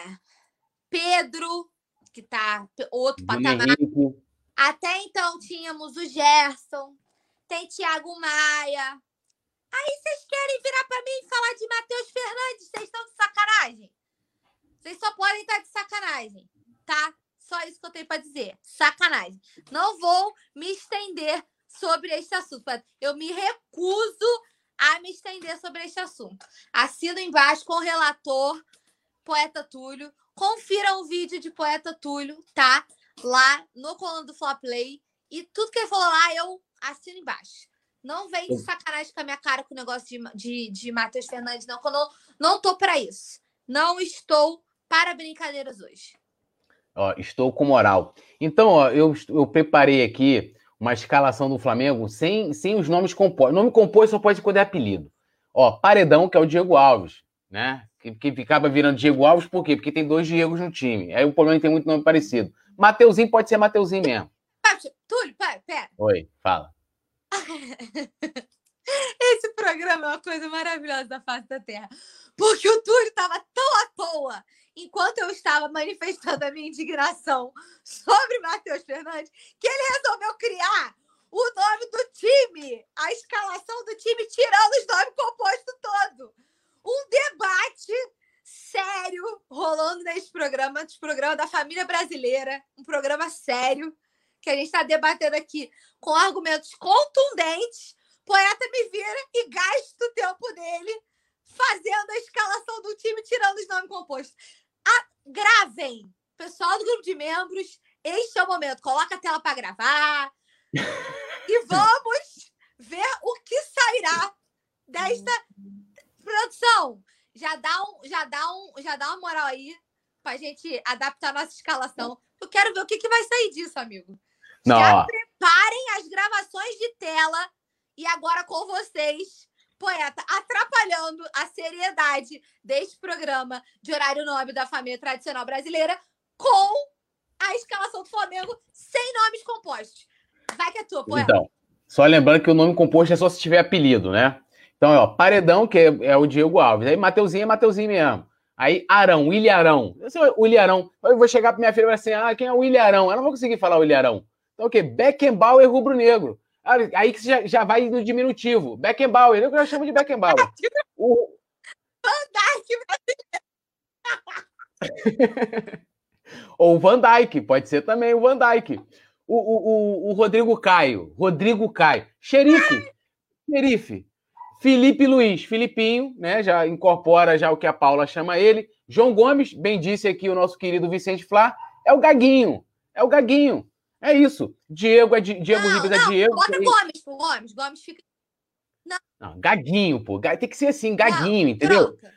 Pedro, que tá outro patamar. Até então tínhamos o Gerson, tem Thiago Maia. Aí vocês querem virar para mim e falar de Matheus Fernandes? Vocês estão de sacanagem? Vocês só podem estar de sacanagem, tá? Só isso que eu tenho para dizer. Sacanagem. Não vou me estender sobre este assunto. Eu me recuso a me estender sobre este assunto. Assino embaixo com o relator, poeta Túlio, Confira o vídeo de Poeta Túlio, tá? Lá no coluna do Flop Play. E tudo que ele falou lá, eu assino embaixo. Não vem de sacanagem com a minha cara com o negócio de, de, de Matheus Fernandes, não, que eu não, não tô para isso. Não estou para brincadeiras hoje. Ó, estou com moral. Então, ó, eu, eu preparei aqui uma escalação do Flamengo sem, sem os nomes compostos. Nome composto só pode poder apelido. Ó, Paredão, que é o Diego Alves, né? Que, ficava virando Diego Alves, por quê? Porque tem dois Diegos no time. Aí o problema é que tem muito nome parecido. Mateuzinho pode ser Mateuzinho mesmo. Túlio, pera, pera. Oi, fala. Esse programa é uma coisa maravilhosa da face da Terra. Porque o Túlio estava tão à toa enquanto eu estava manifestando a minha indignação sobre Matheus Fernandes, que ele resolveu criar o nome do time, a escalação do time, tirando os nomes compostos todo um debate sério rolando nesse programa, nesse programa da família brasileira, um programa sério que a gente está debatendo aqui com argumentos contundentes. Poeta me vira e gasta o tempo dele fazendo a escalação do time, tirando os nomes compostos. A... Gravem, pessoal do grupo de membros, este é o momento. Coloca a tela para gravar e vamos ver o que sairá desta produção, já dá, um, já, dá um, já dá uma moral aí pra gente adaptar a nossa escalação. Eu quero ver o que, que vai sair disso, amigo. Não. Já preparem as gravações de tela e agora com vocês, poeta, atrapalhando a seriedade deste programa de horário nobre da família tradicional brasileira com a escalação do Flamengo sem nomes compostos. Vai que é tua, poeta. Então, só lembrando que o nome composto é só se tiver apelido, né? Então, ó, Paredão, que é, é o Diego Alves. Aí Mateuzinho é Mateuzinho mesmo. Aí Arão, William Arão. Esse é o William Arão. Eu vou chegar pra minha filha e falar assim: ah, quem é o William Arão? Eu não vou conseguir falar o William Arão. Então o quê? Beckenbauer rubro-negro. Aí que já, já vai no diminutivo. Beckenbauer, eu já chamo de Beckenbauer. o... Ou o Van Dyke, pode ser também o Van Dyke. O, o, o, o Rodrigo Caio, Rodrigo Caio. Xerife, xerife. Felipe Luiz, Filipinho, né? Já incorpora já o que a Paula chama ele. João Gomes, bem disse aqui o nosso querido Vicente Flá, é o Gaguinho. É o Gaguinho. É isso. Diego é Di, Diego não, Ribas é Diego. Bota Gomes, pô, Gomes. Gomes fica. Não. não. Gaguinho, pô. Tem que ser assim, Gaguinho, não, entendeu? Troca.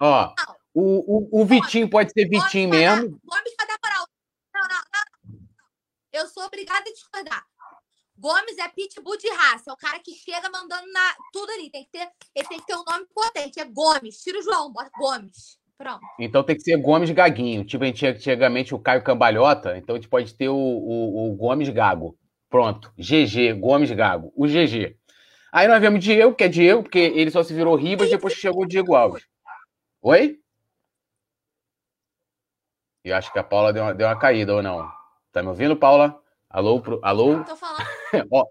Ó, o, o, o Vitinho pode ser Vitinho Gomes mesmo. Dar, Gomes vai dar moral. Não, não, não. Eu sou obrigada a discordar. Gomes é pitbull de raça, é o cara que chega mandando na, tudo ali. Tem que ter, ele tem que ter um nome potente. É Gomes. Tira o João, bota Gomes. Pronto. Então tem que ser Gomes Gaguinho. Tipo, a gente tinha antigamente o Caio Cambalhota, então a gente pode ter o, o, o Gomes Gago. Pronto. GG, Gomes Gago. O GG. Aí nós vemos Diego, que é Diego, porque ele só se virou Ribas depois que chegou o Diego Alves. Oi? Eu acho que a Paula deu uma, deu uma caída, ou não? Tá me ouvindo, Paula? Alô? Pro, alô? Tô falando. Ó.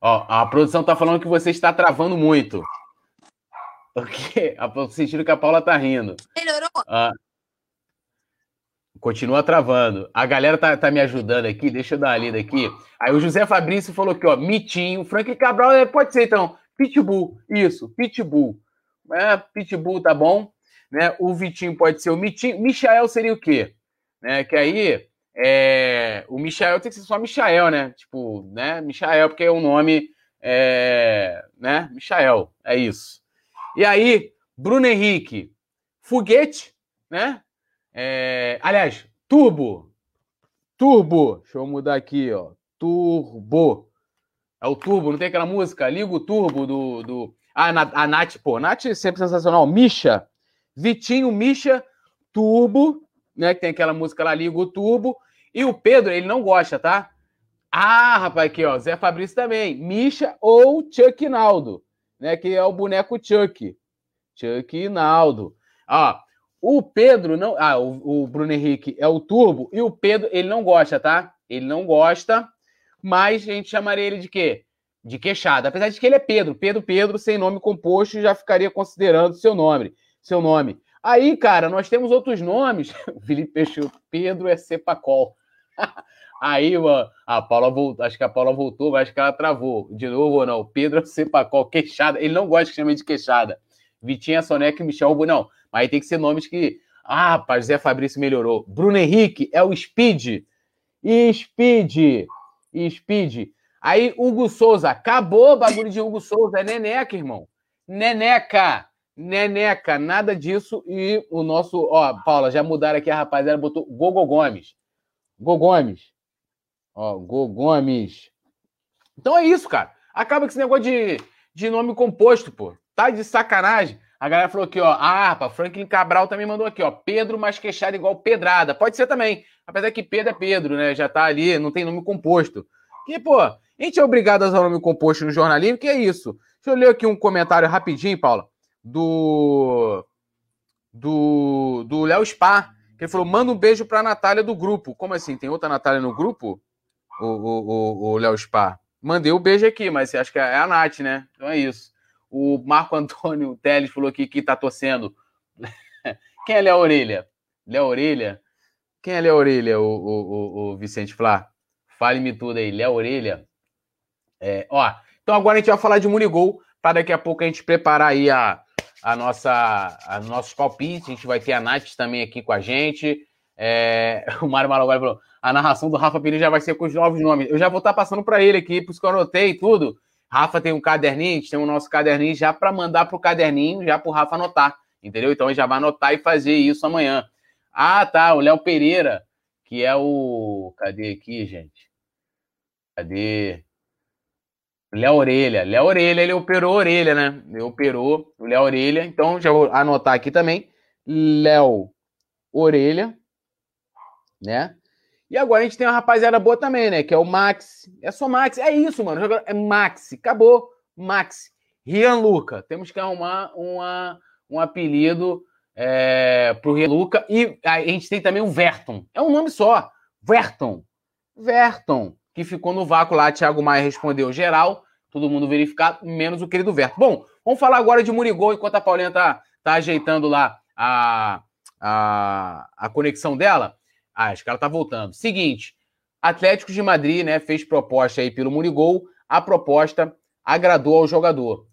Ó, a produção tá falando que você está travando muito. Porque o sentido que a Paula tá rindo. Melhorou? Ah, continua travando. A galera tá, tá me ajudando aqui, deixa eu dar uma lida aqui. Aí o José Fabrício falou que, ó, Mitinho, Frank Cabral, é, pode ser então, Pitbull, isso, Pitbull. É, Pitbull tá bom, né? O Vitinho pode ser o Mitinho. Michael seria o quê? Né? Que aí, é... o Michael tem que ser só Michael, né? Tipo, né? Michael, porque é um nome, é... né? Michael, é isso. E aí, Bruno Henrique, foguete, né? É, aliás, turbo. Turbo. Deixa eu mudar aqui, ó. Turbo. É o turbo, não tem aquela música? Liga o turbo do. do... Ah, a Nath, pô, Nath é sempre sensacional. Misha. Vitinho, Misha, Turbo, né? Que tem aquela música lá, Liga o Turbo. E o Pedro, ele não gosta, tá? Ah, rapaz, aqui, ó. Zé Fabrício também. Misha ou Chuck Naldo né? Que é o boneco Chuck. Chuck Naldo. Ah, o Pedro não. Ah, o, o, Bruno Henrique é o Turbo e o Pedro, ele não gosta, tá? Ele não gosta, mas a gente chamaria ele de quê? De queixada. Apesar de que ele é Pedro. Pedro, Pedro, sem nome composto, já ficaria considerando seu nome. Seu nome. Aí, cara, nós temos outros nomes. Felipe Peixoto, Pedro é Cepacol. Aí, mano, a Paula voltou, acho que a Paula voltou, mas acho que ela travou. De novo ou não? Pedro Cepacol, queixada. Ele não gosta que chame de queixada. Vitinha, Soneca e Michel, não. Mas aí tem que ser nomes que. Ah, rapaz, Zé Fabrício melhorou. Bruno Henrique é o Speed. Speed. Speed. Aí, Hugo Souza. Acabou o bagulho de Hugo Souza. É Neneca, irmão. Neneca. Neneca. Nada disso. E o nosso. Ó, Paula, já mudaram aqui a rapaziada, botou Gogo Gomes. Gogo Gomes. Ó, Go Gomes. Então é isso, cara. Acaba com esse negócio de, de nome composto, pô. Tá de sacanagem. A galera falou aqui, ó. Ah, pá, Franklin Cabral também mandou aqui, ó. Pedro mais queixado igual Pedrada. Pode ser também. Apesar que Pedro é Pedro, né? Já tá ali, não tem nome composto. Que, pô, a gente é obrigado a usar nome composto no jornalismo, que é isso. Deixa eu ler aqui um comentário rapidinho, Paula, do. Do. Do Léo Spa. Que ele falou: manda um beijo pra Natália do grupo. Como assim? Tem outra Natália no grupo? o Léo Spar. Mandei o um beijo aqui, mas acho que é a Nath, né? Então é isso. O Marco Antônio Teles falou aqui que tá torcendo. Quem é Léo Orelha? Léo Orelha? Quem é Léo Orelha, o, o, o, o Vicente Flá? Fale-me tudo aí. Léo Orelha? É, ó, então agora a gente vai falar de Munigol, para daqui a pouco a gente preparar aí a, a nossa, a nossos palpites. A gente vai ter a Nath também aqui com a gente. É, o Mário Malaguari falou: a narração do Rafa Pires já vai ser com os novos nomes. Eu já vou estar passando para ele aqui, por isso que eu anotei tudo. Rafa tem um caderninho, a gente tem o nosso caderninho já para mandar pro caderninho, já pro Rafa anotar, entendeu? Então ele já vai anotar e fazer isso amanhã. Ah, tá, o Léo Pereira, que é o. Cadê aqui, gente? Cadê? Léo Orelha. Léo Orelha, ele operou a orelha, né? Ele operou o Léo Orelha. Então, já vou anotar aqui também. Léo Orelha, né? E agora a gente tem uma rapaziada boa também, né? Que é o Max. É só Max. É isso, mano. É Max. Acabou. Max. Rian Luca. Temos que arrumar uma, um apelido é, pro Rian Luca. E a gente tem também o Verton. É um nome só. Verton. Verton. Que ficou no vácuo lá. Thiago Maia respondeu geral. Todo mundo verificado, menos o querido Verton. Bom, vamos falar agora de Murigol, enquanto a Paulinha tá, tá ajeitando lá a, a, a conexão dela. Ah, acho que ela tá voltando. Seguinte, Atlético de Madrid, né, fez proposta aí pelo Murigol, a proposta agradou ao jogador.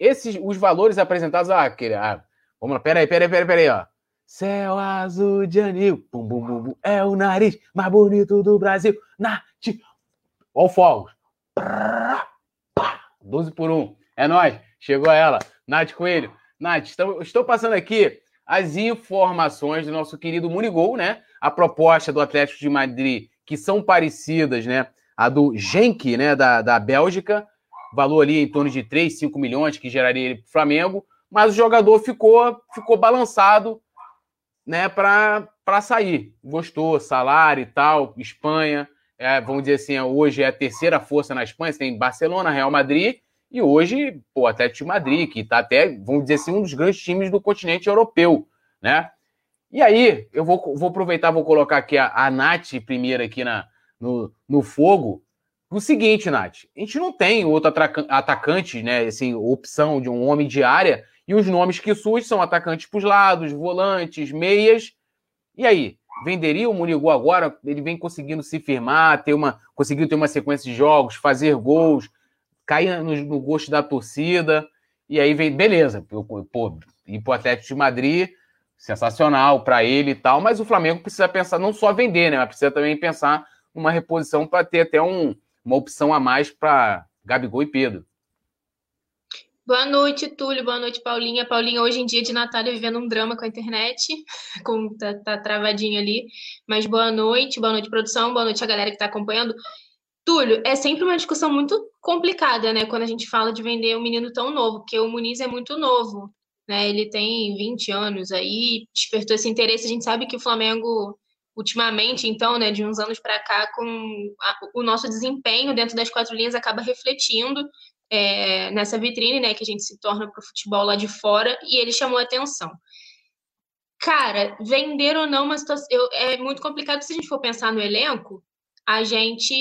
Esses, os valores apresentados, ah, aquele, ah vamos lá, peraí, peraí, peraí, peraí, ó. Céu azul de anil, bum, bum, bum, bum, é o nariz mais bonito do Brasil. Nath, ó o fogo. 12 por 1. É nóis, chegou ela. Nath Coelho. Nath, estou, estou passando aqui as informações do nosso querido Munigol, né? A proposta do Atlético de Madrid, que são parecidas, né? A do Genk, né? Da, da Bélgica, valor ali em torno de 3, 5 milhões, que geraria ele para o Flamengo, mas o jogador ficou, ficou balançado, né? Para sair. Gostou, salário e tal, Espanha. É, vamos dizer assim, hoje é a terceira força na Espanha, você tem Barcelona, Real Madrid e hoje, pô, Atlético de Madrid, que está até, vamos dizer assim, um dos grandes times do continente europeu, né? E aí, eu vou, vou aproveitar, vou colocar aqui a, a Nath primeiro aqui na, no, no fogo. O seguinte, Nath, a gente não tem outro atacante, né? Assim, opção de um homem de área, e os nomes que surgem são atacantes para os lados, volantes, meias. E aí, venderia o Munigo agora? Ele vem conseguindo se firmar, ter uma, conseguindo ter uma sequência de jogos, fazer gols, cair no, no gosto da torcida, e aí vem, beleza, pô, ir pro Atlético de Madrid, sensacional para ele e tal, mas o Flamengo precisa pensar não só vender, né, mas precisa também pensar numa reposição para ter até um, uma opção a mais para Gabigol e Pedro. Boa noite, Túlio. Boa noite, Paulinha. Paulinha, hoje em dia de Natália, vivendo um drama com a internet, com, tá, tá travadinho ali. Mas boa noite, boa noite, produção, boa noite a galera que está acompanhando. Túlio, é sempre uma discussão muito complicada, né, quando a gente fala de vender um menino tão novo, porque o Muniz é muito novo, né? Ele tem 20 anos aí, despertou esse interesse. A gente sabe que o Flamengo ultimamente, então, né, de uns anos para cá, com a, o nosso desempenho dentro das quatro linhas acaba refletindo é, nessa vitrine, né, que a gente se torna para o futebol lá de fora, e ele chamou atenção. Cara, vender ou não, situação, eu, é muito complicado se a gente for pensar no elenco, a gente.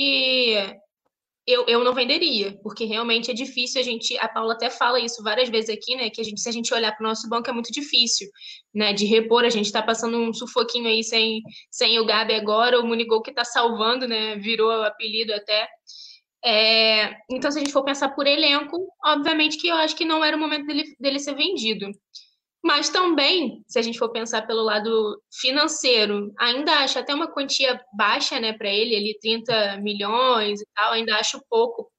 Eu, eu não venderia, porque realmente é difícil a gente. A Paula até fala isso várias vezes aqui, né? Que a gente, se a gente olhar para o nosso banco é muito difícil, né? De repor, a gente está passando um sufoquinho aí sem, sem o Gabi agora, o Munigol que está salvando, né? Virou apelido até. É, então, se a gente for pensar por elenco, obviamente que eu acho que não era o momento dele, dele ser vendido. Mas também, se a gente for pensar pelo lado financeiro, ainda acho até uma quantia baixa, né, para ele, ali 30 milhões e tal, ainda acho pouco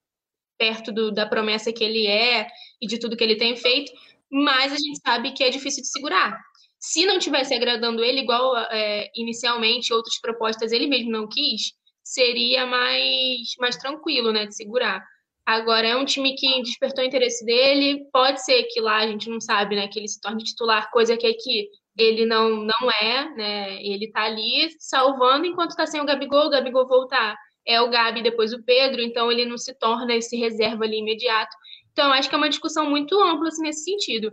perto do, da promessa que ele é e de tudo que ele tem feito, mas a gente sabe que é difícil de segurar. Se não tivesse agradando ele, igual é, inicialmente outras propostas ele mesmo não quis, seria mais, mais tranquilo, né, de segurar. Agora é um time que despertou o interesse dele. Pode ser que lá a gente não sabe, né? Que ele se torne titular, coisa que aqui ele não, não é, né? Ele tá ali salvando enquanto tá sem o Gabigol, o Gabigol voltar. É o Gabi depois o Pedro, então ele não se torna esse reserva ali imediato. Então, acho que é uma discussão muito ampla assim, nesse sentido.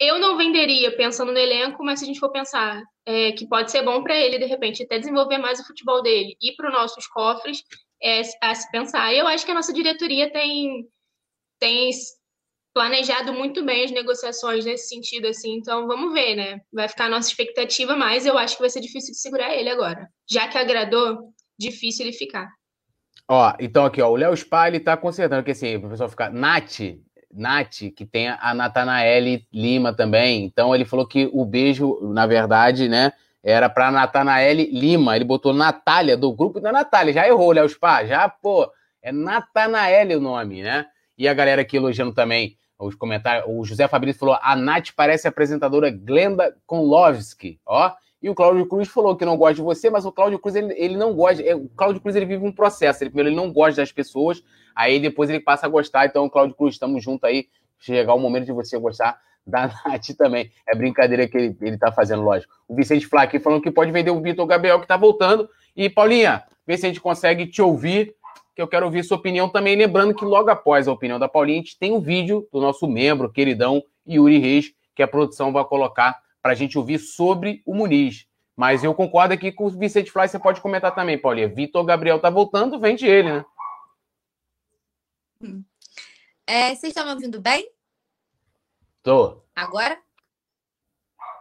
Eu não venderia pensando no elenco, mas se a gente for pensar é, que pode ser bom para ele, de repente, até desenvolver mais o futebol dele e para os nossos cofres, é, a se pensar. Eu acho que a nossa diretoria tem, tem planejado muito bem as negociações nesse sentido, assim, então vamos ver, né? Vai ficar a nossa expectativa, mas eu acho que vai ser difícil de segurar ele agora. Já que agradou, difícil ele ficar. Ó, então aqui, ó, o Léo Spa, ele tá consertando, que assim, o pessoal ficar, Nath, Nath, que tem a Natanaele Lima também, então ele falou que o beijo, na verdade, né, era para Natanael Lima. Ele botou Natália, do grupo da Natália. Já errou, Léo Spa. Já, pô, é Natanael o nome, né? E a galera aqui elogiando também os comentários. O José Fabrício falou: a Nath parece a apresentadora Glenda Konlovski, ó. E o Cláudio Cruz falou que não gosta de você, mas o Cláudio Cruz ele, ele não gosta. É, o Cláudio Cruz ele vive um processo. Ele, primeiro ele não gosta das pessoas, aí depois ele passa a gostar. Então, Cláudio Cruz, estamos juntos aí. Chegar o momento de você gostar da Nath também. É brincadeira que ele, ele tá fazendo, lógico. O Vicente Flá aqui falando que pode vender o Vitor Gabriel, que tá voltando. E, Paulinha, vê se a gente consegue te ouvir, que eu quero ouvir sua opinião também. Lembrando que logo após a opinião da Paulinha, a gente tem um vídeo do nosso membro, queridão Yuri Reis, que a produção vai colocar para a gente ouvir sobre o Muniz. Mas eu concordo aqui com o Vicente Fly, você pode comentar também, Paulinha. Vitor Gabriel tá voltando, vende ele, né? É, vocês estão me ouvindo bem? Tô. Agora?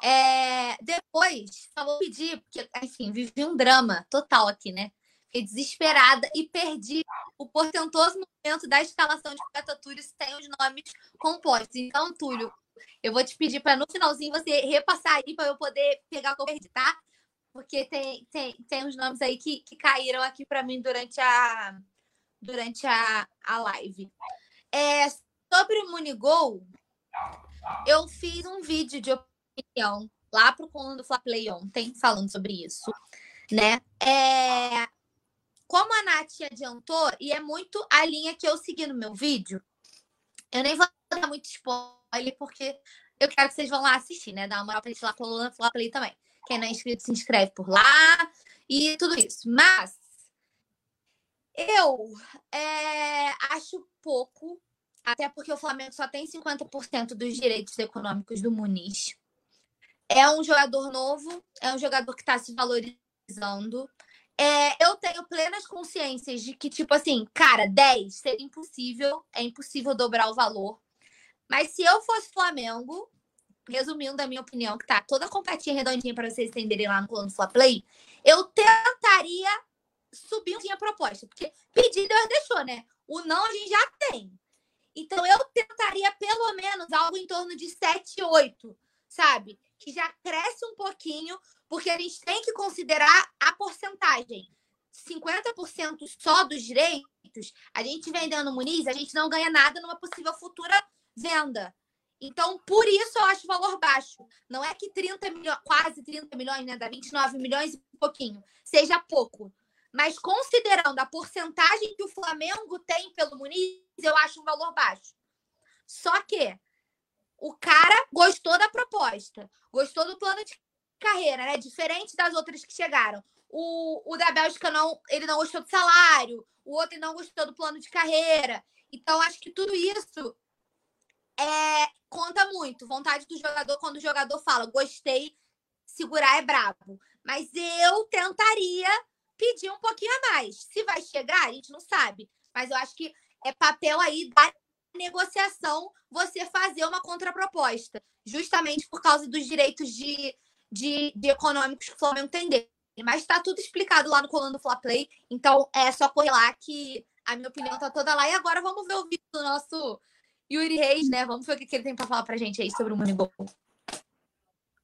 É, depois, só vou pedir, porque, enfim, vivi um drama total aqui, né? Fiquei desesperada e perdi o portentoso momento da escalação de Catatúrio sem os nomes compostos. Então, Túlio, eu vou te pedir para no finalzinho você repassar aí para eu poder pegar o que tá? porque tem, tem, tem uns nomes aí que, que caíram aqui para mim durante a, durante a, a live. É, sobre o Munigol, eu fiz um vídeo de opinião lá pro Coluna do Fla Play ontem, falando sobre isso, né? É, como a Nath adiantou, e é muito a linha que eu segui no meu vídeo, eu nem vou dar muito spoiler, porque eu quero que vocês vão lá assistir, né? Dar uma moral pra gente lá pro Coluna do Fla Play também. Quem não é inscrito se inscreve por lá e tudo isso. Mas eu é, acho pouco, até porque o Flamengo só tem 50% dos direitos econômicos do Muniz. É um jogador novo, é um jogador que está se valorizando. É, eu tenho plenas consciências de que, tipo assim, cara, 10 seria impossível, é impossível dobrar o valor. Mas se eu fosse Flamengo, resumindo a minha opinião, que tá toda completinha, redondinha para vocês entenderem lá no plano Fla Play, eu tentaria subir um a proposta, porque pedido Deus deixou, né? O não a gente já tem. Então eu tentaria pelo menos algo em torno de 7, 8, sabe? Que já cresce um pouquinho, porque a gente tem que considerar a porcentagem. 50% só dos direitos, a gente vendendo Muniz, a gente não ganha nada numa possível futura venda. Então, por isso eu acho o valor baixo. Não é que 30 milhões, quase 30 milhões, né? Dá 29 milhões e pouquinho, seja pouco. Mas considerando a porcentagem que o Flamengo tem pelo Muniz, eu acho um valor baixo. Só que o cara gostou da proposta, gostou do plano de carreira, né? Diferente das outras que chegaram. O, o da Bélgica não, ele não gostou do salário, o outro não gostou do plano de carreira. Então, acho que tudo isso é, conta muito. Vontade do jogador, quando o jogador fala, gostei, segurar é brabo. Mas eu tentaria pedir um pouquinho a mais. Se vai chegar, a gente não sabe. Mas eu acho que é papel aí da negociação você fazer uma contraproposta. Justamente por causa dos direitos de, de, de econômicos que o Flamengo tem dele. Mas está tudo explicado lá no colando do Fla Play. Então é só correr lá que a minha opinião tá toda lá. E agora vamos ver o vídeo do nosso Yuri Reis, né? Vamos ver o que ele tem para falar para gente aí sobre o Moneyball.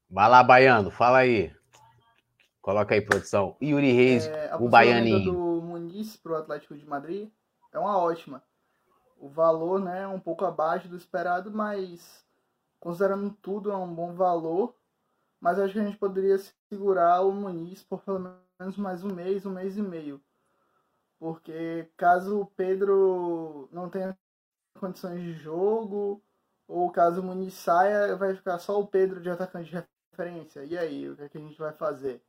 Vai lá, Baiano, fala aí. Coloca aí, produção. Yuri Reis, é, o baianinho. do Muniz para o Atlético de Madrid é uma ótima. O valor né, é um pouco abaixo do esperado, mas considerando tudo é um bom valor. Mas acho que a gente poderia segurar o Muniz por pelo menos mais um mês, um mês e meio. Porque caso o Pedro não tenha condições de jogo, ou caso o Muniz saia, vai ficar só o Pedro de atacante de referência. E aí, o que, é que a gente vai fazer?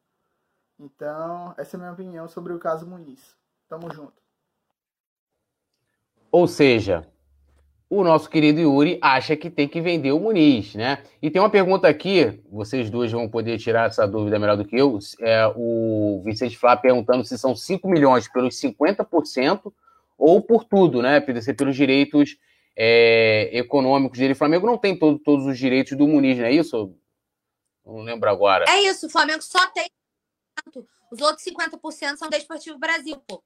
Então, essa é a minha opinião sobre o caso Muniz. Tamo junto. Ou seja, o nosso querido Yuri acha que tem que vender o Muniz, né? E tem uma pergunta aqui, vocês dois vão poder tirar essa dúvida melhor do que eu. É, o Vicente Flá perguntando se são 5 milhões pelos 50% ou por tudo, né? Pelos direitos é, econômicos dele. O Flamengo não tem todo, todos os direitos do Muniz, não é isso? Não lembro agora. É isso, o Flamengo só tem. Os outros 50% são da Esportivo Brasil, pô.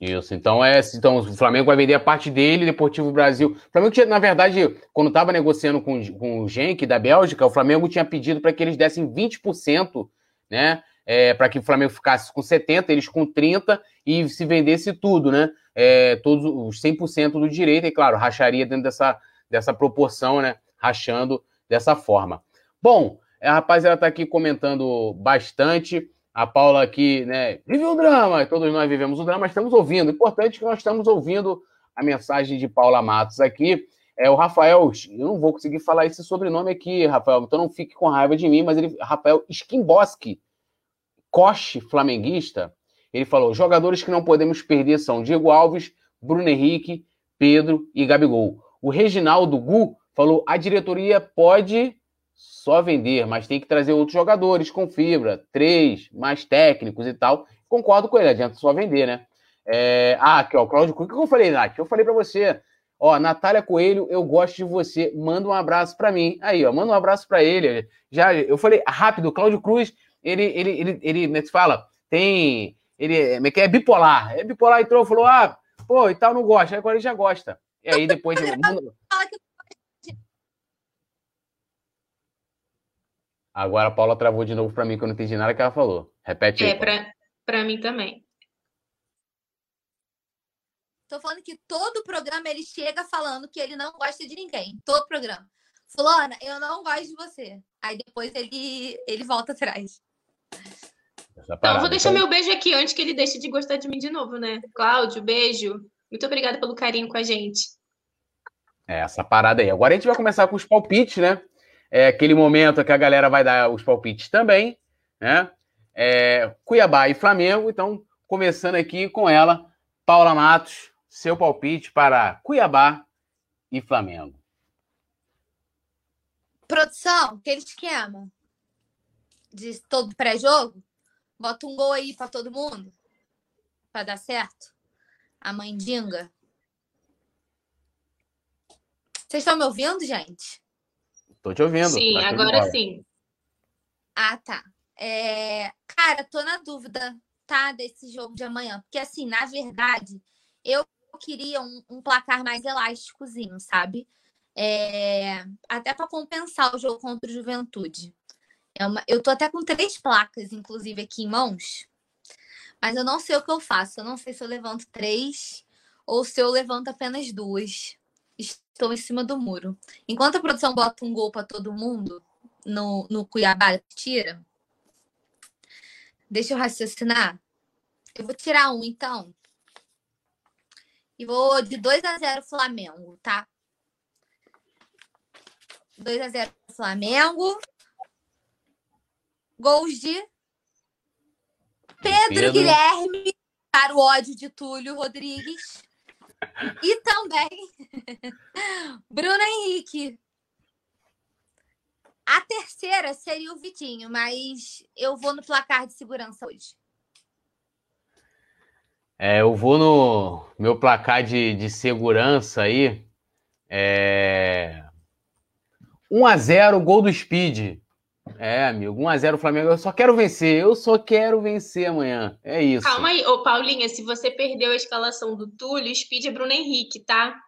Isso, então é. Então o Flamengo vai vender a parte dele, Deportivo Brasil. O Flamengo tinha, na verdade, quando estava negociando com, com o Genk da Bélgica, o Flamengo tinha pedido para que eles dessem 20%, né? É, para que o Flamengo ficasse com 70, eles com 30 e se vendesse tudo, né? é, todos os 100% do direito, e claro, racharia dentro dessa, dessa proporção, né? Rachando dessa forma. Bom, a rapaziada está aqui comentando bastante. A Paula aqui, né? Vive o drama, todos nós vivemos o drama, estamos ouvindo. Importante que nós estamos ouvindo a mensagem de Paula Matos aqui. É o Rafael, eu não vou conseguir falar esse sobrenome aqui, Rafael, então não fique com raiva de mim, mas ele, Rafael Skimboski, Coche flamenguista, ele falou: jogadores que não podemos perder são Diego Alves, Bruno Henrique, Pedro e Gabigol. O Reginaldo Gu falou: a diretoria pode só vender, mas tem que trazer outros jogadores com fibra, três, mais técnicos e tal. Concordo com ele, adianta só vender, né? É... Ah, aqui, ó, o Cláudio Cruz, o que eu falei, Nath? Eu falei para você, ó, Natália Coelho, eu gosto de você, manda um abraço para mim. Aí, ó, manda um abraço para ele. Já, eu falei rápido, Cláudio Cruz, ele, ele, ele, ele, né, fala, tem, ele é, é, é bipolar, é bipolar, entrou, falou, ah, pô, e tal, não gosta, agora ele já gosta. E aí depois... Agora a Paula travou de novo para mim, que eu não entendi nada que ela falou. Repete aí. É, para mim também. Tô falando que todo programa ele chega falando que ele não gosta de ninguém. Todo programa. Fulana, eu não gosto de você. Aí depois ele, ele volta atrás. Então, vou deixar então... meu beijo aqui antes que ele deixe de gostar de mim de novo, né? Cláudio, beijo. Muito obrigada pelo carinho com a gente. É, essa parada aí. Agora a gente vai começar com os palpites, né? É aquele momento que a galera vai dar os palpites também, né? É, Cuiabá e Flamengo. Então, começando aqui com ela, Paula Matos, seu palpite para Cuiabá e Flamengo. Produção, aquele esquema de todo pré-jogo, bota um gol aí para todo mundo, para dar certo. A mandinga. Vocês estão me ouvindo, gente? Tô te ouvindo. Sim, tá agora sim. Ah, tá. É... Cara, tô na dúvida, tá? Desse jogo de amanhã. Porque, assim, na verdade, eu queria um, um placar mais elásticozinho, sabe? É... Até para compensar o jogo contra o Juventude. É uma... Eu tô até com três placas, inclusive, aqui em mãos. Mas eu não sei o que eu faço. Eu não sei se eu levanto três ou se eu levanto apenas duas estou em cima do muro. Enquanto a produção bota um gol para todo mundo no, no Cuiabá, tira. Deixa eu raciocinar. Eu vou tirar um, então. E vou de 2 a 0 Flamengo, tá? 2 a 0 Flamengo. Gols de Pedro, Pedro. Guilherme para o ódio de Túlio Rodrigues. E também Bruno Henrique. A terceira seria o Vitinho, mas eu vou no placar de segurança hoje. É, eu vou no meu placar de, de segurança aí. É... 1 a 0 gol do Speed. É, amigo, 1x0 Flamengo. Eu só quero vencer. Eu só quero vencer amanhã. É isso. Calma aí, ô Paulinha, se você perdeu a escalação do Túlio, speed é Bruno Henrique, tá?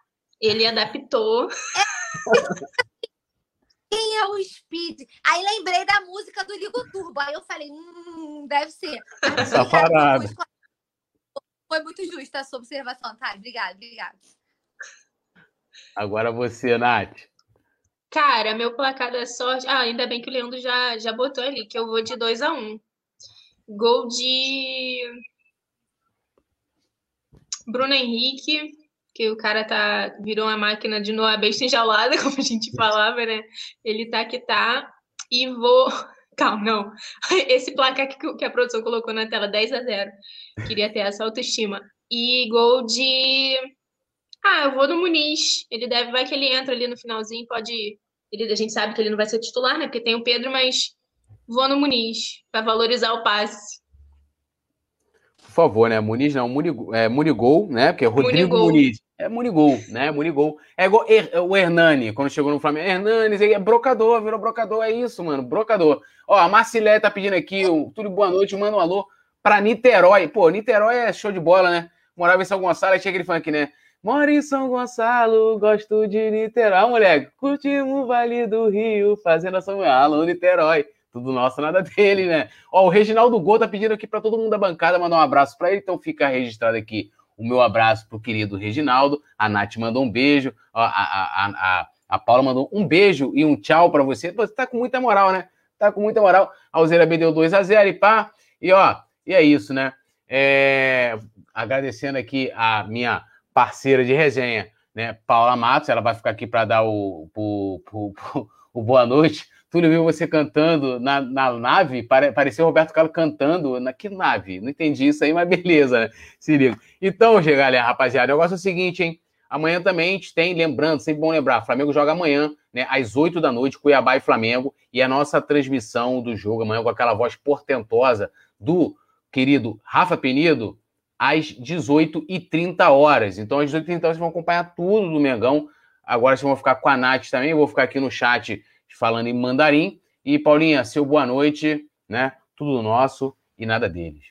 Ele adaptou. Quem é o Speed? Aí lembrei da música do Ligo Turbo. Aí eu falei, hum, deve ser. Essa parada. Foi muito justa a sua observação, tá? Obrigada, obrigada. Agora você, Nath. Cara, meu placar da sorte. Ah, ainda bem que o Leandro já, já botou ali, que eu vou de 2 a 1 um. Gol de Bruno Henrique, que o cara tá virou uma máquina de noa besta enjaulada, como a gente falava, né? Ele tá que tá. E vou. Calma, não. Esse placar que, que a produção colocou na tela, 10 a 0 Queria ter essa autoestima. E gol de ah, eu vou no Muniz. Ele deve, vai que ele entra ali no finalzinho, pode. Ele, a gente sabe que ele não vai ser titular, né? Porque tem o Pedro, mas vou no Muniz para valorizar o passe. Por favor, né? Muniz não, Munigol, é, Munigol, né? Porque é Rodrigo Munigol. Muniz. É Munigol, né? Munigol. É igual er, o Hernani, quando chegou no Flamengo. Hernani, é brocador, virou brocador. É isso, mano, brocador. Ó, a Marcilé tá pedindo aqui, o, tudo boa noite, manda um alô pra Niterói. Pô, Niterói é show de bola, né? Morava em São Gonçalo, tinha aquele funk, né? Moro em São Gonçalo, gosto de Niterói, moleque. Curtimos o Vale do Rio, fazendo a São Gonçalo, Niterói. Tudo nosso, nada dele, né? Ó, o Reginaldo Gol tá pedindo aqui para todo mundo da bancada mandar um abraço para ele, então fica registrado aqui o meu abraço pro querido Reginaldo. A Nath mandou um beijo. A, a, a, a, Paula mandou um beijo e um tchau para você. Você tá com muita moral, né? Tá com muita moral. A Alzeira B deu 2 a 0 e pá. E ó, e é isso, né? É, agradecendo aqui a minha parceira de resenha, né? Paula Matos. Ela vai ficar aqui para dar o, o, o, o boa noite. Túlio viu você cantando na, na nave, pare, pareceu Roberto Carlos cantando. Na que nave? Não entendi isso aí, mas beleza, né? Se liga. Então, galera, rapaziada, o negócio é o seguinte, hein? Amanhã também a gente tem, lembrando, sempre bom lembrar, Flamengo joga amanhã, né, às 8 da noite, Cuiabá e Flamengo, e a nossa transmissão do jogo amanhã com aquela voz portentosa do querido Rafa Penido, às 18h30 horas. Então, às 18h30 vocês vão acompanhar tudo do Mengão. Agora vocês vão ficar com a Nath também, eu vou ficar aqui no chat falando em mandarim. E, Paulinha, seu boa noite, né? Tudo nosso e nada deles.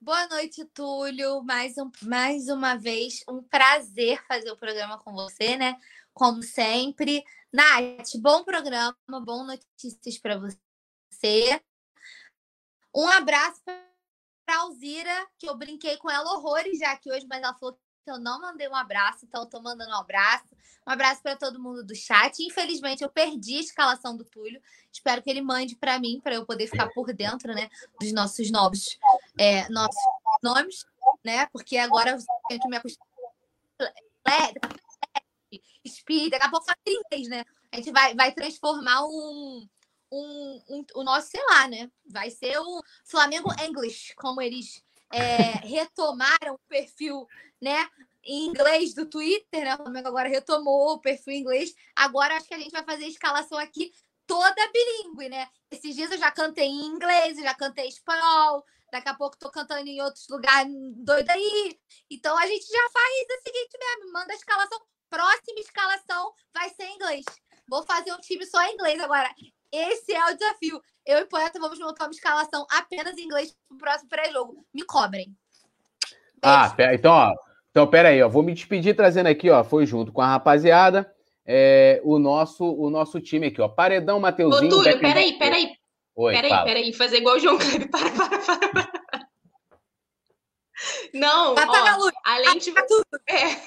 Boa noite, Túlio. Mais, um, mais uma vez, um prazer fazer o programa com você, né? Como sempre. Nath, bom programa, bom notícias para você. Um abraço para Alzira, que eu brinquei com ela horrores já aqui hoje, mas ela falou que eu não mandei um abraço, então eu tô mandando um abraço. Um abraço para todo mundo do chat. Infelizmente, eu perdi a escalação do Túlio. Espero que ele mande para mim, para eu poder ficar por dentro, né, dos nossos novos, é, nossos nomes, né? Porque agora eu tenho que me acostumar. Speed, daqui a pouco fala inglês, né? A gente vai, vai transformar um, um, um, o nosso, sei lá, né? Vai ser o Flamengo English, como eles é, retomaram o perfil, né? Em inglês do Twitter, né? O Flamengo agora retomou o perfil em inglês. Agora acho que a gente vai fazer a escalação aqui toda bilíngue, né? Esses dias eu já cantei em inglês, já cantei em espanhol, daqui a pouco tô cantando em outros lugares doido aí. Então a gente já faz o seguinte mesmo, manda a escalação, próxima escalação vai ser em inglês. Vou fazer um time só em inglês agora. Esse é o desafio. Eu e Poeta vamos montar uma escalação apenas em inglês pro próximo pré-jogo. Me cobrem. Ah, Beijo. Ah, então, ó. Então, pera aí, ó. Vou me despedir trazendo aqui, ó. Foi junto com a rapaziada. É, o, nosso, o nosso time aqui, ó. Paredão, Mateuzinho. Ô, Túlio, peraí, peraí. Oi, peraí, fala. peraí. Fazer igual o João Kleber. Para, para, para. Não, ó, além de... É.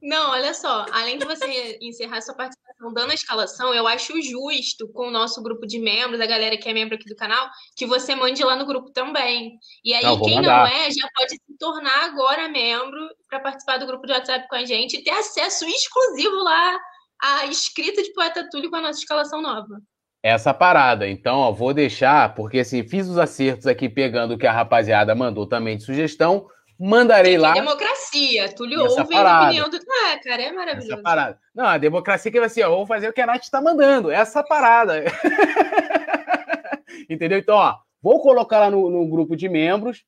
Não, olha só, além de você encerrar sua participação dando a escalação, eu acho justo com o nosso grupo de membros, a galera que é membro aqui do canal, que você mande lá no grupo também. E aí, não, quem mandar. não é, já pode se tornar agora membro para participar do grupo de WhatsApp com a gente e ter acesso exclusivo lá à escrita de Poeta Túlio com a nossa escalação nova essa parada. Então, ó, vou deixar, porque assim, fiz os acertos aqui pegando o que a rapaziada mandou também de sugestão. Mandarei lá. Democracia. Túlio ouve a opinião do. Ah, cara, é maravilhoso. Essa parada. Não, a democracia que vai ser, ó, vou fazer o que a Nath está mandando. Essa parada. Entendeu? Então, ó, vou colocar lá no, no, grupo de membros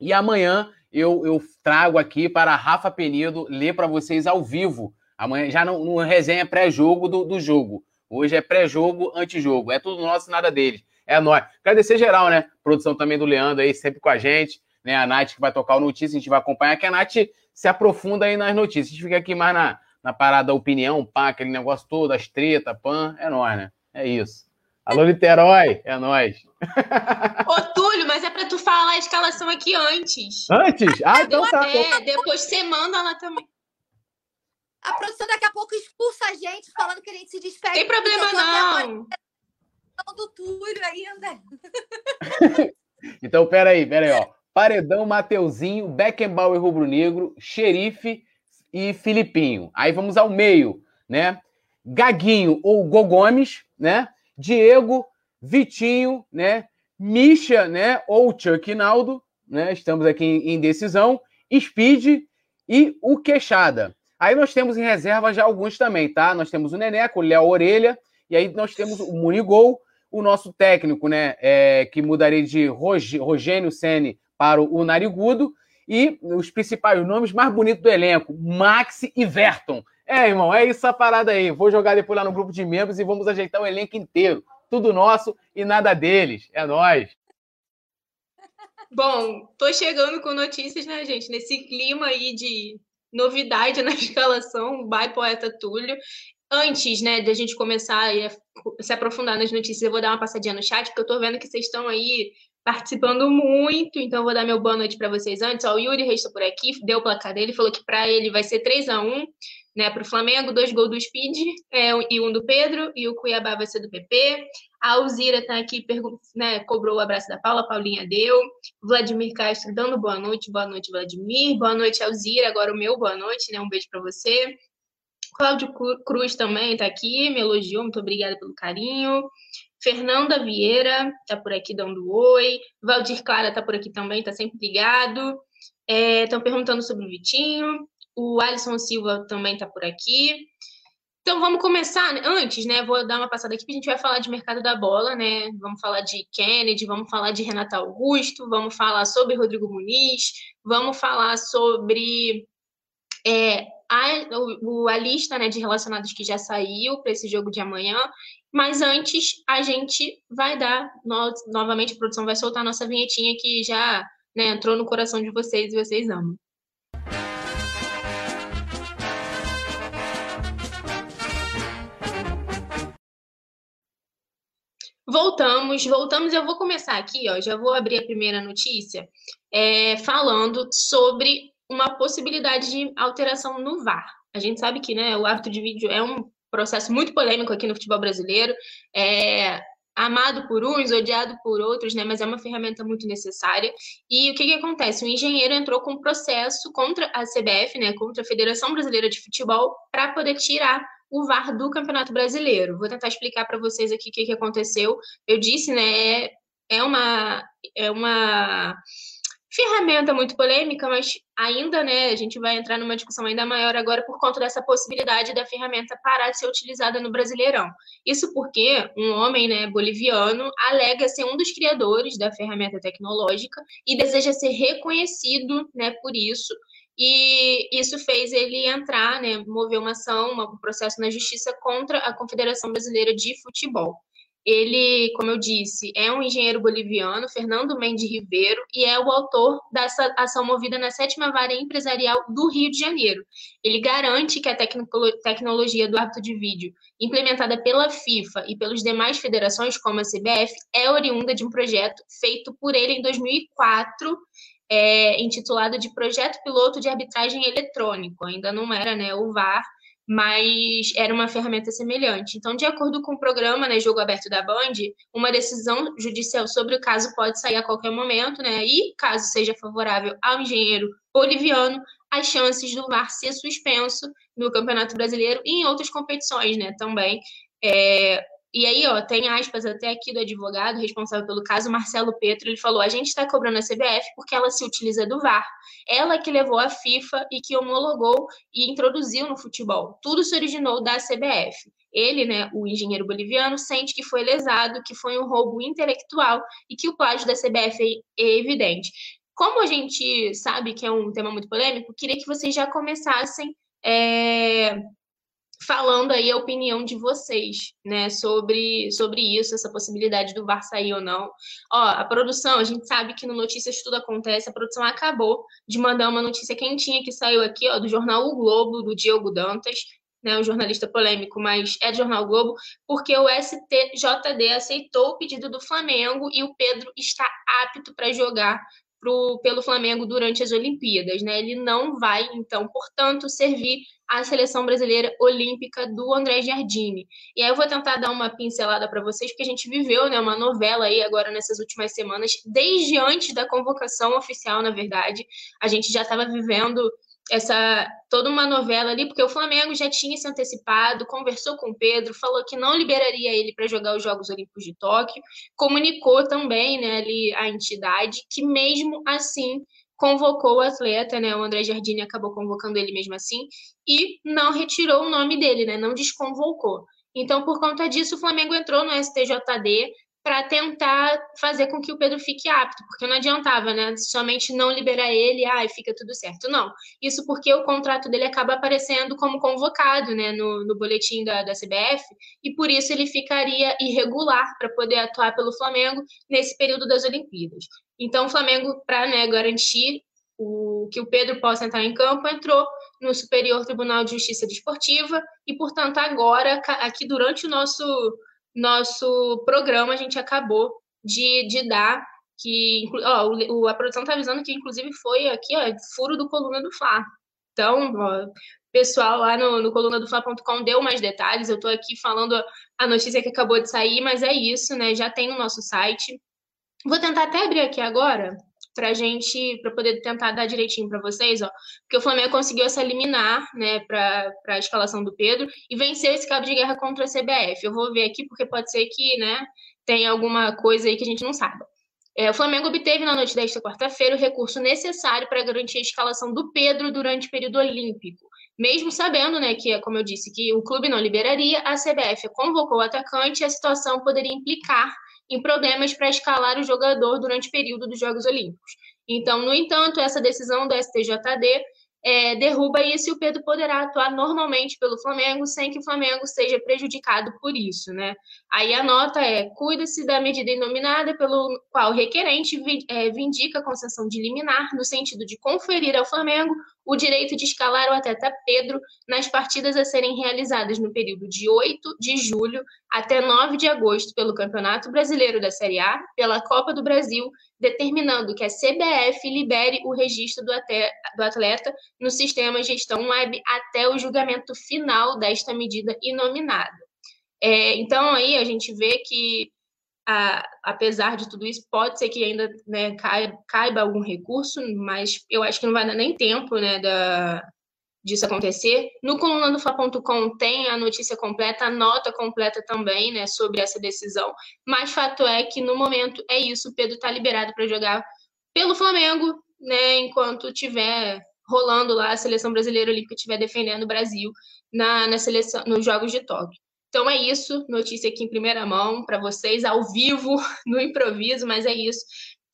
e amanhã eu, eu trago aqui para a Rafa Penido ler para vocês ao vivo. Amanhã, já no, no resenha pré-jogo do, do jogo. Hoje é pré-jogo, antijogo. É tudo nosso, nada deles. É nóis. Agradecer geral, né? Produção também do Leandro aí, sempre com a gente né? A Nath que vai tocar o notícia, a gente vai acompanhar, que a Nath se aprofunda aí nas notícias. A gente fica aqui mais na, na parada opinião, pá, aquele negócio todo, as treta, pan, é nóis, né? É isso. Alô, Niterói, é nóis. Ô, Túlio, mas é pra tu falar a escalação aqui antes. Antes? Ah, então tá. É, depois você manda lá também. A produção daqui a pouco expulsa a gente falando que a gente se despede. Tem problema não. Do Túlio ainda. então, peraí, peraí, ó. Paredão, Mateuzinho, Beckenbauer rubro-negro, Xerife e Filipinho. Aí vamos ao meio, né? Gaguinho ou Gogomes, né? Diego, Vitinho, né? Misha, né? Ou Chuck Naldo, né? Estamos aqui em decisão. Speed e o Queixada. Aí nós temos em reserva já alguns também, tá? Nós temos o Neneco, o Léo Orelha, e aí nós temos o Munigol, o nosso técnico, né? É, que mudaria de Rogênio Sene para o Narigudo. E os principais os nomes mais bonitos do elenco, Maxi e Verton. É, irmão, é isso a parada aí. Vou jogar depois lá no grupo de membros e vamos ajeitar o elenco inteiro. Tudo nosso e nada deles. É nós. Bom, tô chegando com notícias, né, gente? Nesse clima aí de novidade na escalação, by Poeta Túlio. Antes, né, de a gente começar a se aprofundar nas notícias, eu vou dar uma passadinha no chat, porque eu tô vendo que vocês estão aí participando muito, então vou dar meu boa noite para vocês antes. Ó, o Yuri Reis por aqui, deu o placar dele, falou que para ele vai ser 3 a 1 né, para o Flamengo, dois gols do Speed é, e um do Pedro, e o Cuiabá vai ser do PP. A Alzira está aqui, né, cobrou o abraço da Paula, Paulinha deu. Vladimir Castro dando boa noite, boa noite, Vladimir. Boa noite, Alzira. Agora o meu boa noite, né? Um beijo para você. Cláudio Cruz também está aqui, me elogiou, muito obrigada pelo carinho. Fernanda Vieira está por aqui dando oi. Valdir Clara está por aqui também, está sempre ligado. Estão é, perguntando sobre o Vitinho. O Alisson Silva também está por aqui. Então vamos começar né? antes, né? Vou dar uma passada aqui, porque a gente vai falar de mercado da bola, né? Vamos falar de Kennedy, vamos falar de Renata Augusto, vamos falar sobre Rodrigo Muniz, vamos falar sobre é, a, o, a lista né, de relacionados que já saiu para esse jogo de amanhã. Mas antes, a gente vai dar, no, novamente, a produção vai soltar a nossa vinhetinha que já né, entrou no coração de vocês e vocês amam. Voltamos, voltamos. Eu vou começar aqui, ó. Já vou abrir a primeira notícia, é, falando sobre uma possibilidade de alteração no VAR. A gente sabe que né, o árbitro de vídeo é um processo muito polêmico aqui no futebol brasileiro. É amado por uns, odiado por outros, né? Mas é uma ferramenta muito necessária. E o que, que acontece? O engenheiro entrou com um processo contra a CBF, né? Contra a Federação Brasileira de Futebol, para poder tirar o VAR do Campeonato Brasileiro. Vou tentar explicar para vocês aqui o que, que aconteceu. Eu disse, né, é, é uma é uma ferramenta muito polêmica, mas ainda, né, a gente vai entrar numa discussão ainda maior agora por conta dessa possibilidade da ferramenta parar de ser utilizada no Brasileirão. Isso porque um homem, né, boliviano alega ser um dos criadores da ferramenta tecnológica e deseja ser reconhecido, né, por isso e isso fez ele entrar, né, mover uma ação, um processo na justiça contra a Confederação Brasileira de Futebol. Ele, como eu disse, é um engenheiro boliviano, Fernando Mendes Ribeiro, e é o autor dessa ação movida na sétima vara empresarial do Rio de Janeiro. Ele garante que a tecnologia do árbitro de vídeo, implementada pela FIFA e pelas demais federações, como a CBF, é oriunda de um projeto feito por ele em 2004 é, intitulado de Projeto Piloto de Arbitragem Eletrônico. Ainda não era né, o VAR, mas era uma ferramenta semelhante. Então, de acordo com o programa né, Jogo Aberto da Band, uma decisão judicial sobre o caso pode sair a qualquer momento, né? E, caso seja favorável ao engenheiro boliviano, as chances do VAR ser suspenso no Campeonato Brasileiro e em outras competições, né? Também. É, e aí, ó, tem aspas até aqui do advogado responsável pelo caso, Marcelo Petro, ele falou: a gente está cobrando a CBF porque ela se utiliza do VAR. Ela que levou a FIFA e que homologou e introduziu no futebol. Tudo se originou da CBF. Ele, né, o engenheiro boliviano, sente que foi lesado, que foi um roubo intelectual e que o plágio da CBF é evidente. Como a gente sabe que é um tema muito polêmico, queria que vocês já começassem é, falando aí a opinião de vocês, né, sobre, sobre isso, essa possibilidade do VAR sair ou não. Ó, a produção, a gente sabe que no Notícias tudo acontece, a produção acabou de mandar uma notícia quentinha que saiu aqui, ó, do jornal O Globo, do Diogo Dantas, né, um jornalista polêmico, mas é do jornal o Globo, porque o STJD aceitou o pedido do Flamengo e o Pedro está apto para jogar pro, pelo Flamengo durante as Olimpíadas, né? Ele não vai, então, portanto, servir à seleção brasileira olímpica do André Giardini. E aí eu vou tentar dar uma pincelada para vocês, porque a gente viveu, né, uma novela aí agora nessas últimas semanas, desde antes da convocação oficial, na verdade, a gente já estava vivendo essa toda uma novela ali, porque o Flamengo já tinha se antecipado, conversou com o Pedro, falou que não liberaria ele para jogar os Jogos Olímpicos de Tóquio, comunicou também, né, ali a entidade que mesmo assim convocou o atleta, né, o André Jardine acabou convocando ele mesmo assim e não retirou o nome dele, né, não desconvocou. Então, por conta disso, o Flamengo entrou no STJD para tentar fazer com que o Pedro fique apto, porque não adiantava, né? Somente não liberar ele, ah, fica tudo certo. Não. Isso porque o contrato dele acaba aparecendo como convocado, né, no, no boletim da, da CBF, e por isso ele ficaria irregular para poder atuar pelo Flamengo nesse período das Olimpíadas. Então, o Flamengo, para né, garantir o, que o Pedro possa entrar em campo, entrou no Superior Tribunal de Justiça Desportiva e, portanto, agora, aqui durante o nosso nosso programa, a gente acabou de, de dar que ó, a produção está avisando que inclusive foi aqui, ó, furo do coluna do Fla. Então, ó, pessoal lá no, no deu mais detalhes. Eu estou aqui falando a notícia que acabou de sair, mas é isso, né? Já tem no nosso site. Vou tentar até abrir aqui agora para gente, para poder tentar dar direitinho para vocês, ó, porque o Flamengo conseguiu essa liminar, né, para a escalação do Pedro e venceu esse cabo de guerra contra a CBF. Eu vou ver aqui porque pode ser que, né, tenha alguma coisa aí que a gente não saiba. É, o Flamengo obteve na noite desta quarta-feira o recurso necessário para garantir a escalação do Pedro durante o período olímpico. Mesmo sabendo, né, que, como eu disse, que o clube não liberaria, a CBF convocou o atacante e a situação poderia implicar em problemas para escalar o jogador durante o período dos Jogos Olímpicos. Então, no entanto, essa decisão do STJD é, derruba isso e o Pedro poderá atuar normalmente pelo Flamengo sem que o Flamengo seja prejudicado por isso, né? Aí a nota é: cuida-se da medida inominada pelo qual o requerente é, vindica a concessão de liminar no sentido de conferir ao Flamengo o direito de escalar o atleta Pedro nas partidas a serem realizadas no período de 8 de julho até 9 de agosto pelo Campeonato Brasileiro da Série A, pela Copa do Brasil, determinando que a CBF libere o registro do atleta no sistema gestão web até o julgamento final desta medida inominada. É, então, aí a gente vê que, a, apesar de tudo isso, pode ser que ainda né, caiba, algum recurso, mas eu acho que não vai dar nem tempo né, da, disso acontecer. No coluna tem a notícia completa, a nota completa também, né, sobre essa decisão. Mas fato é que no momento é isso, o Pedro está liberado para jogar pelo Flamengo, né, enquanto tiver rolando lá a seleção brasileira olímpica estiver defendendo o Brasil na, na seleção nos Jogos de Tóquio. Então é isso, notícia aqui em primeira mão para vocês, ao vivo, no improviso, mas é isso.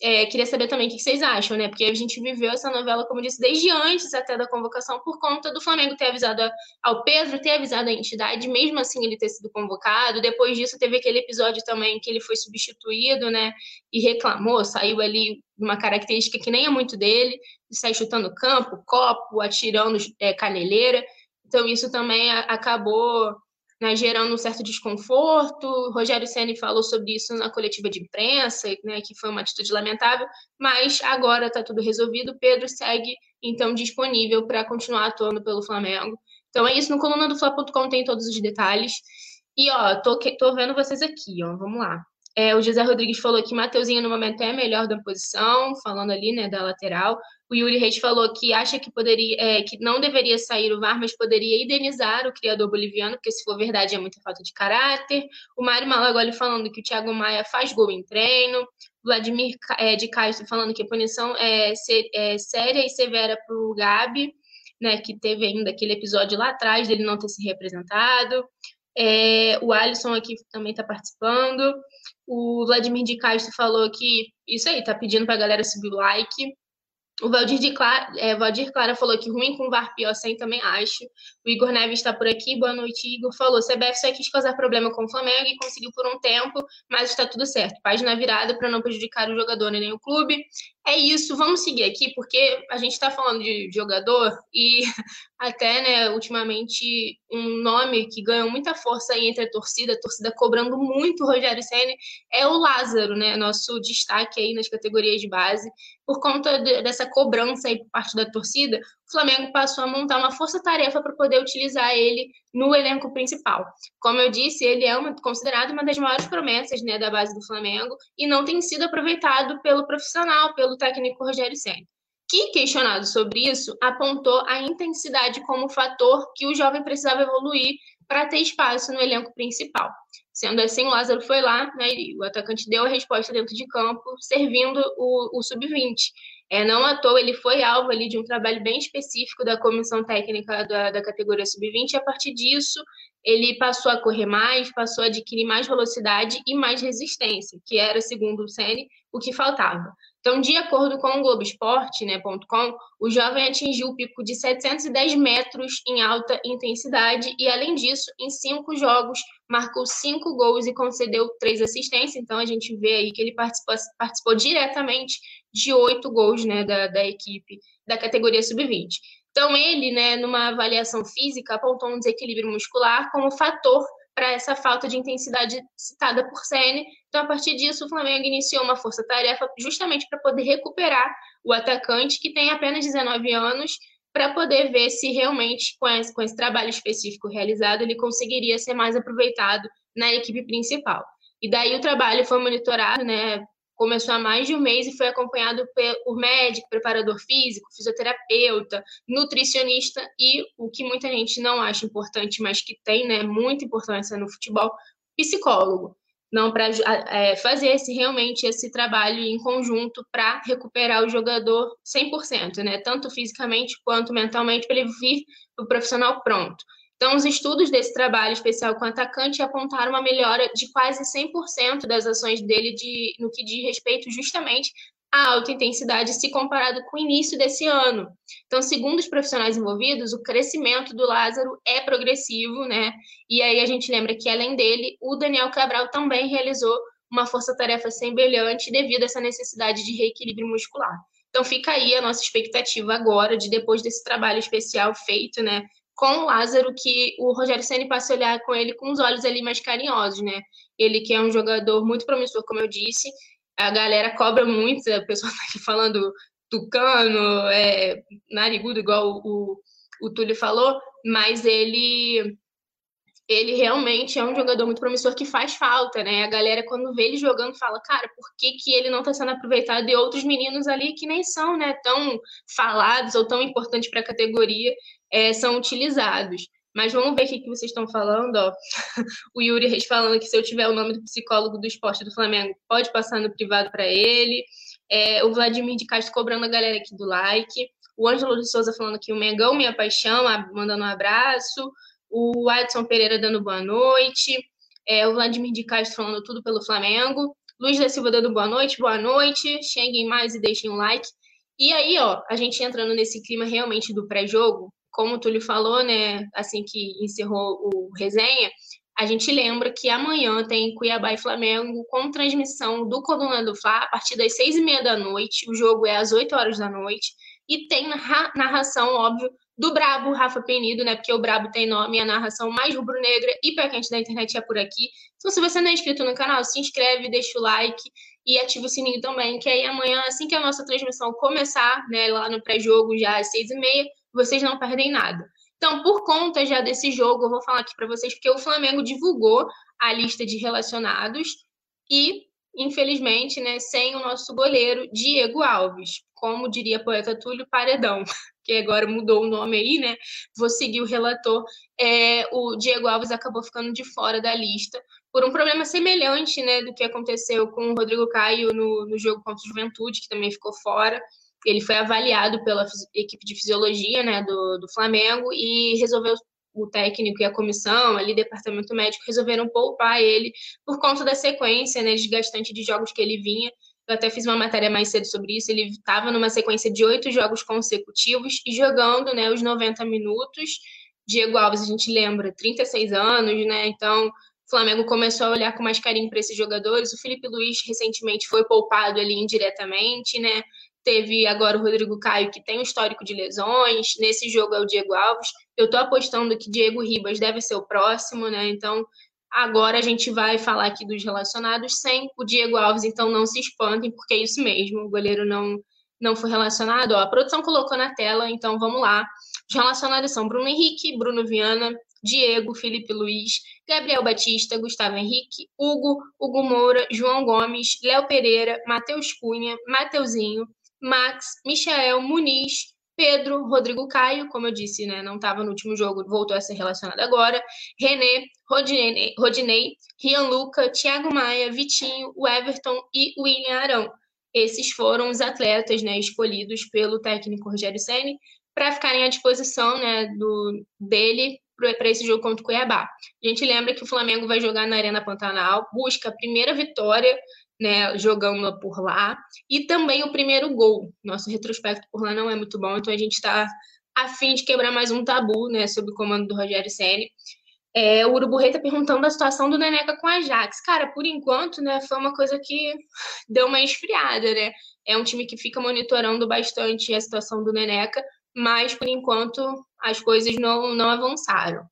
É, queria saber também o que vocês acham, né? Porque a gente viveu essa novela, como eu disse, desde antes até da convocação, por conta do Flamengo ter avisado ao Pedro, ter avisado a entidade, mesmo assim ele ter sido convocado. Depois disso, teve aquele episódio também que ele foi substituído, né? E reclamou, saiu ali uma característica que nem é muito dele, de sair chutando campo, copo, atirando é, caneleira. Então, isso também acabou né, gerando um certo desconforto. O Rogério Ceni falou sobre isso na coletiva de imprensa, né, que foi uma atitude lamentável, mas agora está tudo resolvido. Pedro segue então disponível para continuar atuando pelo Flamengo. Então é isso, no coluna do Fla.com tem todos os detalhes. E ó, tô, tô vendo vocês aqui, ó. Vamos lá. É, o José Rodrigues falou que Mateuzinho no momento é melhor da posição, falando ali, né, da lateral. O Yuri Reis falou que acha que poderia, é, que não deveria sair o VAR, mas poderia indenizar o criador boliviano, porque se for verdade é muita falta de caráter. O Mário Malagoli falando que o Thiago Maia faz gol em treino. Vladimir é, de Castro falando que a punição é, ser, é séria e severa para o Gabi, né, que teve ainda aquele episódio lá atrás dele não ter se representado. É, o Alisson aqui também está participando. O Vladimir de Castro falou que isso aí, tá pedindo para a galera subir o like. O Valdir, de Clara, é, Valdir Clara falou que ruim com VAR pior sem também acho. O Igor Neves está por aqui. Boa noite, Igor. Falou: CBF só quis causar problema com o Flamengo e conseguiu por um tempo, mas está tudo certo. Página virada para não prejudicar o jogador nem o clube. É isso, vamos seguir aqui, porque a gente está falando de jogador e até, né, ultimamente, um nome que ganhou muita força aí entre a torcida, a torcida cobrando muito o Rogério Senna, é o Lázaro, né, nosso destaque aí nas categorias de base. Por conta de, dessa cobrança aí por parte da torcida, o Flamengo passou a montar uma força-tarefa para poder utilizar ele no elenco principal. Como eu disse, ele é uma, considerado uma das maiores promessas né, da base do Flamengo e não tem sido aproveitado pelo profissional, pelo técnico Rogério Senna. Que, questionado sobre isso, apontou a intensidade como fator que o jovem precisava evoluir para ter espaço no elenco principal. Sendo assim, o Lázaro foi lá, né, o atacante deu a resposta dentro de campo, servindo o, o sub-20. É, não à toa, ele foi alvo ali de um trabalho bem específico da comissão técnica da, da categoria sub-20, e a partir disso, ele passou a correr mais, passou a adquirir mais velocidade e mais resistência, que era, segundo o Sene, o que faltava. Então, de acordo com o Globoesporte.com, né, o jovem atingiu o pico de 710 metros em alta intensidade e, além disso, em cinco jogos, marcou cinco gols e concedeu três assistências. Então, a gente vê aí que ele participou, participou diretamente de oito gols né, da, da equipe da categoria sub-20. Então, ele, né, numa avaliação física, apontou um desequilíbrio muscular como fator para essa falta de intensidade citada por Sene. Então, a partir disso, o Flamengo iniciou uma força-tarefa justamente para poder recuperar o atacante, que tem apenas 19 anos, para poder ver se realmente, com esse, com esse trabalho específico realizado, ele conseguiria ser mais aproveitado na equipe principal. E daí o trabalho foi monitorado, né? Começou há mais de um mês e foi acompanhado por médico, preparador físico, fisioterapeuta, nutricionista e o que muita gente não acha importante, mas que tem né, muita importância no futebol, psicólogo não para é, fazer esse, realmente esse trabalho em conjunto para recuperar o jogador 100%, né? Tanto fisicamente quanto mentalmente, para ele vir o profissional pronto. Então, os estudos desse trabalho especial com o atacante apontaram uma melhora de quase 100% das ações dele de, no que diz respeito justamente a alta intensidade se comparado com o início desse ano. Então, segundo os profissionais envolvidos, o crescimento do Lázaro é progressivo, né? E aí a gente lembra que, além dele, o Daniel Cabral também realizou uma força-tarefa semelhante devido a essa necessidade de reequilíbrio muscular. Então, fica aí a nossa expectativa agora de, depois desse trabalho especial feito, né, com o Lázaro, que o Rogério Senna passe a olhar com ele com os olhos ali mais carinhosos, né? Ele que é um jogador muito promissor, como eu disse, a galera cobra muito, a pessoa tá aqui falando tucano, é, narigudo, igual o, o, Túlio falou, mas ele ele realmente é um jogador muito promissor que faz falta, né? A galera, quando vê ele jogando, fala, cara, por que, que ele não está sendo aproveitado? E outros meninos ali que nem são, né, tão falados ou tão importantes para a categoria é, são utilizados. Mas vamos ver o que, que vocês estão falando. Ó. O Yuri Reis falando que se eu tiver o nome do psicólogo do esporte do Flamengo, pode passar no privado para ele. É, o Vladimir de Castro cobrando a galera aqui do like. O Ângelo de Souza falando que o Mengão, minha paixão, mandando um abraço. O Adson Pereira dando boa noite. É, o Vladimir de Castro falando tudo pelo Flamengo. Luiz da Silva dando boa noite, boa noite. Cheguem mais e deixem um like. E aí, ó, a gente entrando nesse clima realmente do pré-jogo, como o Túlio falou, né, assim que encerrou o resenha, a gente lembra que amanhã tem Cuiabá e Flamengo com transmissão do Coluna do Fla a partir das seis e meia da noite. O jogo é às oito horas da noite. E tem narração, óbvio, do Brabo Rafa Penido, né? Porque o Brabo tem nome, a narração mais rubro-negra e pé quente da internet é por aqui. Então, se você não é inscrito no canal, se inscreve, deixa o like e ativa o sininho também, que aí amanhã, assim que a nossa transmissão começar, né, lá no pré-jogo, já às seis e meia, vocês não perdem nada. Então, por conta já desse jogo, eu vou falar aqui para vocês, porque o Flamengo divulgou a lista de relacionados e, infelizmente, né, sem o nosso goleiro Diego Alves. Como diria poeta Túlio, paredão, que agora mudou o nome aí, né? Vou seguir o relator. É, o Diego Alves acabou ficando de fora da lista por um problema semelhante, né, do que aconteceu com o Rodrigo Caio no, no jogo contra o Juventude, que também ficou fora ele foi avaliado pela equipe de fisiologia né, do, do Flamengo e resolveu o técnico e a comissão, ali, departamento médico, resolveram poupar ele por conta da sequência né, desgastante de jogos que ele vinha. Eu até fiz uma matéria mais cedo sobre isso. Ele estava numa sequência de oito jogos consecutivos e jogando né, os 90 minutos. Diego Alves, a gente lembra, 36 anos, né? Então, o Flamengo começou a olhar com mais carinho para esses jogadores. O Felipe Luiz recentemente foi poupado ali indiretamente, né? Teve agora o Rodrigo Caio, que tem um histórico de lesões. Nesse jogo é o Diego Alves. Eu estou apostando que Diego Ribas deve ser o próximo, né? Então, agora a gente vai falar aqui dos relacionados sem o Diego Alves, então não se espantem, porque é isso mesmo. O goleiro não, não foi relacionado. Ó, a produção colocou na tela, então vamos lá. Os relacionados são Bruno Henrique, Bruno Viana, Diego, Felipe Luiz, Gabriel Batista, Gustavo Henrique, Hugo, Hugo Moura, João Gomes, Léo Pereira, Matheus Cunha, Mateuzinho, Max, Michael, Muniz, Pedro, Rodrigo Caio, como eu disse, né, não estava no último jogo, voltou a ser relacionado agora, René, Rodinei, Rodinei Rian Luca, Thiago Maia, Vitinho, o Everton e William Arão. Esses foram os atletas né, escolhidos pelo técnico Rogério Senni para ficarem à disposição né, do, dele para esse jogo contra o Cuiabá. A gente lembra que o Flamengo vai jogar na Arena Pantanal, busca a primeira vitória né, jogando por lá, e também o primeiro gol. Nosso retrospecto por lá não é muito bom, então a gente está a fim de quebrar mais um tabu, né, sob o comando do Rogério Ceni. É, o Urubu Rei tá perguntando da situação do Neneca com a Ajax. Cara, por enquanto, né, foi uma coisa que deu uma esfriada, né? É um time que fica monitorando bastante a situação do Neneca, mas por enquanto as coisas não, não avançaram.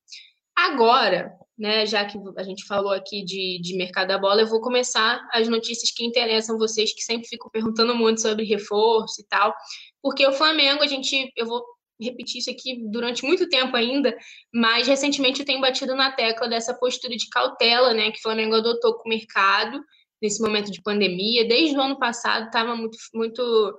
Agora, né, já que a gente falou aqui de, de mercado da bola, eu vou começar as notícias que interessam vocês, que sempre ficam perguntando muito sobre reforço e tal, porque o Flamengo, a gente, eu vou repetir isso aqui durante muito tempo ainda, mas recentemente eu tenho batido na tecla dessa postura de cautela, né, que o Flamengo adotou com o mercado nesse momento de pandemia. Desde o ano passado estava muito, muito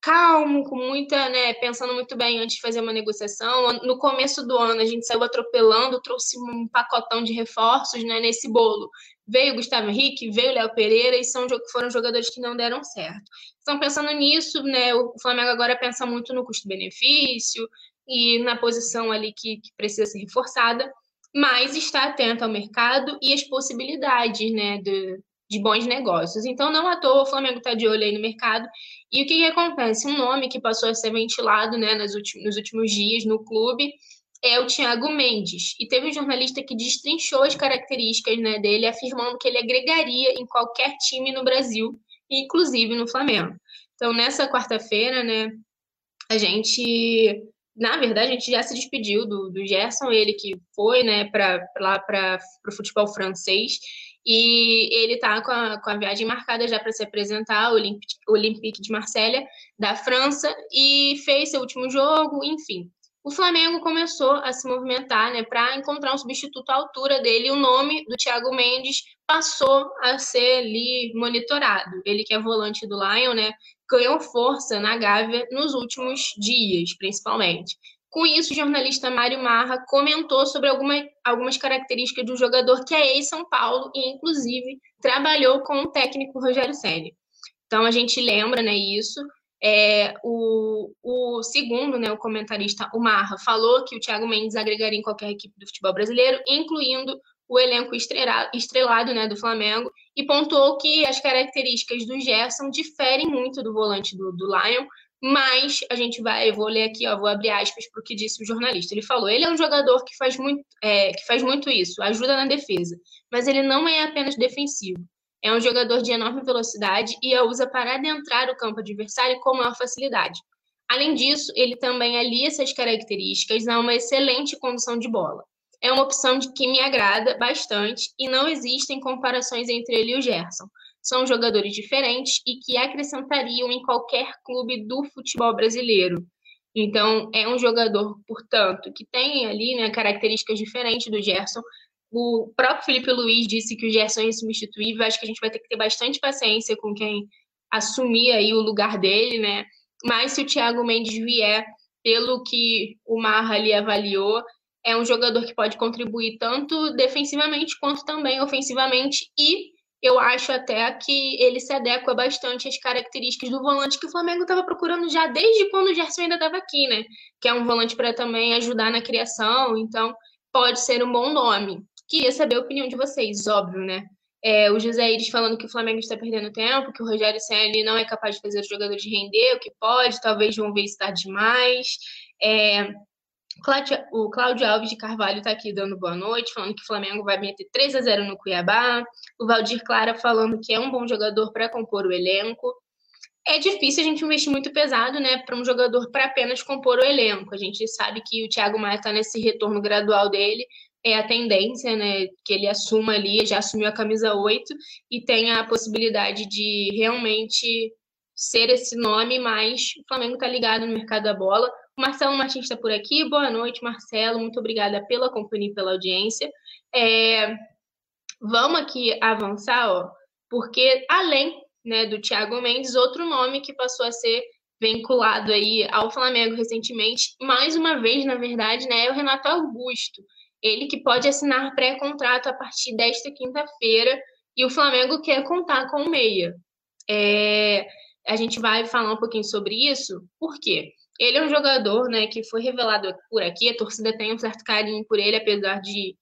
calmo, com muita, né, pensando muito bem antes de fazer uma negociação. No começo do ano a gente saiu atropelando, trouxe um pacotão de reforços, né, nesse bolo. Veio Gustavo Henrique, veio Léo Pereira e são foram jogadores que não deram certo. Então pensando nisso, né, o Flamengo agora pensa muito no custo-benefício e na posição ali que, que precisa ser reforçada, mas está atento ao mercado e as possibilidades, né, de, de bons negócios. Então, não à toa, o Flamengo está de olho aí no mercado. E o que, que acontece? Um nome que passou a ser ventilado né, nos, últimos, nos últimos dias no clube é o Thiago Mendes. E teve um jornalista que destrinchou as características né, dele, afirmando que ele agregaria em qualquer time no Brasil, inclusive no Flamengo. Então, nessa quarta-feira, né, a gente. Na verdade, a gente já se despediu do, do Gerson, ele que foi né, lá para o futebol francês e ele está com a, com a viagem marcada já para se apresentar ao Olympique, Olympique de Marselha, da França, e fez seu último jogo, enfim. O Flamengo começou a se movimentar né, para encontrar um substituto à altura dele. O nome do Thiago Mendes passou a ser ali monitorado. Ele que é volante do Lion, né, ganhou força na Gávea nos últimos dias, principalmente. Com isso, o jornalista Mário Marra comentou sobre alguma, algumas características do jogador que é ex-São Paulo e, inclusive, trabalhou com o técnico Rogério Ceni. Então, a gente lembra né, isso. É, o, o segundo, né, o comentarista, o Marra, falou que o Thiago Mendes agregaria em qualquer equipe do futebol brasileiro, incluindo o elenco estrelado, estrelado né, do Flamengo, e pontuou que as características do Gerson diferem muito do volante do, do Lion, mas a gente vai, eu vou ler aqui, ó, vou abrir aspas para o que disse o jornalista. Ele falou: ele é um jogador que faz muito, é, que faz muito isso, ajuda na defesa, mas ele não é apenas defensivo. É um jogador de enorme velocidade e a usa para adentrar o campo adversário com maior facilidade. Além disso, ele também alia essas características a uma excelente condução de bola. É uma opção que me agrada bastante e não existem comparações entre ele e o Gerson são jogadores diferentes e que acrescentariam em qualquer clube do futebol brasileiro. Então, é um jogador, portanto, que tem ali né, características diferentes do Gerson. O próprio Felipe Luiz disse que o Gerson é insubstituível. Acho que a gente vai ter que ter bastante paciência com quem assumir aí o lugar dele, né? Mas se o Thiago Mendes vier, pelo que o Marra ali avaliou, é um jogador que pode contribuir tanto defensivamente quanto também ofensivamente e eu acho até que ele se adequa bastante às características do volante que o Flamengo estava procurando já desde quando o Gerson ainda estava aqui, né? Que é um volante para também ajudar na criação, então pode ser um bom nome. Queria saber a opinião de vocês, óbvio, né? É, o José Iris falando que o Flamengo está perdendo tempo, que o Rogério Senna não é capaz de fazer os jogadores render o que pode, talvez vão ver estar demais. É, o Cláudio Alves de Carvalho está aqui dando boa noite, falando que o Flamengo vai meter 3 a 0 no Cuiabá. O Valdir Clara falando que é um bom jogador para compor o elenco. É difícil a gente investir muito pesado, né, para um jogador para apenas compor o elenco. A gente sabe que o Thiago Maia está nesse retorno gradual dele, é a tendência, né, que ele assuma ali, já assumiu a camisa 8 e tem a possibilidade de realmente ser esse nome, mas o Flamengo está ligado no mercado da bola. Marcelo Martins está por aqui. Boa noite, Marcelo. Muito obrigada pela companhia e pela audiência. É, vamos aqui avançar, ó, porque além né, do Thiago Mendes, outro nome que passou a ser vinculado aí ao Flamengo recentemente, mais uma vez, na verdade, né, é o Renato Augusto. Ele que pode assinar pré-contrato a partir desta quinta-feira e o Flamengo quer contar com o meia. É, a gente vai falar um pouquinho sobre isso, por quê? Ele é um jogador, né, que foi revelado por aqui, a torcida tem um certo carinho por ele, apesar de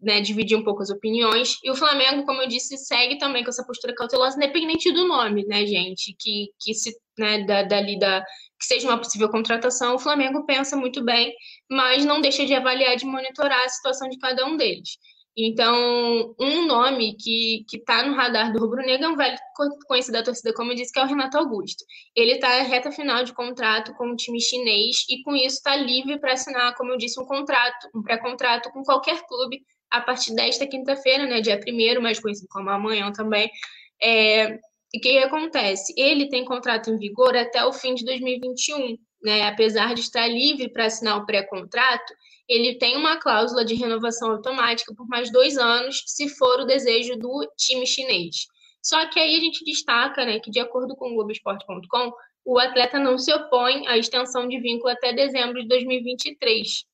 né, dividir um pouco as opiniões. E o Flamengo, como eu disse, segue também com essa postura cautelosa, independente do nome, né, gente, que, que se, né, da, dali da, que seja uma possível contratação, o Flamengo pensa muito bem, mas não deixa de avaliar, de monitorar a situação de cada um deles. Então, um nome que está no radar do Rubro Negro é um velho conhecido da torcida, como eu disse, que é o Renato Augusto. Ele está reta final de contrato com o time chinês e, com isso, está livre para assinar, como eu disse, um contrato, um pré-contrato com qualquer clube a partir desta quinta-feira, né, dia 1 mais conhecido como amanhã também. É, e o que acontece? Ele tem contrato em vigor até o fim de 2021, né? Apesar de estar livre para assinar o pré-contrato, ele tem uma cláusula de renovação automática por mais dois anos, se for o desejo do time chinês. Só que aí a gente destaca né, que, de acordo com o Globoesporte.com, o atleta não se opõe à extensão de vínculo até dezembro de 2023.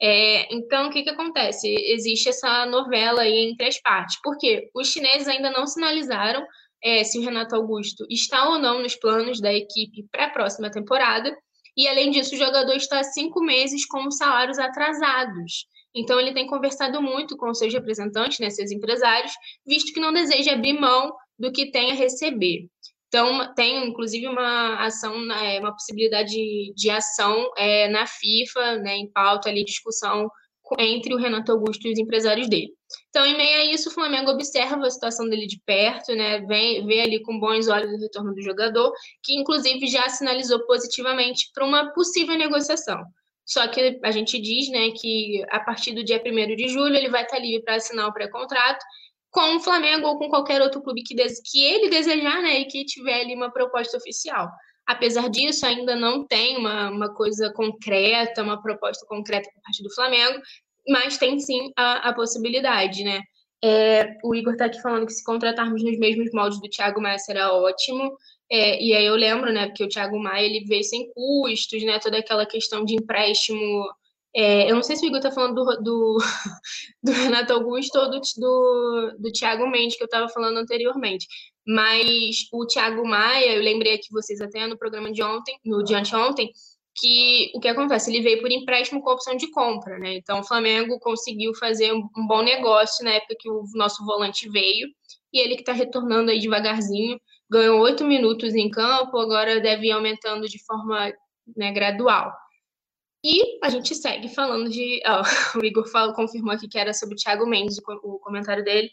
É, então, o que, que acontece? Existe essa novela aí entre as partes. Por quê? Os chineses ainda não sinalizaram é, se o Renato Augusto está ou não nos planos da equipe para a próxima temporada. E, além disso, o jogador está há cinco meses com os salários atrasados. Então, ele tem conversado muito com seus representantes, né, seus empresários, visto que não deseja abrir mão do que tem a receber. Então, tem inclusive uma ação, é, uma possibilidade de, de ação é, na FIFA, né, em pauta ali, discussão entre o Renato Augusto e os empresários dele. Então, em meio a isso, o Flamengo observa a situação dele de perto, né? Vem, vê ali com bons olhos o retorno do jogador, que inclusive já sinalizou positivamente para uma possível negociação. Só que a gente diz né, que a partir do dia 1 de julho ele vai estar livre para assinar o pré-contrato com o Flamengo ou com qualquer outro clube que, que ele desejar né, e que tiver ali uma proposta oficial. Apesar disso, ainda não tem uma, uma coisa concreta, uma proposta concreta por parte do Flamengo, mas tem sim a, a possibilidade, né? É, o Igor está aqui falando que se contratarmos nos mesmos moldes do Thiago Maia será ótimo. É, e aí eu lembro, né, porque o Thiago Maia ele veio sem custos, né, toda aquela questão de empréstimo. É, eu não sei se o Igor está falando do, do, do, Renato Augusto ou do, do, do Thiago Mendes, que eu estava falando anteriormente. Mas o Thiago Maia, eu lembrei aqui vocês até no programa de ontem, no de anteontem, que o que acontece? Ele veio por empréstimo com opção de compra, né? Então o Flamengo conseguiu fazer um, bom negócio na época que o nosso volante veio, e ele que está retornando aí devagarzinho, ganhou oito minutos em campo, agora deve ir aumentando de forma né, gradual. E a gente segue falando de. Oh, o Igor falou, confirmou aqui que era sobre o Thiago Mendes, o comentário dele.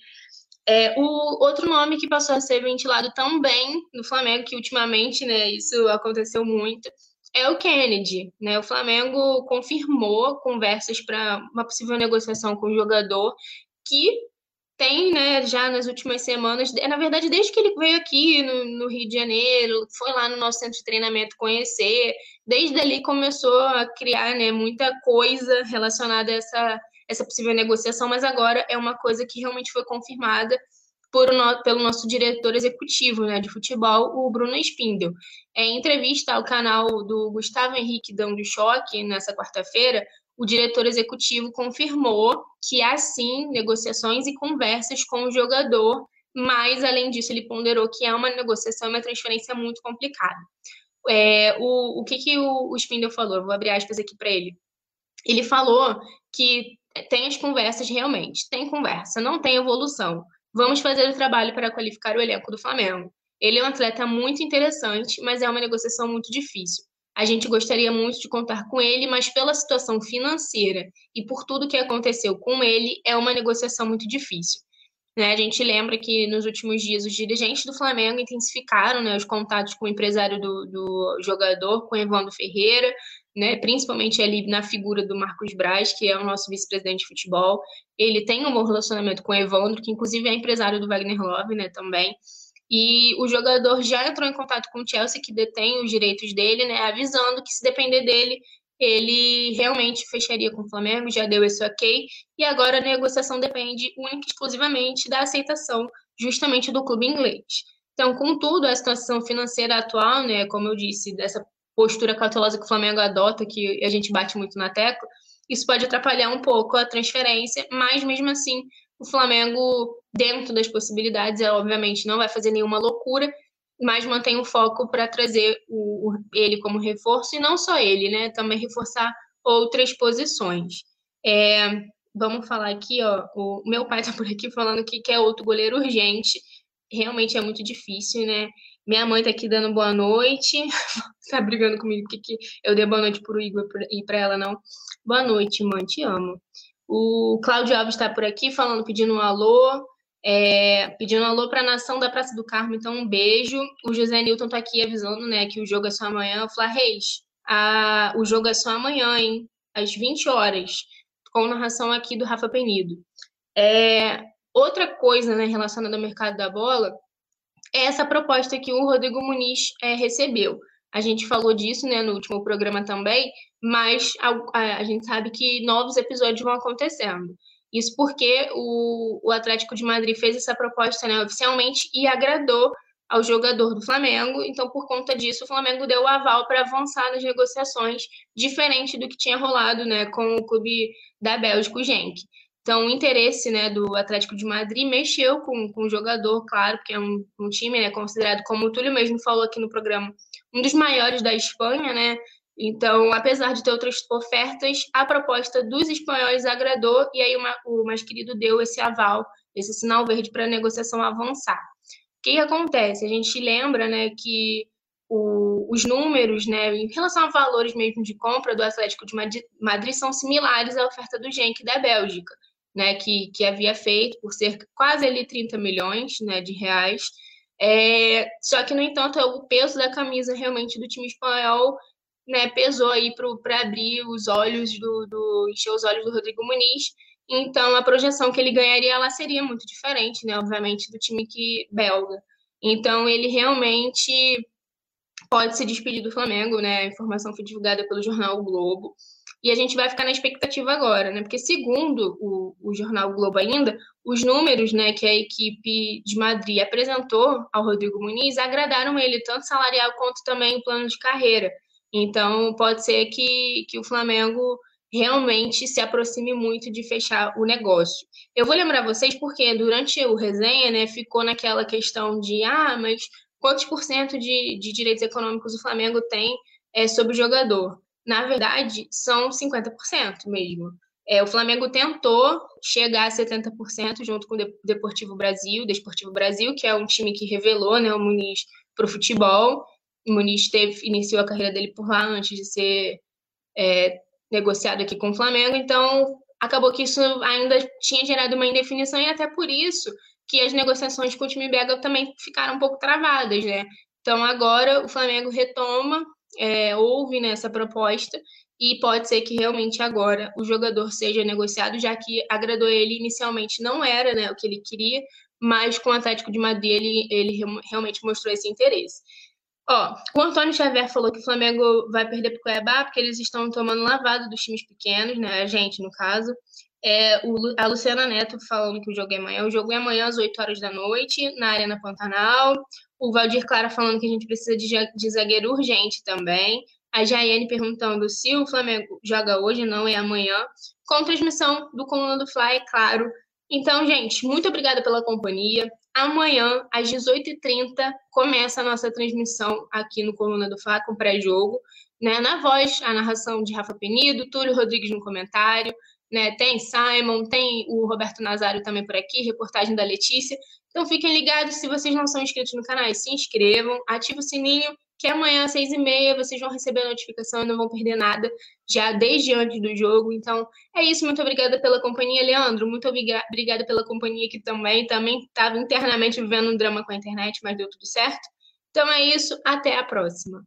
É, o outro nome que passou a ser ventilado também no Flamengo, que ultimamente, né, isso aconteceu muito, é o Kennedy, né? O Flamengo confirmou conversas para uma possível negociação com o jogador que tem, né, já nas últimas semanas, na verdade, desde que ele veio aqui no, no, Rio de Janeiro, foi lá no nosso centro de treinamento conhecer, desde ali começou a criar, né, muita coisa relacionada a essa, essa possível negociação, mas agora é uma coisa que realmente foi confirmada no, pelo nosso diretor executivo né, de futebol, o Bruno Spindel. Em entrevista ao canal do Gustavo Henrique Dando Choque, nessa quarta-feira, o diretor executivo confirmou que há sim negociações e conversas com o jogador, mas, além disso, ele ponderou que é uma negociação e uma transferência muito complicada. É, o, o que, que o, o Spindel falou? Vou abrir aspas aqui para ele. Ele falou que tem as conversas realmente, tem conversa, não tem evolução. Vamos fazer o trabalho para qualificar o elenco do Flamengo. Ele é um atleta muito interessante, mas é uma negociação muito difícil. A gente gostaria muito de contar com ele, mas pela situação financeira e por tudo que aconteceu com ele, é uma negociação muito difícil. Né? A gente lembra que nos últimos dias os dirigentes do Flamengo intensificaram né, os contatos com o empresário do, do jogador, com Evandro Ferreira, né, principalmente ali na figura do Marcos Braz, que é o nosso vice-presidente de futebol. Ele tem um bom relacionamento com o Evandro, que inclusive é empresário do Wagner Love, né, também. E o jogador já entrou em contato com o Chelsea, que detém os direitos dele, né, avisando que se depender dele, ele realmente fecharia com o Flamengo, já deu esse ok, e agora a negociação depende única e exclusivamente da aceitação justamente do clube inglês. Então, contudo, a situação financeira atual, né, como eu disse, dessa postura cautelosa que o Flamengo adota, que a gente bate muito na tecla, isso pode atrapalhar um pouco a transferência, mas mesmo assim, o Flamengo, dentro das possibilidades, é, obviamente não vai fazer nenhuma loucura, mas mantém o foco para trazer o, ele como reforço, e não só ele, né? Também reforçar outras posições. É, vamos falar aqui, ó. O meu pai tá por aqui falando que quer outro goleiro urgente. Realmente é muito difícil, né? Minha mãe tá aqui dando boa noite. tá brigando comigo porque eu dei boa noite pro Igor e pra ela não. Boa noite, mãe, te amo. O Cláudio Alves está por aqui falando, pedindo um alô. É, pedindo um alô para a nação da Praça do Carmo, então um beijo. O José Newton está aqui avisando, né, que o jogo é só amanhã. O Flá Reis, a, o jogo é só amanhã, hein? Às 20 horas, com narração aqui do Rafa Penido. É, outra coisa né, relacionada ao mercado da bola é essa proposta que o Rodrigo Muniz é, recebeu. A gente falou disso né, no último programa também, mas a, a, gente sabe que novos episódios vão acontecendo. Isso porque o, o Atlético de Madrid fez essa proposta né, oficialmente e agradou ao jogador do Flamengo. Então, por conta disso, o Flamengo deu o aval para avançar nas negociações, diferente do que tinha rolado né, com o clube da Bélgica, o Genk. Então, o interesse né, do Atlético de Madrid mexeu com, com o jogador, claro, porque é um, um time né, considerado, como o Túlio mesmo falou aqui no programa, um dos maiores da Espanha, né? Então, apesar de ter outras ofertas, a proposta dos espanhóis agradou e aí o mais querido deu esse aval, esse sinal verde para a negociação avançar. O que, que, acontece? A gente lembra né, que o, os números, né, em relação a valores mesmo de compra do Atlético de Madrid, são similares à oferta do Genk da Bélgica, né, que, que havia feito por cerca quase ali 30 milhões né, de reais. É, só que, no entanto, o peso da camisa realmente do time espanhol né, pesou aí para abrir os olhos do, do encher os olhos do Rodrigo Muniz. Então a projeção que ele ganharia ela seria muito diferente, né, obviamente, do time que belga. Então ele realmente pode se despedir do Flamengo, né? A informação foi divulgada pelo jornal o Globo. E a gente vai ficar na expectativa agora, né? Porque segundo o, o jornal Globo ainda, os números, né, que a equipe de Madrid apresentou ao Rodrigo Muniz agradaram ele tanto salarial quanto também o plano de carreira. Então, pode ser que, que o Flamengo realmente se aproxime muito de fechar o negócio. Eu vou lembrar vocês porque durante o resenha, né, ficou naquela questão de ah, mas quantos por cento de, de direitos econômicos o Flamengo tem é, sobre o jogador? Na verdade, são 50% mesmo. É, o Flamengo tentou chegar a 70% junto com o Deportivo Brasil, Desportivo Brasil, que é um time que revelou né, o Muniz para o futebol, o Muniz teve, iniciou a carreira dele por lá antes de ser é, negociado aqui com o Flamengo, então acabou que isso ainda tinha gerado uma indefinição e até por isso que as negociações com o time belga também ficaram um pouco travadas, né? Então agora o Flamengo retoma, é, houve nessa proposta e pode ser que realmente agora o jogador seja negociado, já que agradou ele inicialmente não era né, o que ele queria, mas com o Atlético de Madrid ele, ele realmente mostrou esse interesse. Ó, o Antônio Xavier falou que o Flamengo vai perder para o Cuiabá porque eles estão tomando lavado dos times pequenos, né? A gente, no caso. É, o, a Luciana Neto falando que o jogo é amanhã. O jogo é amanhã às 8 horas da noite, na Arena Pantanal. O Valdir Clara falando que a gente precisa de, de zagueiro urgente também. A Jaiane perguntando se o Flamengo joga hoje, não é amanhã. Com transmissão do Coluna do Fly, é claro. Então, gente, muito obrigada pela companhia. Amanhã, às 18h30, começa a nossa transmissão aqui no Coluna do Fla, com pré-jogo. Né? Na voz, a narração de Rafa Penido, Túlio Rodrigues no comentário, né? Tem Simon, tem o Roberto Nazário também por aqui, reportagem da Letícia. Então fiquem ligados, se vocês não são inscritos no canal, se inscrevam, ative o sininho que amanhã às seis e meia vocês vão receber a notificação e não vão perder nada já desde antes do jogo. Então, é isso. Muito obrigada pela companhia, Leandro. Muito obrigada pela companhia aqui também. Também estava internamente vivendo um drama com a internet, mas deu tudo certo. Então é isso. Até a próxima.